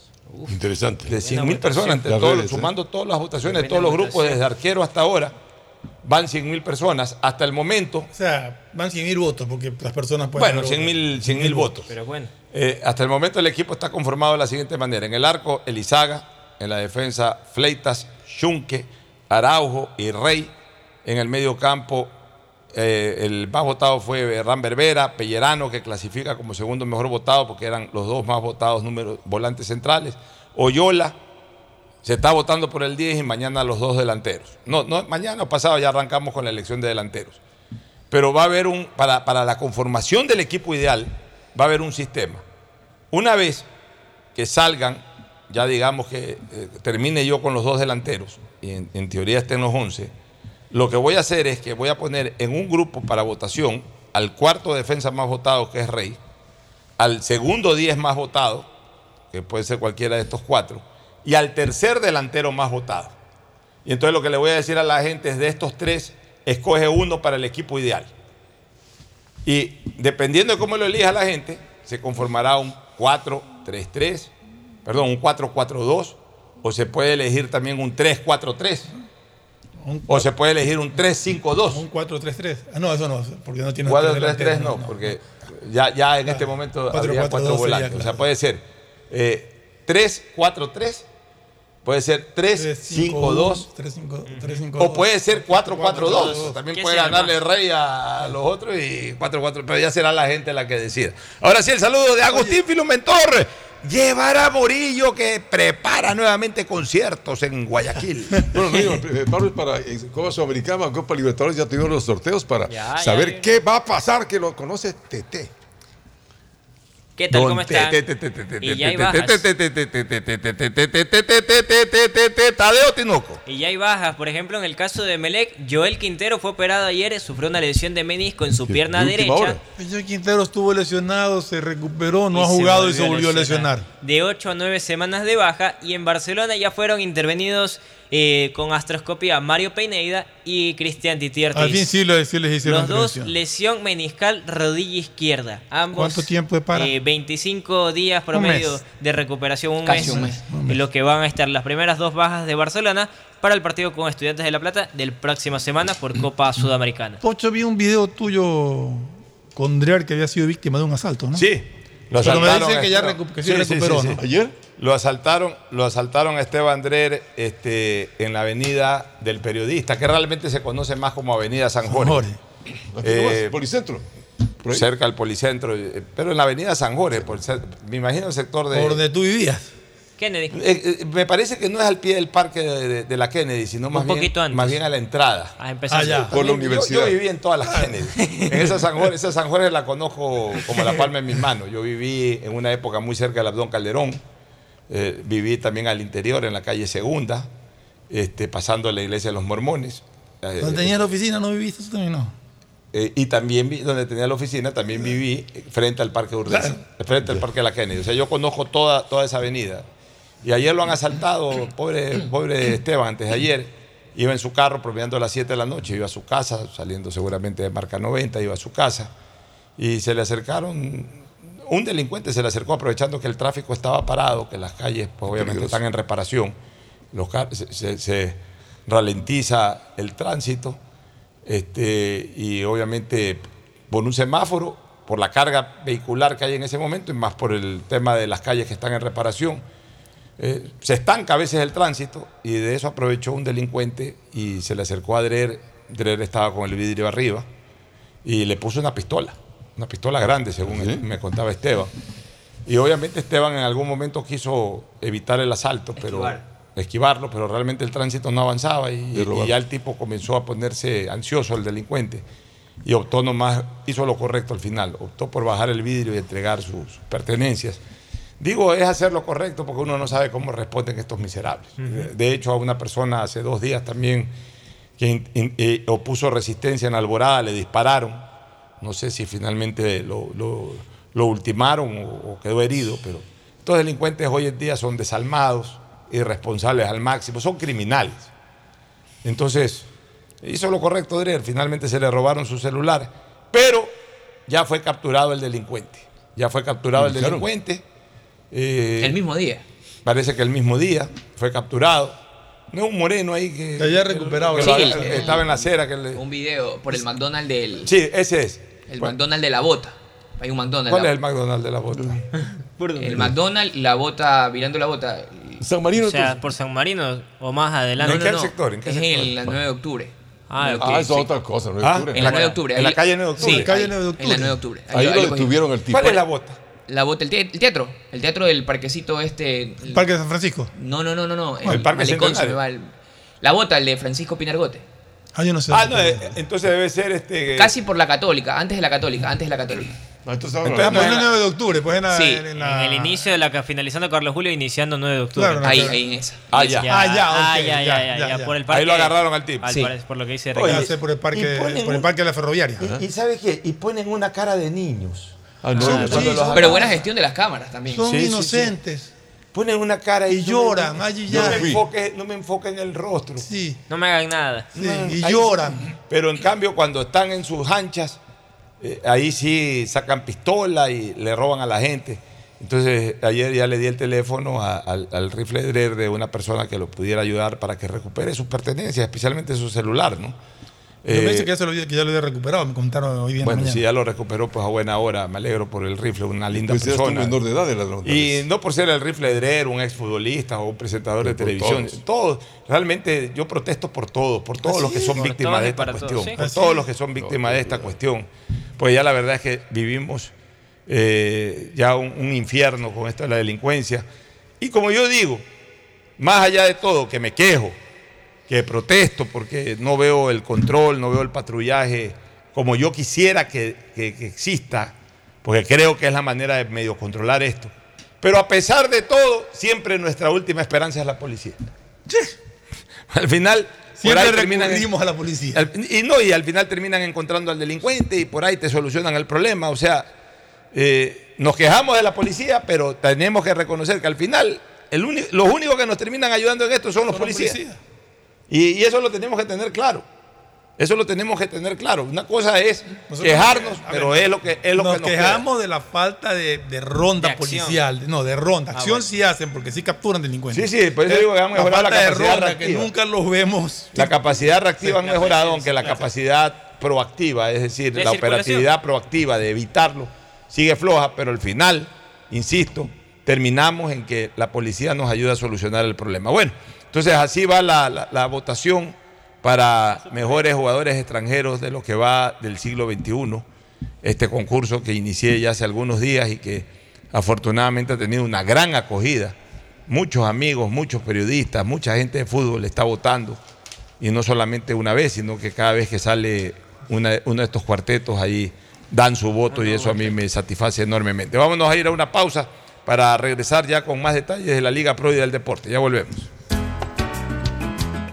Interesante. De 100 mil personas, entre Las todos, redes, ¿eh? sumando todas las votaciones de todos los grupos, votación. desde arquero hasta ahora, van 100 mil personas. Hasta el momento, O sea, van 100 mil votos porque las personas pueden. bueno, haber 100 mil votado. 100 mil votos. Pero bueno. Eh, hasta el momento el equipo está conformado de la siguiente manera. En el arco, Elizaga. En la defensa, Fleitas, Schunke, Araujo y Rey. En el medio campo, eh, el más votado fue Ran Berbera, Pellerano, que clasifica como segundo mejor votado porque eran los dos más votados números volantes centrales. Oyola, se está votando por el 10 y mañana los dos delanteros. No, no, mañana o pasado ya arrancamos con la elección de delanteros. Pero va a haber un, para, para la conformación del equipo ideal, va a haber un sistema. Una vez que salgan, ya digamos que eh, termine yo con los dos delanteros, y en, en teoría estén los 11, lo que voy a hacer es que voy a poner en un grupo para votación al cuarto defensa más votado, que es Rey, al segundo 10 más votado, que puede ser cualquiera de estos cuatro, y al tercer delantero más votado. Y entonces lo que le voy a decir a la gente es de estos tres, escoge uno para el equipo ideal. Y dependiendo de cómo lo elija la gente, se conformará un 4-3-3, perdón, un 4-4-2, o se puede elegir también un 3-4-3, o se puede elegir un 3-5-2. Un 4-3-3. Ah, no, eso no, porque no tiene 4-3-3 tres no, delanteros, porque ya, ya en este momento habría cuatro, cuatro dos sería, volantes. O sea, claro. puede ser eh, 3-4-3, puede ser 3-5-2, 3-5-2. o puede ser 4-4-2. 4-4-2. También ¿Qué puede ganarle rey a los otros y 4-4, pero ya será la gente la que decida. Ahora sí, el saludo de Agustín Filumentor. Llevará Morillo que prepara nuevamente conciertos en Guayaquil. [LAUGHS] Bueno, amigo, eh, Pablo, para eh, Copa Sudamericana, Copa Libertadores, ya tuvimos los sorteos para Ya, saber ya, qué va a pasar, que lo conoce TT. ¿Qué tal? ¿Cómo están? Y ya hay bajas. Tadeo Tinoco. Y ya hay bajas. Por ejemplo, en el caso de Melec, Joel Quintero fue operado ayer, sufrió una lesión de menisco en su pierna derecha. Joel Quintero estuvo lesionado, se recuperó, no ha jugado y se volvió a lesionar. De 8 a 9 semanas de baja. Y en Barcelona ya fueron intervenidos eh, con astroscopia Mario Peineida y Cristian Titiertes. Al fin sí, le- sí les hicieron Los dos intervención. lesión meniscal rodilla izquierda. Ambos. ¿Cuánto tiempo de para? eh, 25 días promedio mes. de recuperación, un Casi mes, un mes. En lo que van a estar las primeras dos bajas de Barcelona para el partido con Estudiantes de La Plata del próxima semana por Copa Sudamericana. Pocho, vi un video tuyo con Drear que había sido víctima de un asalto, ¿no? Sí. Lo Pero me asaltaron dicen a que ya Esteban. recu- que sí recuperó, ¿no? ¿Ayer? Lo asaltaron, lo asaltaron a Esteban Drer este, en la avenida del periodista, que realmente se conoce más como Avenida San Jorge. Eh, Policentro. cerca del Policentro, eh, pero en la avenida San Jorge, por me imagino el sector de... Por donde tú vivías. Kennedy. Eh, eh, me parece que no es al pie del parque de, de- de la Kennedy, sino más, bien, poquito antes. más bien a la entrada. A empezar. Ah, ya. Por la yo- universidad. Yo, viví en todas las Kennedy. [LAUGHS] En esa San, Jorge, esa San Jorge la conozco como la palma en mis manos. Yo viví en una época muy cerca del Abdón Calderón. Eh, viví también al interior, en la calle Segunda, este, pasando la iglesia de los mormones. Donde tenía la oficina, ¿no viviste tú también? No. eh, y también vi, donde tenía la oficina, también viví frente al Parque Urdesa, frente al Parque de la Kennedy. O sea, yo conozco toda, toda esa avenida. Y ayer lo han asaltado, pobre, pobre Esteban, antes de ayer. Iba en su carro promediando a las 7 de la noche, iba a su casa, saliendo seguramente de marca 90, iba a su casa. Y se le acercaron, un delincuente se le acercó aprovechando que el tráfico estaba parado, que las calles pues, obviamente están en reparación. Los se- se ralentiza el tránsito este, y obviamente por un semáforo, por la carga vehicular que hay en ese momento y más por el tema de las calles que están en reparación. Eh, se estanca a veces el tránsito y de eso aprovechó un delincuente y se le acercó a Drer. Drer estaba con el vidrio arriba y le puso una pistola, una pistola grande, según me contaba Esteban. Y obviamente Esteban en algún momento quiso evitar el asalto, pero Esquivar. esquivarlo, pero realmente el tránsito no avanzaba y, Y ya el tipo comenzó a ponerse ansioso, el delincuente, y optó nomás, hizo lo correcto al final, optó por bajar el vidrio y entregar sus pertenencias. Digo, es hacer lo correcto porque uno no sabe cómo responden estos miserables. De hecho, a una persona hace dos días también que in- in- eh, opuso resistencia en Alborada, le dispararon. No sé si finalmente lo, lo- lo ultimaron o, o quedó herido, pero estos delincuentes hoy en día son desalmados, irresponsables al máximo, son criminales. Entonces, hizo lo correcto Drer, finalmente se le robaron su celular, pero ya fue capturado el delincuente. Ya fue capturado el delincuente. Eh, El mismo día. Parece que el mismo día fue capturado. No es un moreno ahí que. Que ya recuperado. que Sí, lo- el- estaba en la acera. Que le- Un video por el McDonald's del. Sí, ese es. El ¿Cuál- McDonald's de la bota. Hay un McDonald's. ¿Cuál la- es el McDonald's de la bota? [LAUGHS] El McDonald's, la bota, mirando la bota. San Marino. O sea, por San Marino o más adelante. No, no, no. es en la 9 de octubre. Ah, 9 de octubre, Ah, eso es sí. otra cosa, 9 de Ah, octubre. En la 9 de octubre. En la ahí- calle 9 de octubre. Sí, En la calle ahí- 9 de En la octubre. 9 de octubre. Ahí lo lo cogí. detuvieron el tipo. ¿Cuál es la bota? La bota, el, te- el teatro. El teatro del parquecito este. el- Parque de San Francisco. No, no, no, no. no. El Parque Malecón se me va el- La bota, el de Francisco Pinargote. Ah, yo no sé. Ah, no, eh, entonces debe ser este. Casi por la Católica, antes de la Católica, antes de la Católica. Ah, entonces, Entonces, Ah, no pues es el la- 9 de octubre, pues en la, Sí, en la- En el inicio de la finalizando Carlos Julio, iniciando 9 de octubre. Claro, no, Ahí, claro. ahí en esa. Ah, esa. ya. Ah, ya, Ah, ok, ya, ya, ya, ya, ya, ya, ya. Por el parque, Ahí lo agarraron al tipo. Sí. por lo que dice Oye, Ya por el parque, por el parque de la ferroviaria. Y, y ¿sabe qué? Y ponen una cara de niños. Ah, Son- sí, Pero buena gestión de las cámaras también. Son Sí, sí, sí. inocentes. Ponen una cara Y lloran, me- allí no me enfoque, no me enfoque en el rostro. Sí, No me hagan nada. sí, y Ahí lloran. Pero en cambio, cuando están en sus anchas, eh, ahí sí sacan pistola y le roban a la gente. Entonces, ayer ya le di el teléfono a- al, al rifle de una persona que lo pudiera ayudar para que recupere sus pertenencias, especialmente su celular, ¿no? Me Eh, dice que, ya se lo, que ya lo había recuperado, me contaron hoy día en la bueno, si ya lo recuperó, pues a buena hora. Me alegro por el rifle, una linda Pues persona. menor de edad de ladrón. Y no por ser el rifle Drer, un exfutbolista o un presentador de Pero por televisión. todos. Todos. Realmente yo protesto por todos, por todos los que son víctimas de esta cuestión. todos, sí. Por Así todos los que son víctimas de esta cuestión. Pues ya la verdad es que vivimos eh, ya un, un infierno con esto de la delincuencia. Y como yo digo, más allá de todo, que me quejo, que protesto porque no veo el control, no veo el patrullaje como yo quisiera que, que- que exista porque creo que es la manera de medio controlar esto. Pero a pesar de todo, siempre nuestra última esperanza es la policía. Al final, Siempre por ahí terminan- a la policía. al- y no, y al final terminan encontrando al delincuente y por ahí te solucionan el problema. O sea, eh, nos quejamos de la policía, pero tenemos que reconocer que al final el los únicos que nos terminan ayudando en esto son los policías. Y, y eso lo tenemos que tener claro. Eso lo tenemos que tener claro. Una cosa es Nosotros- quejarnos, a pero ver, es lo que es lo nos que nos quejamos de la falta de, de ronda De policial. No, de ronda. Ah, Acción bueno. sí hacen porque sí capturan delincuentes. Sí, sí, por eso digo que han mejorado la falta de capacidad ronda que nunca los vemos. La capacidad reactiva han Sí, mejorado, aunque la capacidad proactiva, es decir, De la operatividad proactiva de evitarlo, sigue floja, pero al final, insisto, terminamos en que la policía nos ayuda a solucionar el problema. Bueno, entonces así va la, votación para mejores jugadores extranjeros de lo que va del siglo XXI, este concurso que inicié ya hace algunos días y que afortunadamente ha tenido una gran acogida. Muchos amigos, muchos periodistas, mucha gente de fútbol está votando y no solamente una vez, sino que cada vez que sale uno de estos cuartetos ahí dan su voto y eso a mí me satisface enormemente. Vámonos a ir a una pausa para regresar ya con más detalles de la Liga Pro y del deporte. Ya volvemos.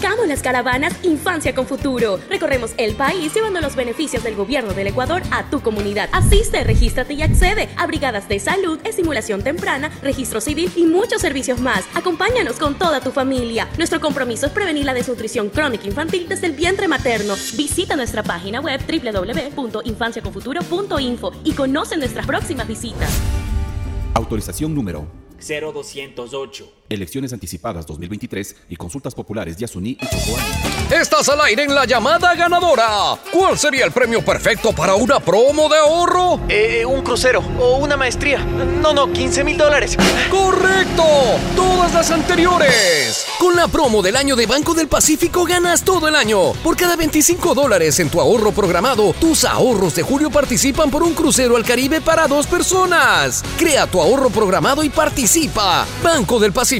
Arrancamos las caravanas Infancia con Futuro. Recorremos el país llevando los beneficios del gobierno del Ecuador a tu comunidad. Asiste, regístrate y accede a brigadas de salud, estimulación temprana, registro civil y muchos servicios más. Acompáñanos con toda tu familia. Nuestro compromiso es prevenir la desnutrición crónica infantil desde el vientre materno. Visita nuestra página web www.infanciaconfuturo.info y conoce nuestras próximas visitas. Autorización número 0208. Elecciones anticipadas 2023 y consultas populares de Asuní y Chocoa. Estás al aire en la llamada ganadora. ¿Cuál sería el premio perfecto para una promo de ahorro? Eh, un crucero o una maestría. No, no, 15 mil dólares. ¡Correcto! Todas las anteriores. Con la promo del año de Banco del Pacífico ganas todo el año. Por cada 25 dólares en tu ahorro programado, tus ahorros de julio participan por un crucero al Caribe para dos personas. Crea tu ahorro programado y participa. Banco del Pacífico.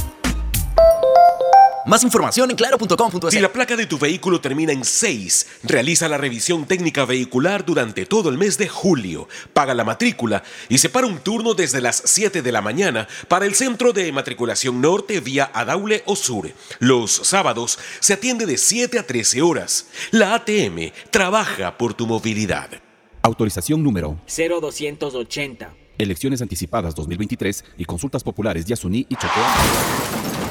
Más información en claro.com.es. Si la placa de tu vehículo termina en 6, realiza la revisión técnica vehicular durante todo el mes de julio. Paga la matrícula y separa un turno desde las 7 de la mañana para el centro de matriculación norte vía Adaule o Sur. Los sábados se atiende de 7 a 13 horas. La ATM trabaja por tu movilidad. Autorización número 0280. Elecciones anticipadas 2023 y consultas populares de Asuní y Chocoa.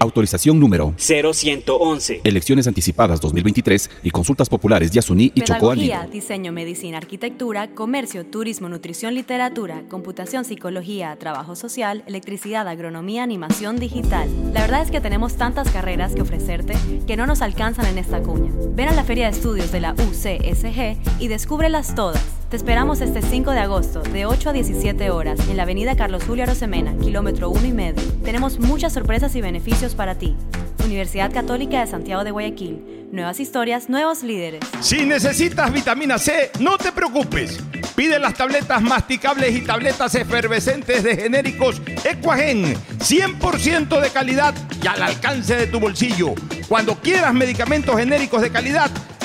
Autorización número 0111. Elecciones anticipadas 2023 y consultas populares de Asuní y. Pedagogía, diseño, medicina, arquitectura, comercio, turismo, nutrición, literatura, computación, psicología, trabajo social, electricidad, agronomía, animación digital. La verdad es que tenemos tantas carreras que ofrecerte que no nos alcanzan en esta cuña. Ven a la Feria de Estudios de la UCSG y descúbrelas todas. Te esperamos este 5 de agosto, de 8 a 17 horas, en la avenida Carlos Julio Arosemena, kilómetro 1 y medio. Tenemos muchas sorpresas y beneficios para ti. Universidad Católica de Santiago de Guayaquil. Nuevas historias, nuevos líderes. Si necesitas vitamina C, no te preocupes. Pide las tabletas masticables y tabletas efervescentes de genéricos Equagen, 100% de calidad y al alcance de tu bolsillo. Cuando quieras medicamentos genéricos de calidad,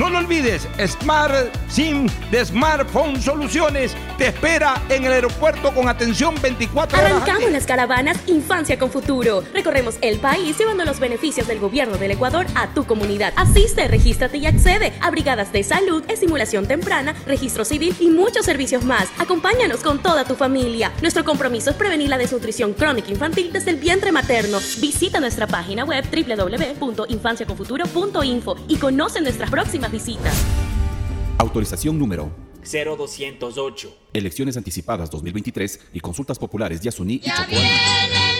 No lo olvides, Smart SIM de Smartphone Soluciones te espera en el aeropuerto con atención 24 horas. Arrancamos las caravanas Infancia con Futuro. Recorremos el país llevando los beneficios del gobierno del Ecuador a tu comunidad. Asiste, regístrate y accede a brigadas de salud, estimulación temprana, registro civil y muchos servicios más. Acompáñanos con toda tu familia. Nuestro compromiso es prevenir la desnutrición crónica infantil desde el vientre materno. Visita nuestra página web www.infanciaconfuturo.info y conoce nuestras próximas visitas. Autorización número 0208. Elecciones anticipadas 2023 y consultas populares Yasuní y Chocoa.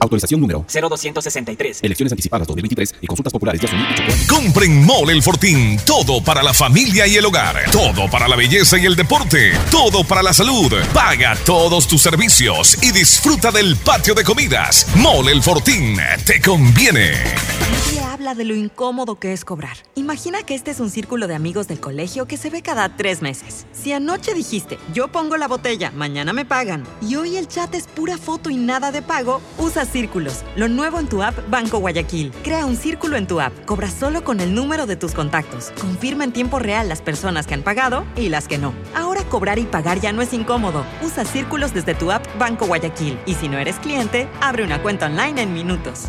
Autorización número 0263. Elecciones anticipadas 2023 y consultas populares y Chocoa. Compren Mole El Fortín. Todo para la familia y el hogar. Todo para la belleza y el deporte. Todo para la salud. Paga todos tus servicios y disfruta del patio de comidas. Mole El Fortín. Te conviene. Nadie habla de lo incómodo que es cobrar. Imagina que este es un círculo de amigos del colegio que se ve cada tres meses. Si anoche dijiste, yo pongo la botella, mañana me pagan, y hoy el chat es pura foto y nada de pago, usa círculos. Lo nuevo en tu app Banco Guayaquil. Crea un círculo en tu app. Cobra solo con el número de tus contactos. Confirma en tiempo real las personas que han pagado y las que no. Ahora cobrar y pagar ya no es incómodo. Usa círculos desde tu app Banco Guayaquil. Y si no eres cliente, abre una cuenta online en minutos.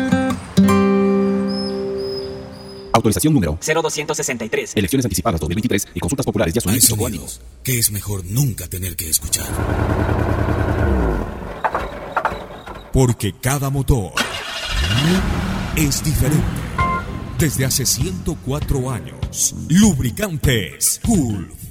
Autorización número 0263. Elecciones anticipadas 2023 y consultas populares Yasuní y Hay sonidos que es mejor nunca tener que escuchar. Porque cada motor es diferente. Desde hace 104 años, Lubricantes Gulf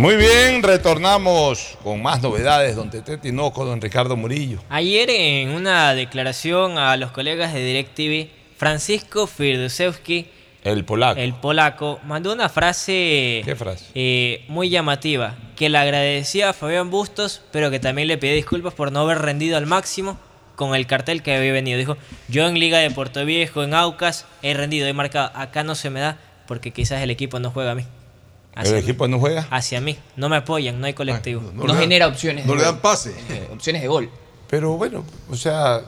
Muy bien, retornamos con más novedades, don Tete Tinoco, don Ricardo Murillo. Ayer en una declaración a los colegas de DirecTV, Francisco Firdusewski, el polaco, el polaco mandó una frase, ¿Qué frase? eh, muy llamativa, que le agradecía a Fabián Bustos, pero que también le pedía disculpas por no haber rendido al máximo con el cartel que había venido. Dijo, yo en Liga de Puerto Viejo, en Aucas, he rendido, he marcado, acá no se me da porque quizás el equipo no juega a mí. ¿El equipo no juega? Hacia mí. No me apoyan, no hay colectivo. No, genera opciones. no de le dan pase. Eh, opciones de gol. Pero bueno, o sea,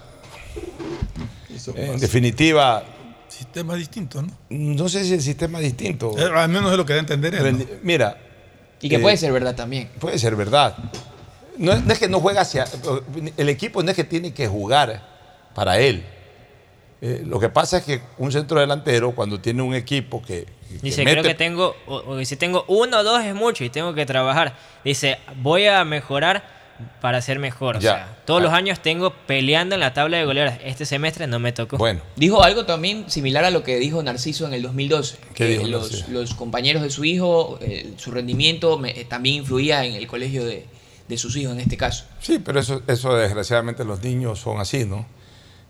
en definitiva, Sistema distinto, ¿no? no sé si el sistema es distinto. Eh, al menos es lo que da a entender él. ¿no? Mira. Y que eh, puede ser verdad también. Puede ser verdad. No, es- no es que no juega hacia. El equipo no es que tiene que jugar para él. Eh, lo que pasa es que un centro delantero, cuando tiene un equipo que. Que Dice, mete- creo que tengo, o, o si tengo uno o dos es mucho y tengo que trabajar. Dice, voy a mejorar para ser mejor. O Ya. sea, todos los años tengo peleando en la tabla de goleadas. Este semestre no me tocó. Dijo algo también similar a lo que dijo Narciso en el 2012. ¿Qué que dijo los, los compañeros de su hijo, eh, su rendimiento me- eh, también influía en el colegio de, de sus hijos en este caso. Sí, pero eso, eso desgraciadamente los niños son así, ¿no?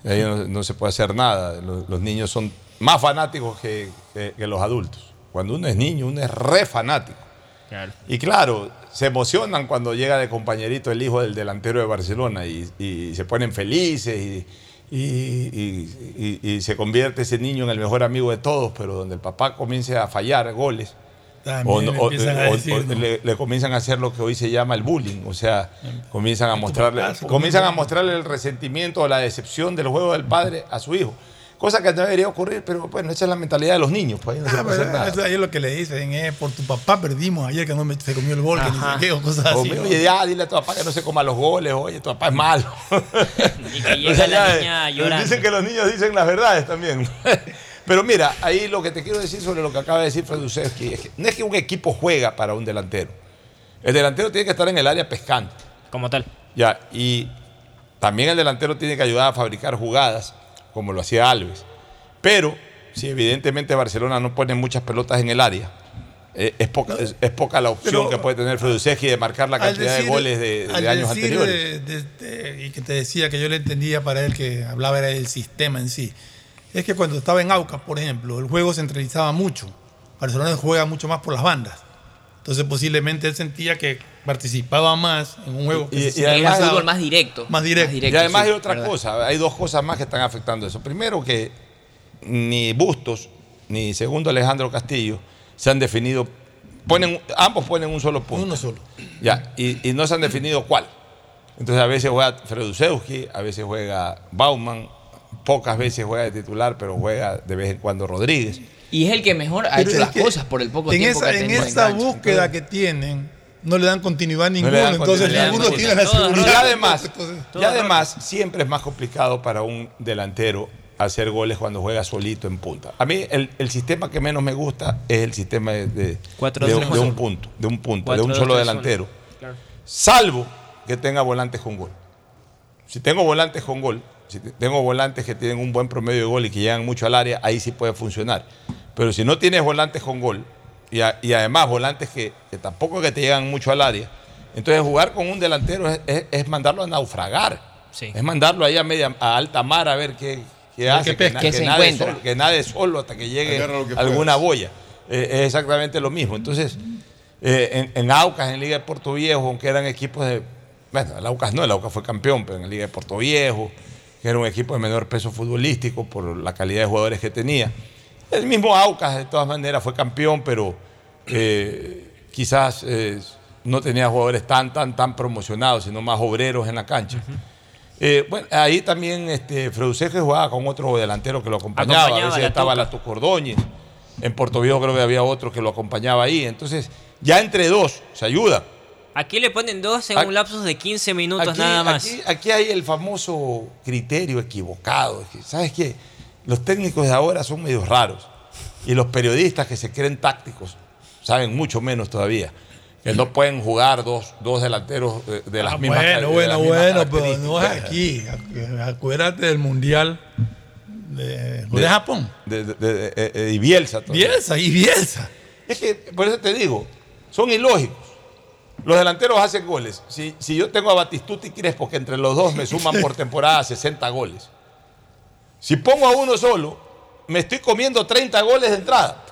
Ahí no, no se puede hacer nada. Los, los niños son más fanáticos que, que- que los adultos. Cuando uno es niño, uno es re fanático. Y claro, se emocionan cuando llega de compañerito el hijo del delantero de Barcelona y, y se ponen felices y, y- y- y- y se convierte ese niño en el mejor amigo de todos, pero donde el papá comience a fallar goles. También o- le o- empiezan a o- decir, o ¿no? le, le comienzan a hacer lo que hoy se llama el bullying, o sea, comienzan a mostrarle, comienzan a mostrarle el resentimiento o la decepción del juego del padre a su hijo, cosa que no debería ocurrir, pero bueno, esa es la mentalidad de los niños, pues ahí no se Ah, hacer nada. eso ahí es lo que le dicen, eh, por tu papá perdimos ayer que no me- se comió el gol, que ni o cosas así. Oye, ya, dile a tu papá que no se coma los goles, oye, tu papá es malo. [LAUGHS] Y que llega O sea, la niña eh, llorando. Dicen que los niños dicen las verdades también. [LAUGHS] Pero mira, ahí lo que te quiero decir sobre lo que acaba de decir Fredusewski es que no es que un equipo juega para un delantero. El delantero tiene que estar en el área pescando. Como tal. Ya, y también el delantero tiene que ayudar a fabricar jugadas, como lo hacía Alves. Pero si evidentemente Barcelona no pone muchas pelotas en el área, eh, es, poca, es, es poca la opción Pero- que puede tener Fredusewski de marcar la cantidad decir- de goles de, de al años decir anteriores. de- de- de- y que te decía que yo le entendía para él que hablaba era del sistema en sí. Es que cuando estaba en Aucas, por ejemplo, el juego centralizaba mucho. Barcelona juega mucho más por las bandas. Entonces posiblemente él sentía que participaba más en un juego que Y- se y además- centralizaba. Fútbol más directo. Más directo. y además sí, hay otra verdad. cosa, hay dos cosas más que están afectando eso. Primero que ni Bustos ni segundo Alejandro Castillo se han definido, ponen, ambos ponen un solo punto. Uno solo. Ya, y, y no se han definido cuál. Entonces a veces juega Fredusewski, a veces juega Bauman, pocas veces juega de titular, pero juega de vez en cuando Rodríguez. Y es el que mejor ha Pero hecho las que cosas por el poco en tiempo esa, que ha en tenido esa cancha. búsqueda que tienen, no le dan continuidad a No ninguno. entonces ninguno tiene la Y seguridad. además, y además siempre es más complicado para un delantero hacer goles cuando juega solito en punta. A mí el, el sistema que menos me gusta es el sistema de, de- Cuatro, de- un punto, de un punto, Cuatro, de un solo tres, delantero. Claro. Salvo que tenga volantes con gol. Si tengo volantes con gol, si te- tengo volantes que tienen un buen promedio de gol y que llegan mucho al área, ahí sí puede funcionar. Pero si no tienes volantes con gol y, a- y además volantes que, que tampoco que te llegan mucho al área, entonces jugar con un delantero es, es- es mandarlo a naufragar. Es mandarlo ahí a, media, a alta mar a ver qué, qué hace, que, na- ¿Qué que nade solo, que nade solo hasta que llegue alguna boya. Eh, es exactamente lo mismo. Entonces, eh, en, en Aucas, en Liga de Puerto Viejo, aunque eran equipos de. Bueno, el Aucas no, el Aucas fue campeón, pero en la Liga de Puerto Viejo, que era un equipo de menor peso futbolístico por la calidad de jugadores que tenía. El mismo Aucas, de todas maneras, fue campeón, pero eh, quizás eh, no tenía jugadores tan, tan, tan promocionados, sino más obreros en la cancha. Eh, bueno, ahí también este, Fredusewski jugaba con otro delantero que lo acompañaba. Acompañaba a veces la estaba Tuca. la Tucordóñez. En Puerto Viejo creo que había otro que lo acompañaba ahí. Entonces, ya entre dos se ayuda. Aquí le ponen dos en Aquí- un lapsus de 15 minutos Aquí, nada más. aquí- aquí hay el famoso criterio equivocado. ¿Sabes qué? Los técnicos de ahora son medio raros. Y los periodistas que se creen tácticos saben mucho menos todavía. Que no pueden jugar dos, dos delanteros de, de las Ah, mismas bueno, de bueno, bueno, pero no es aquí. Acu- Acuérdate del Mundial de, Japón. De- de- y Bielsa. todavía. Bielsa, y Bielsa. Es que, por eso te digo, son ilógicos. Los delanteros hacen goles. Si, si yo tengo a Batistuta y Crespo, que entre los dos me suman por [LAUGHS] temporada 60 goles. Si pongo a uno solo, me estoy comiendo 30 goles de entrada.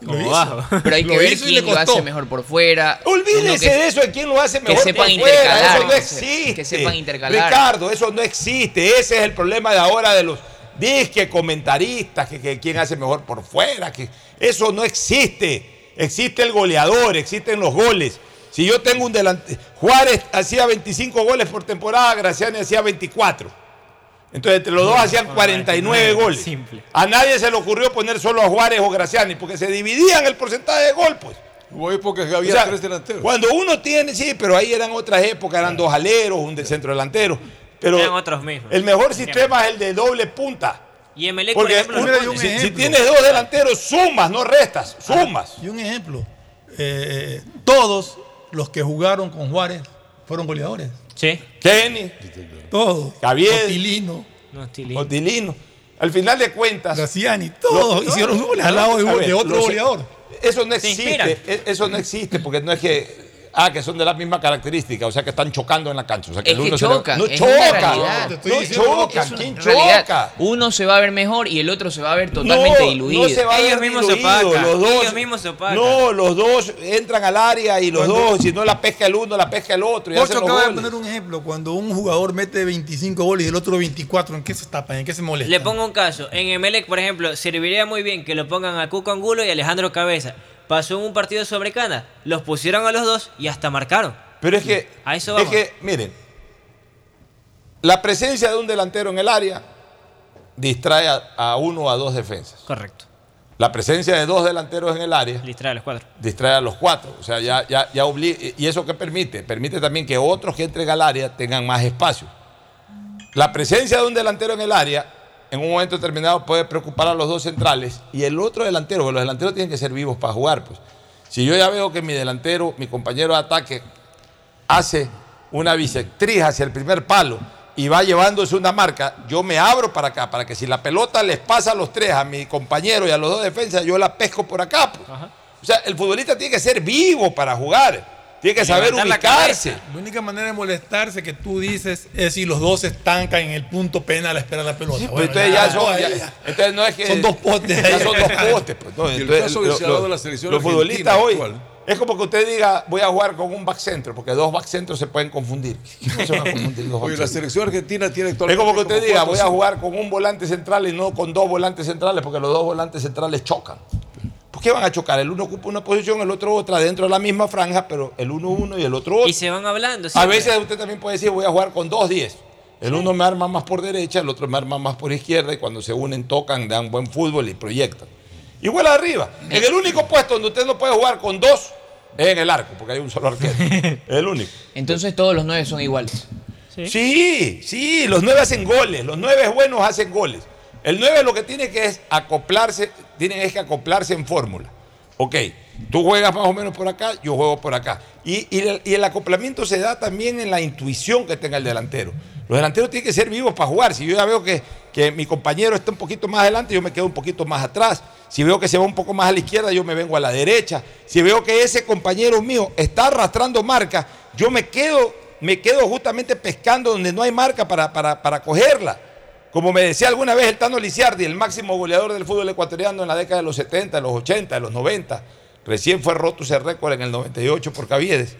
Lo hizo. Pero hay [LAUGHS] que ver quién lo hace mejor por fuera. Olvídese que- de eso, de quién lo hace que mejor. sepan por fuera. Eso no que existe. que sepan intercalar. Ricardo, eso no existe. Ese es el problema de ahora de los disque comentaristas, que, que quién hace mejor por fuera. Que eso no existe. existe el goleador, existen los goles. Si yo tengo un delante, Juárez hacía 25 goles por temporada, Graciani hacía 24. Entonces entre los dos hacían 49 goles. A nadie se le ocurrió poner solo a Juárez o Graciani, porque se dividían el porcentaje de gol, pues. Hubo épocas que había O sea, tres delanteros. Cuando uno tiene, sí, pero ahí eran otras épocas, eran dos aleros, un de centro delantero. Pero Eran otros mismos. el mejor sistema es el de doble punta. Y Emelec, por Porque ejemplo, uno- lo pone. si, si tienes dos delanteros, sumas, no restas, sumas. Y un ejemplo, eh, todos los que jugaron con Juárez fueron goleadores. Sí. Kenny, Todos. Javier, Otilino, No. Otilino. Al final de cuentas. Graciani, todos hicieron goles al lado de, a ver, de otro goleador. Eso no existe. e- Eso no existe porque no es que. Ah, que son de la misma característica, o sea que están chocando en la cancha. O sea que Es el que uno le- chocan, No es chocan. No Es una chocan. ¿Quién choca? Uno se va a ver mejor y el otro se va a ver totalmente no, diluido. No se va a ver Ellos mismos se opacan, Los dos, ellos mismos se opacan. No, los dos entran al área y los dos, si no la pesca el uno, la pesca el otro. Y hacen Ocho los acaba de poner un ejemplo. Cuando un jugador mete 25 goles y el otro 24, ¿en qué se tapan? ¿En qué se molesta? Le pongo un caso. En Emelec, por ejemplo, serviría muy bien que lo pongan a Cuco Angulo y Alejandro Cabeza. Pasó en un partido sobre Cana, los pusieron a los dos y hasta marcaron. Pero es que, A eso es vamos. que, miren, la presencia de un delantero en el área distrae a, a uno o a dos defensas. Correcto. La presencia de dos delanteros en el área Distrae a los cuatro. distrae a los cuatro. O sea, ya, ya, ya ¿Y eso qué permite? Permite también que otros que entren al área tengan más espacio. La presencia de un delantero en el área, en un momento determinado, puede preocupar a los dos centrales y el otro delantero, porque los delanteros tienen que ser vivos para jugar. Pues. Si yo ya veo que mi delantero, mi compañero de ataque, hace una bisectriz hacia el primer palo y va llevándose una marca, yo me abro para acá, para que si la pelota les pasa a los tres, a mi compañero y a los dos defensas, yo la pesco por acá. pues. O sea, el futbolista tiene que ser vivo para jugar, tiene que saber la ubicarse. cabeza. La única manera de molestarse que tú dices es si los dos se estancan en el punto penal a espera de la pelota. Pues Bueno, entonces ya son, ahí ya- ya. entonces no es que Son dos postes. ya son dos postes. pues, no, Y el caso lo- en la selección los argentina futbolistas hoy actual. es como que usted diga voy a jugar con un back centro porque dos back centros se pueden confundir. [LAUGHS] ¿Cómo se van a confundir dos Oye, la selección argentina tiene Es como que usted como diga, voy a jugar con un volante central y no con dos volantes centrales, porque los dos volantes centrales chocan. ¿Por qué van a chocar? El uno ocupa una posición, el otro otra, dentro de la misma franja, pero el uno uno y el otro otro. Y se van hablando. A veces usted también puede decir, voy a jugar con dos 10. El uno me arma más por derecha, el otro me arma más por izquierda, y cuando se unen, tocan, dan buen fútbol y proyectan. Igual arriba. En el único puesto donde usted no puede jugar con dos es en el arco, porque hay un solo arquero. es [LAUGHS] el único. Entonces todos los nueve son iguales. Sí, sí, los nueve hacen goles, los nueve buenos hacen goles. El nueve lo que tiene que es acoplarse, tienen es que acoplarse en fórmula. Ok, tú juegas más o menos por acá, yo juego por acá. Y, y el, y el acoplamiento se da también en la intuición que tenga el delantero. Los delanteros tienen que ser vivos para jugar. Si yo ya veo que, que mi compañero está un poquito más adelante, yo me quedo un poquito más atrás. Si veo que se va un poco más a la izquierda, yo me vengo a la derecha. Si veo que ese compañero mío está arrastrando marca, yo me quedo, me quedo justamente pescando donde no hay marca para, para, para cogerla. Como me decía alguna vez el Tano Lisiardi, el máximo goleador del fútbol ecuatoriano en la década de los 70, de los 80, de los 90. Recién fue roto ese récord en el 98 por Caviedes.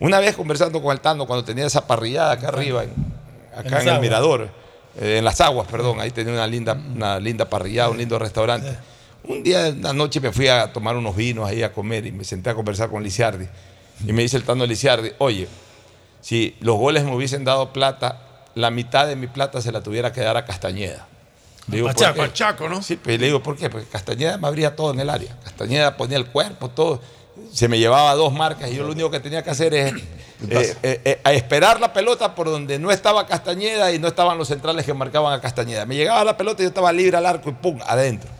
Una vez conversando con el Tano cuando tenía esa parrillada acá arriba, en- acá en, el. Mirador, eh, en las aguas, perdón, ahí tenía una linda, una linda parrillada, un lindo restaurante. Un día, una noche me fui a tomar unos vinos ahí a comer y me senté a conversar con Lisiardi. Y me dice el Tano Lisiardi, oye, si los goles me hubiesen dado plata, la mitad de mi plata se la tuviera que dar a Castañeda. Le digo, ¿por qué? ¿no? Sí, pues le digo, ¿por qué? Porque Castañeda me abría todo en el área. Castañeda ponía el cuerpo, todo. Se me llevaba dos marcas y yo lo único que tenía que hacer es [COUGHS] eh, eh, eh, a esperar la pelota por donde no estaba Castañeda y no estaban los centrales que marcaban a Castañeda. Me llegaba la pelota y yo estaba libre al arco y pum, adentro.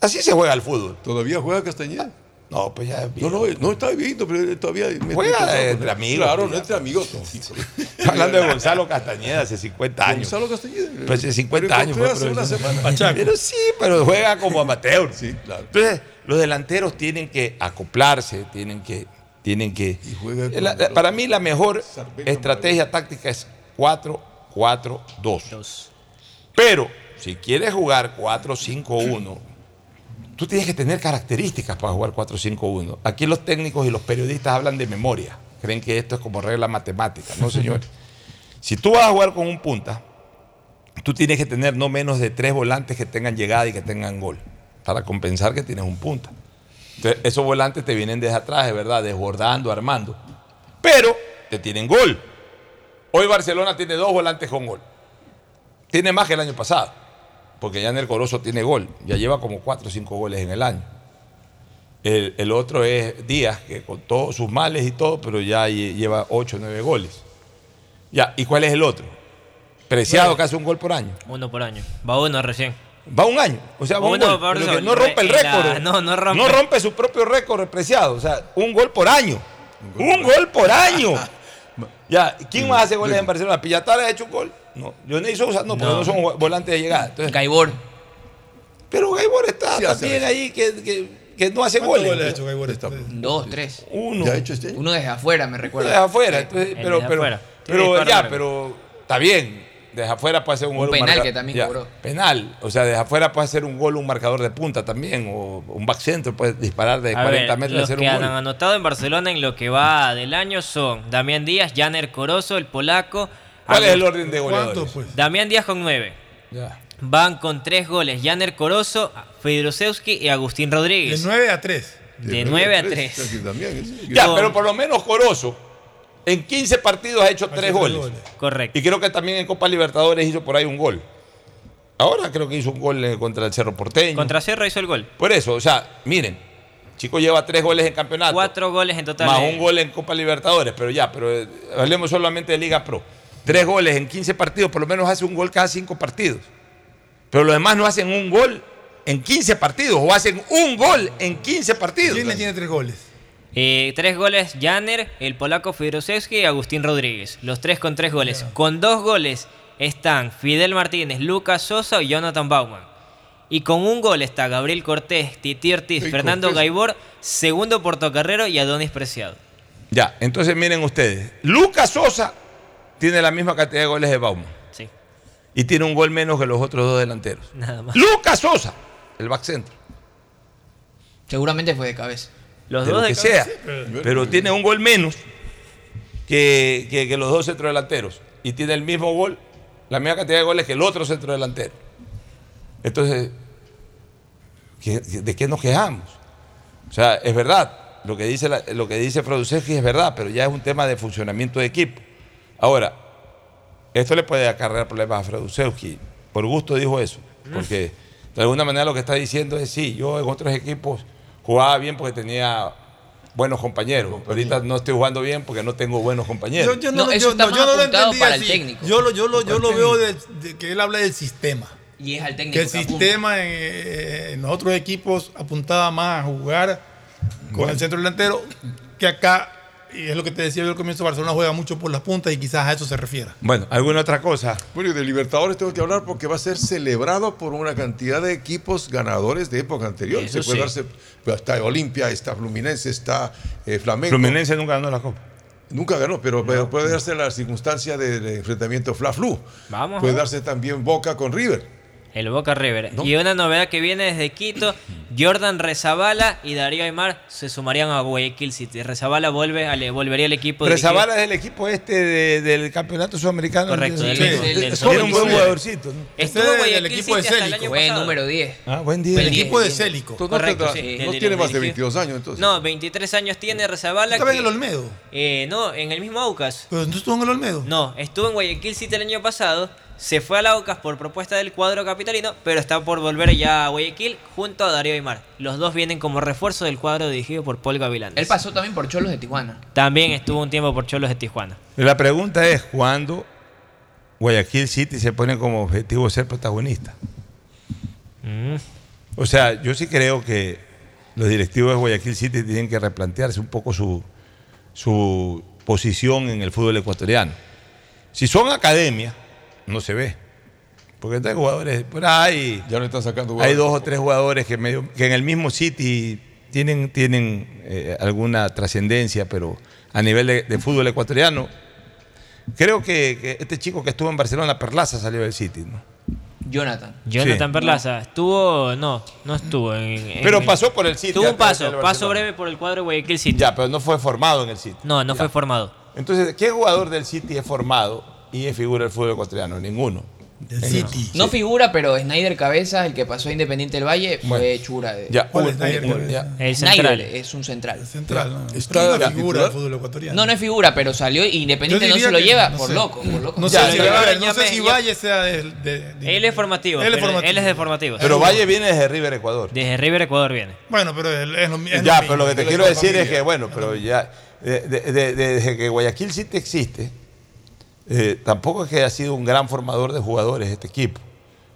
Así se juega el fútbol. ¿Todavía juega Castañeda? No, pues ya. No, no, no está viejito, pero todavía. me- Juega entre amigos, Claro, no entre amigos. Estoy hablando de Gonzalo Castañeda hace 50 años. Gonzalo Castañeda. Pues hace 50 Pero años. fue hace una semana. Pero sí, pero juega como amateur. Sí, claro. Entonces, los delanteros tienen que acoplarse, tienen que. Tienen que juega con La- la- para mí, la mejor estrategia táctica es 4-4-2. Pero, si quieres jugar 4-5-1, tú tienes que tener características para jugar 4-5-1. Aquí los técnicos y los periodistas hablan de memoria. Creen que esto es como regla matemática. No, señores. [LAUGHS] si tú vas a jugar con un punta, tú tienes que tener no menos de tres volantes que tengan llegada y que tengan gol, para compensar que tienes un punta. Entonces, esos volantes te vienen desde atrás, de verdad, desbordando, armando. Pero te tienen gol. Hoy Barcelona tiene dos volantes con gol. Tiene más que el año pasado. Porque ya en el Corozo tiene gol. Ya lleva como cuatro o cinco goles en el año. El, el otro es Díaz, que con todos sus males y todo, pero ya lle- lleva ocho o nueve goles. Ya, ¿y cuál es el otro? Preciado que hace un gol por año. Uno por año. Va uno recién. Va un año. O sea, va un Uno gol, por pero eso, que no rompe el récord. no, no rompe. su propio récord preciado. O sea, un gol por año. Un gol por año. [LAUGHS] Ya, ¿quién más hace goles en Barcelona? ¿Pillatara ha hecho un gol? No. Johnny Sousa no, porque No. no son volantes de llegada. Entonces, Gaibor. pero Gaibor está Sí, también ahí que, que, que no hace ¿Cuántos goles. goles ha hecho Gaibor esta vez? Dos, tres. Uno. ¿Ya ha hecho este? Uno desde afuera, me recuerdo. Desde afuera. entonces, pero, desde pero, afuera. Pero ya, pero está bien. Desde afuera puede hacer un, Un gol. penal marca- que también ya, cobró. Penal. O sea, desde afuera puede hacer un gol un marcador de punta también. O un back center puede disparar de A 40 ver, metros y los hacer que un han gol. anotado en Barcelona en lo que va del año son Damián Díaz, Janer Corozo, el polaco. ¿Cuál es el orden de goleadores? ¿Cuánto, pues? Damián Díaz con nueve. Ya. Van con tres goles Janer Corozo, Fedrusewski y Agustín De Rodríguez. 9 a 3. De 9 a 3. Casi también, ¿eh? Ya, Con- pero por lo menos Corozo en 15 partidos ha hecho tres tres goles. goles. Correcto. Y creo que también en Copa Libertadores hizo por ahí un gol. Ahora creo que hizo un gol eh, contra el Cerro Porteño. Contra Sierra hizo el gol. Por eso, o sea, miren, Chico lleva tres goles en campeonato. Cuatro goles en total. Más de- un gol en Copa Libertadores, pero ya, pero eh, hablemos solamente de Liga Pro. Tres goles en 15 partidos, por lo menos hace un gol cada cinco partidos. Pero los demás no hacen un gol en 15 partidos, o hacen un gol en 15 partidos. ¿Quién le tiene tres goles? Eh, tres goles Janer, el polaco Fedrusewski y Agustín Rodríguez. Los tres con tres goles. Con dos goles están Fidel Martínez, Lucas Sosa y Jonathan Bauman. Y con un gol está Gabriel Cortés, Titi Ortiz, Fernando Cortés. Gaibor, segundo portocarrero y Adonis Preciado. Ya, entonces miren ustedes. Lucas Sosa tiene la misma cantidad de goles de Bauman. Sí, Y tiene un gol menos que los otros dos delanteros. nada más. Lucas Sosa, el back center. Seguramente fue de cabeza. Los de dos lo de que cabeza. sea. Pero tiene un gol menos que, que- que los dos centrodelanteros. Y tiene el mismo gol, la misma cantidad de goles que el otro centrodelantero. Entonces, ¿qué- qué- ¿de qué nos quejamos? O sea, es verdad, lo que dice, la- lo que dice es verdad, pero ya es un tema de funcionamiento de equipo. Ahora, esto le puede acarrear problemas a Frodusewski. Por gusto dijo eso, porque de alguna manera lo que está diciendo es, sí, yo en otros equipos jugaba bien porque tenía buenos compañeros. Ahorita no estoy jugando bien porque no tengo buenos compañeros. Yo, yo no, No, yo- eso no, está yo más no lo entendí para el técnico. Yo lo, yo lo, yo Para lo el veo de, de que él habla del sistema. Y es al técnico. Que el que sistema en, eh, en otros equipos apuntaba más a jugar con el centro delantero que acá. Y es lo que te decía yo al comienzo, Barcelona juega mucho por las puntas y quizás a eso se refiera. Bueno, ¿alguna otra cosa? Bueno, y de Libertadores tengo que hablar porque va a ser celebrado por una cantidad de equipos ganadores de época anterior. Eso Se puede sí. darse, pues, está Olimpia, está Fluminense, está eh, Flamengo. Fluminense nunca ganó la Copa. Nunca ganó, pero, pero puede darse la circunstancia del enfrentamiento Fla-Flu. Vamos. Puede darse también Boca con River. El Boca River. Y una novedad que viene desde Quito, [CLEARS THROAT] Jordan Rezabala y Darío Aymar se sumarían a Guayaquil City. Rezabala vuelve al- volvería al equipo Pero dirigido- Zabala es el equipo este de- del campeonato sudamericano. Correcto, del- Sí. del- del Era un buen jugadorcito. ¿no? Estuvo Este en es del equipo de City hasta el Célico. pasado. número 10. Ah, buen día. El equipo de Célico. Entonces, no, Correcto, tendrá- sí, no tiene más de dirigido. 22 años entonces. No, 23 años tiene Rezabala. Estaba que- en el Olmedo. Eh, no, en el mismo Aucas. Pero no estuvo en el Olmedo. No, estuvo en Guayaquil City el año pasado. Se fue al Aucas por propuesta del cuadro capitalino, pero está por volver ya a Guayaquil junto a Darío Aymar. Los dos vienen como refuerzo del cuadro dirigido por Paul Gavilán. Él pasó también por Cholos de Tijuana. También estuvo un tiempo por Cholos de Tijuana. La pregunta es, ¿cuándo Guayaquil City se pone como objetivo ser protagonista? Mm. O sea, yo sí creo que los directivos de Guayaquil City tienen que replantearse un poco su, su posición en el fútbol ecuatoriano. Si son academia, no se ve. Porque hay jugadores, por ahí Ya no están sacando hay jugadores. dos o tres jugadores que, medio- que en el mismo City tienen, tienen eh, alguna trascendencia, pero a nivel de, de fútbol ecuatoriano, creo que, que este chico que estuvo en Barcelona, Perlaza, salió del City. ¿no? Jonathan. Jonathan Sí. Perlaza, estuvo, no, no estuvo en, en- Pero pasó por el City. Tuvo un paso, paso breve por el cuadro de Guayaquil City. Ya, pero no fue formado en el City. No, no Ya. fue formado. Entonces, ¿qué jugador del City es formado y es figura del fútbol ecuatoriano? Ninguno. Del City. No figura, pero Snyder Cabezas, el que pasó a Independiente del Valle, fue Bueno. chura. De, Ya, ¿Cuál es Snyder Cabezas? ya. El Snyder central. es un central. Central, ¿no? Está Pero la una figura del fútbol ecuatoriano. No, no es figura, pero salió y Independiente no se lo lleva no por sé. loco, por loco. No sé, si, no sé Valle sea de, de- de- Él es formativo. Él es formativo. Él es de formativo. Pero Valle viene desde River Ecuador. Desde River Ecuador viene. Bueno, pero es, es lo, mi- es ya, pero lo que te mismo. quiero decir es que, bueno, pero ya, de- de- de- de- desde que Guayaquil City existe, eh, tampoco es que haya sido un gran formador de jugadores este equipo.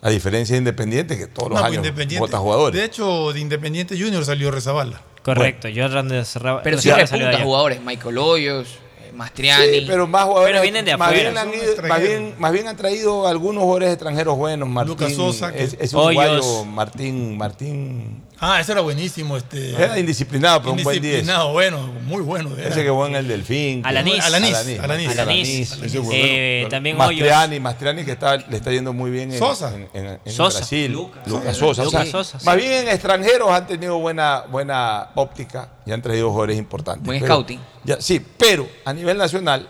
A diferencia de Independiente, que todos los No, pues años vota jugadores. De hecho, de Independiente Junior salió Rezabala. Correcto. Jordan de Serra- Pero sí Serra salió de repunta jugadores, Michael Hoyos, eh, Mastriani. Sí, pero más jugadores. Pero vienen de más afuera. bien han ido- más, bien, más bien han traído algunos jugadores extranjeros buenos. Martín, Lucas Sosa, que- es, es Hoyos. uruguayo, Martín, Martín. Ah, ese era buenísimo. Este, Era indisciplinado, pero un buen 10. Indisciplinado, bueno, muy bueno. era. Ese que jugó en el Delfín. Alanís. Alanís, Alanís. Alanís. Eh, también Hoyos. Mastriani, Mastriani que está, le está yendo muy bien en, Sosa. en, en- en Sosa. Brasil. Lucas. Lucas Sosa. O sea, Lucas Sosa, sí. Más bien en extranjeros han tenido buena, buena óptica y han traído jugadores importantes. Buen Pero- scouting. ya, sí, pero a nivel nacional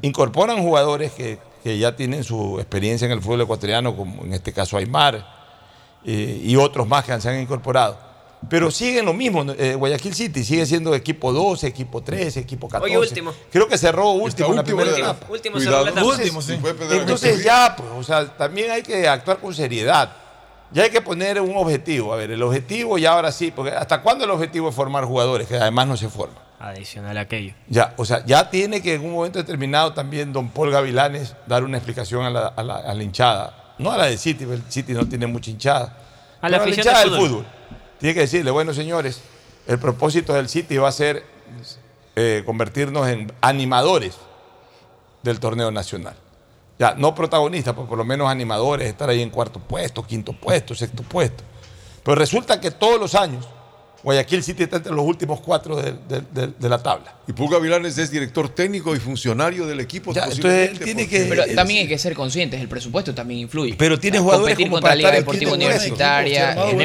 incorporan jugadores que, que ya tienen su experiencia en el fútbol ecuatoriano, como en este caso Aymar eh, y otros más que se han incorporado. Pero siguen lo mismo, eh, Guayaquil City sigue siendo equipo 12, equipo 13, equipo 14. Oye, último. Creo que cerró último en la último primera etapa. Último Cuidado. cerró la etapa. Último, sí. Entonces ya, pues, o sea, también hay que actuar con seriedad. Ya hay que poner un objetivo. A ver, el objetivo ya ahora sí, porque ¿hasta cuándo el objetivo es formar jugadores? Que además no se forman. Adicional a aquello. Ya, o sea, ya tiene que en un momento determinado también don Paul Gavilanes dar una explicación a la, a la- a la hinchada. No a la de City, el City no tiene mucha hinchada. A la afición hinchada del del fútbol. fútbol. Tiene que decirle, bueno, señores, el propósito del City va a ser eh, convertirnos en animadores del torneo nacional. Ya, no protagonistas, pero por lo menos animadores, estar ahí en cuarto puesto, quinto puesto, sexto puesto. Pero resulta que todos los años Guayaquil City está entre los últimos cuatro de, de- de- de la tabla. Y Pulga Vilanes es director técnico y funcionario del equipo. Ya, posiblemente, entonces él tiene porque- que- Pero también hay que ser conscientes, el presupuesto también influye. Pero tiene O sea, jugadores competir como contra para la Liga estar en Deportiva. Universitaria. Se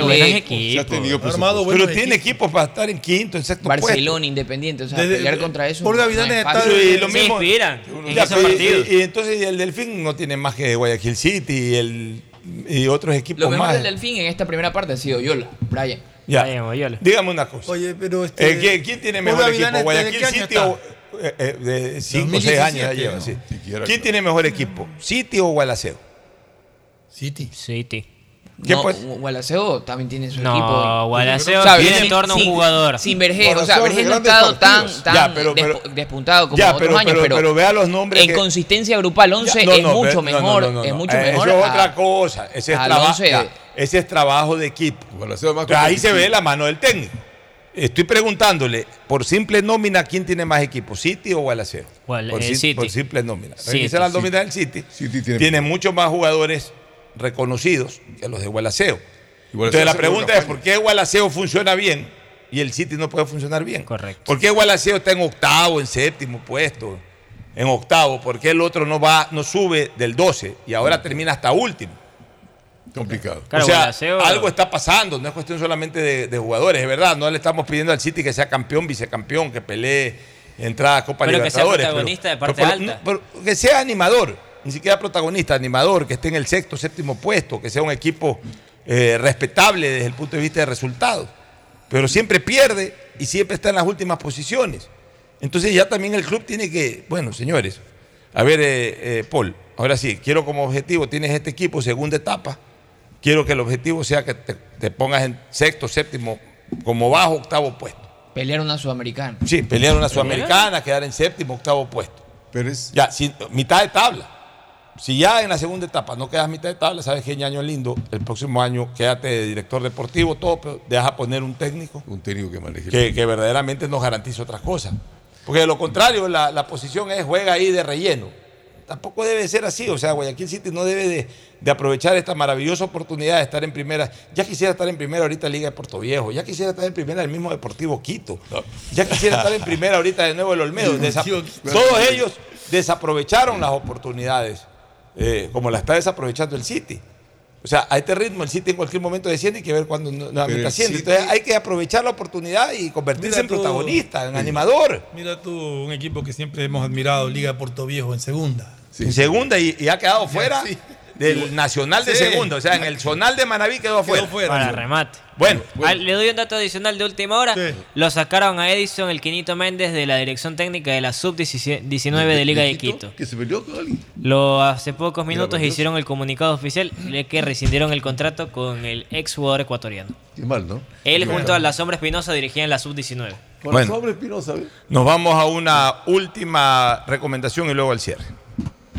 Pero tiene equipos para estar en quinto, en sexto Barcelona, Independiente, o sea, Desde- pelear contra eso. Paul no es Gavilanes está-. Y lo Se mismo. inspiran en Ya, esos pero y- partidos. Y, y entonces el Delfín no tiene más que Guayaquil City y, el, y otros equipos Lo mejor más. del Delfín en esta primera parte ha sido Yola, Brian. Ya. Dígame una cosa. Oye, pero este. Eh, ¿quién, quién tiene mejor equipo? ¿desde ¿Guayaquil City o eh, eh, de 5 o 6 años ya 2017, lleva? ¿no? sí. Siquiera ¿Quién tiene mejor equipo? ¿City o Gualaceo? City. City. ¿Qué no, pues? Gualaceo también tiene su No, equipo. Gualaceo O sea, tiene en torno a un sin- jugador. Sin Vergés, o sea, Vergés no ha estado tan, tan Ya, pero- despu- pero- despuntado como Ya, otros pero, años, pero, pero, pero vea los nombres. en que- consistencia grupal 11 Ya, no, es no, mucho no, mejor, no, no, es no. mucho Eh, mejor. Eso es a- otra cosa. Ese es, ese es trabajo de equipo. Gualaceo es más Ahí se ve la mano del técnico. Estoy preguntándole, por simple nómina, ¿quién tiene más equipos? ¿City o Gualaceo? Gual- por, eh, City. por simple nómina. Revisa la nómina del City. City tiene- tiene muchos más jugadores reconocidos que los de Gualaceo. Entonces la pregunta es, ¿por qué Gualaceo funciona bien y el City no puede funcionar bien? Correcto. ¿Por qué Gualaceo está en octavo, en séptimo puesto, en octavo? ¿Por qué el otro no va, no sube del 12 y ahora termina hasta último? Complicado. Claro, o sea, algo está pasando, no es cuestión solamente de, de jugadores, es verdad. No le estamos pidiendo al City que sea campeón, vicecampeón, que pelee entrada a Copa Pero que sea Libertadores. protagonista de parte pero- alta. pero que sea animador, ni siquiera protagonista, animador, que esté en el sexto, séptimo puesto, que sea un equipo eh, respetable desde el punto de vista de resultados. Pero siempre pierde y siempre está en las últimas posiciones. Entonces ya también el club tiene que, bueno, señores, a ver, eh, eh, Paul, ahora sí, quiero como objetivo, tienes este equipo, segunda etapa, quiero que el objetivo sea que te, te pongas en sexto, séptimo, como bajo, octavo puesto. Pelear una sudamericana. Sí, pelear una sudamericana, quedar en séptimo, octavo puesto. Pero es. Ya, si- mitad de tabla. Si ya en la segunda etapa no quedas mitad de tabla, sabes que año lindo, el próximo año quédate de director deportivo, todo, pero deja poner un técnico Un técnico que maneje. que, que verdaderamente nos garantice otras cosas. Porque de lo contrario, la, la posición es juega ahí de relleno. Tampoco debe ser así. O sea, Guayaquil City no debe de, de aprovechar esta maravillosa oportunidad de estar en primera. Ya quisiera estar en primera ahorita Liga de Puerto Viejo. Ya quisiera estar en primera el mismo Deportivo Quito. Ya quisiera estar en primera ahorita de nuevo el Olmedo. Todos ellos desaprovecharon las oportunidades eh, como la está desaprovechando el City. O sea, a este ritmo el City en cualquier momento desciende y hay que ver cuándo nu- nuevamente asciende. Entonces hay que aprovechar la oportunidad y convertirse en tú- protagonista, en animador. Mira tú, un equipo que siempre hemos admirado, Liga de Puerto Viejo en segunda. En segunda y, y ha quedado fuera Sí. del Nacional de Sí. Segundo. O sea, en el Zonal de Manaví quedó afuera. Para remate. Bueno, Ah, le doy un dato adicional de última hora. Lo sacaron a Edison, el Quinito Méndez, de la dirección técnica de la Sub-19 de Liga de Quito. Que se peleó con alguien. Lo hace pocos minutos hicieron el comunicado oficial de que rescindieron el contrato con el ex jugador ecuatoriano. Qué mal, ¿no? Él Qué junto mal. a la Sombra Espinosa dirigían la Sub-19. Con Bueno. la Sombra Espinosa, ¿ves? Nos vamos a una última recomendación y luego al cierre.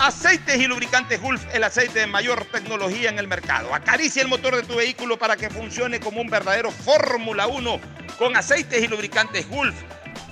Aceites y lubricantes Gulf, el aceite de mayor tecnología en el mercado. Acaricia el motor de tu vehículo para que funcione como un verdadero Fórmula 1 con aceites y lubricantes Gulf.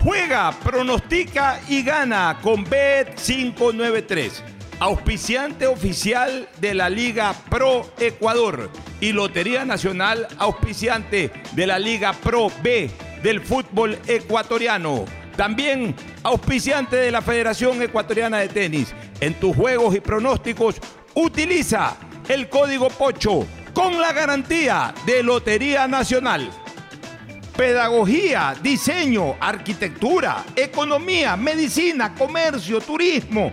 Juega, pronostica y gana con Bet593, auspiciante oficial de la Liga Pro Ecuador y Lotería Nacional, auspiciante de la Liga Pro B del fútbol ecuatoriano. También auspiciante de la Federación Ecuatoriana de Tenis. En tus juegos y pronósticos, utiliza el código POCHO con la garantía de Lotería Nacional. Pedagogía, diseño, arquitectura, economía, medicina, comercio, turismo,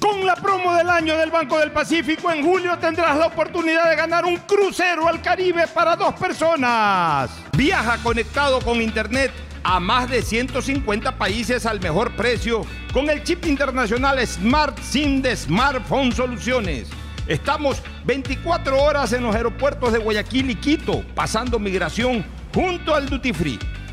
Con la promo del año del Banco del Pacífico en julio tendrás la oportunidad de ganar un crucero al Caribe para dos personas. Viaja conectado con internet a más de 150 países al mejor precio con el chip internacional Smart SIM de Smartphone Soluciones. Estamos 24 horas en los aeropuertos de Guayaquil y Quito, pasando migración junto al Duty Free.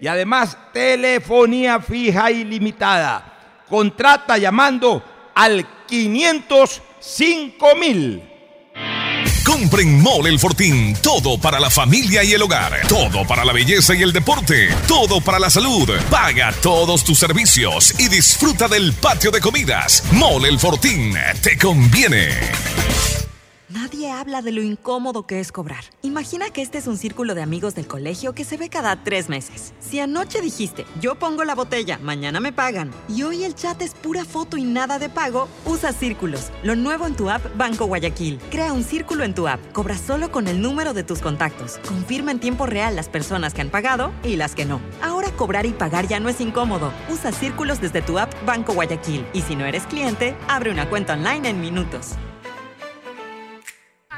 y además telefonía fija ilimitada. Contrata llamando al 505 mil. Compre en Mole El Fortín todo para la familia y el hogar, todo para la belleza y el deporte, todo para la salud. Paga todos tus servicios y disfruta del patio de comidas. Mole El Fortín, te conviene. Nadie habla de lo incómodo que es cobrar. Imagina que este es un círculo de amigos del colegio que se ve cada tres meses. Si anoche dijiste, yo pongo la botella, mañana me pagan, y hoy el chat es pura foto y nada de pago, usa círculos. Lo nuevo en tu app Banco Guayaquil. Crea un círculo en tu app. Cobra solo con el número de tus contactos. Confirma en tiempo real las personas que han pagado y las que no. Ahora cobrar y pagar ya no es incómodo. Usa círculos desde tu app Banco Guayaquil. Y si no eres cliente, abre una cuenta online en minutos.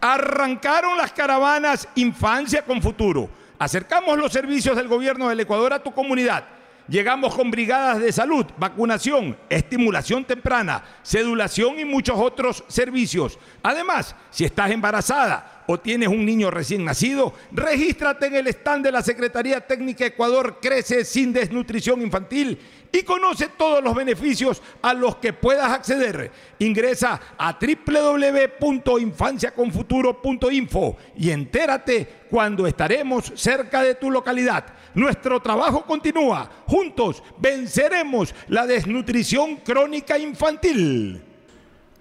Arrancaron las caravanas Infancia con Futuro. Acercamos los servicios del gobierno del Ecuador a tu comunidad. Llegamos con brigadas de salud, vacunación, estimulación temprana, sedulación y muchos otros servicios. Además, si estás embarazada o tienes un niño recién nacido, regístrate en el stand de la Secretaría Técnica Ecuador Crece sin Desnutrición Infantil y conoce todos los beneficios a los que puedas acceder. Ingresa a www.infanciaconfuturo.info y entérate cuando estaremos cerca de tu localidad. Nuestro trabajo continúa. Juntos venceremos la desnutrición crónica infantil.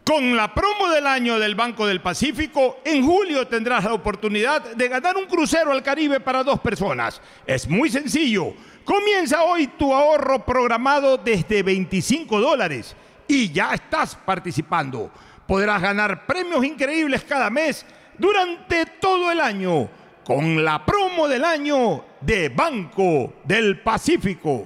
Con la promo del año del Banco del Pacífico, en julio tendrás la oportunidad de ganar un crucero al Caribe para dos personas. Es muy sencillo. Comienza hoy tu ahorro programado desde 25 dólares y ya estás participando. Podrás ganar premios increíbles cada mes durante todo el año con la promo del año de Banco del Pacífico.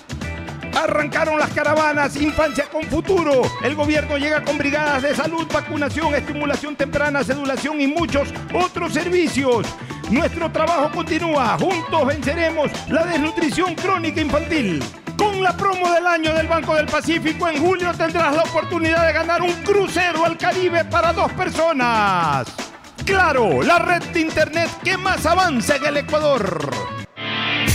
Arrancaron las caravanas Infancia con Futuro. El gobierno llega con brigadas de salud, vacunación, estimulación temprana, sedulación y muchos otros servicios. Nuestro trabajo continúa. Juntos venceremos la desnutrición crónica infantil. Con la promo del año del Banco del Pacífico, en julio tendrás la oportunidad de ganar un crucero al Caribe para dos personas. Claro, la red de internet que más avanza en el Ecuador.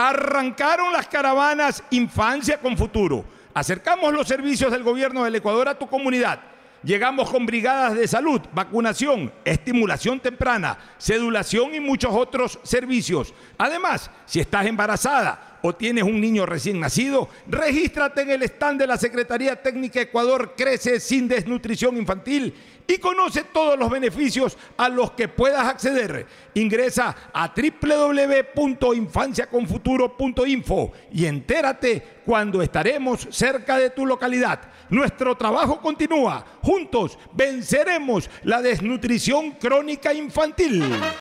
Arrancaron las caravanas Infancia con Futuro. Acercamos los servicios del gobierno del Ecuador a tu comunidad. Llegamos con brigadas de salud, vacunación, estimulación temprana, sedulación y muchos otros servicios. Además, si estás embarazada o tienes un niño recién nacido, regístrate en el stand de la Secretaría Técnica Ecuador Crece sin Desnutrición Infantil y conoce todos los beneficios a los que puedas acceder. Ingresa a www.infanciaconfuturo.info y entérate cuando estaremos cerca de tu localidad. Nuestro trabajo continúa. Juntos venceremos la desnutrición crónica infantil.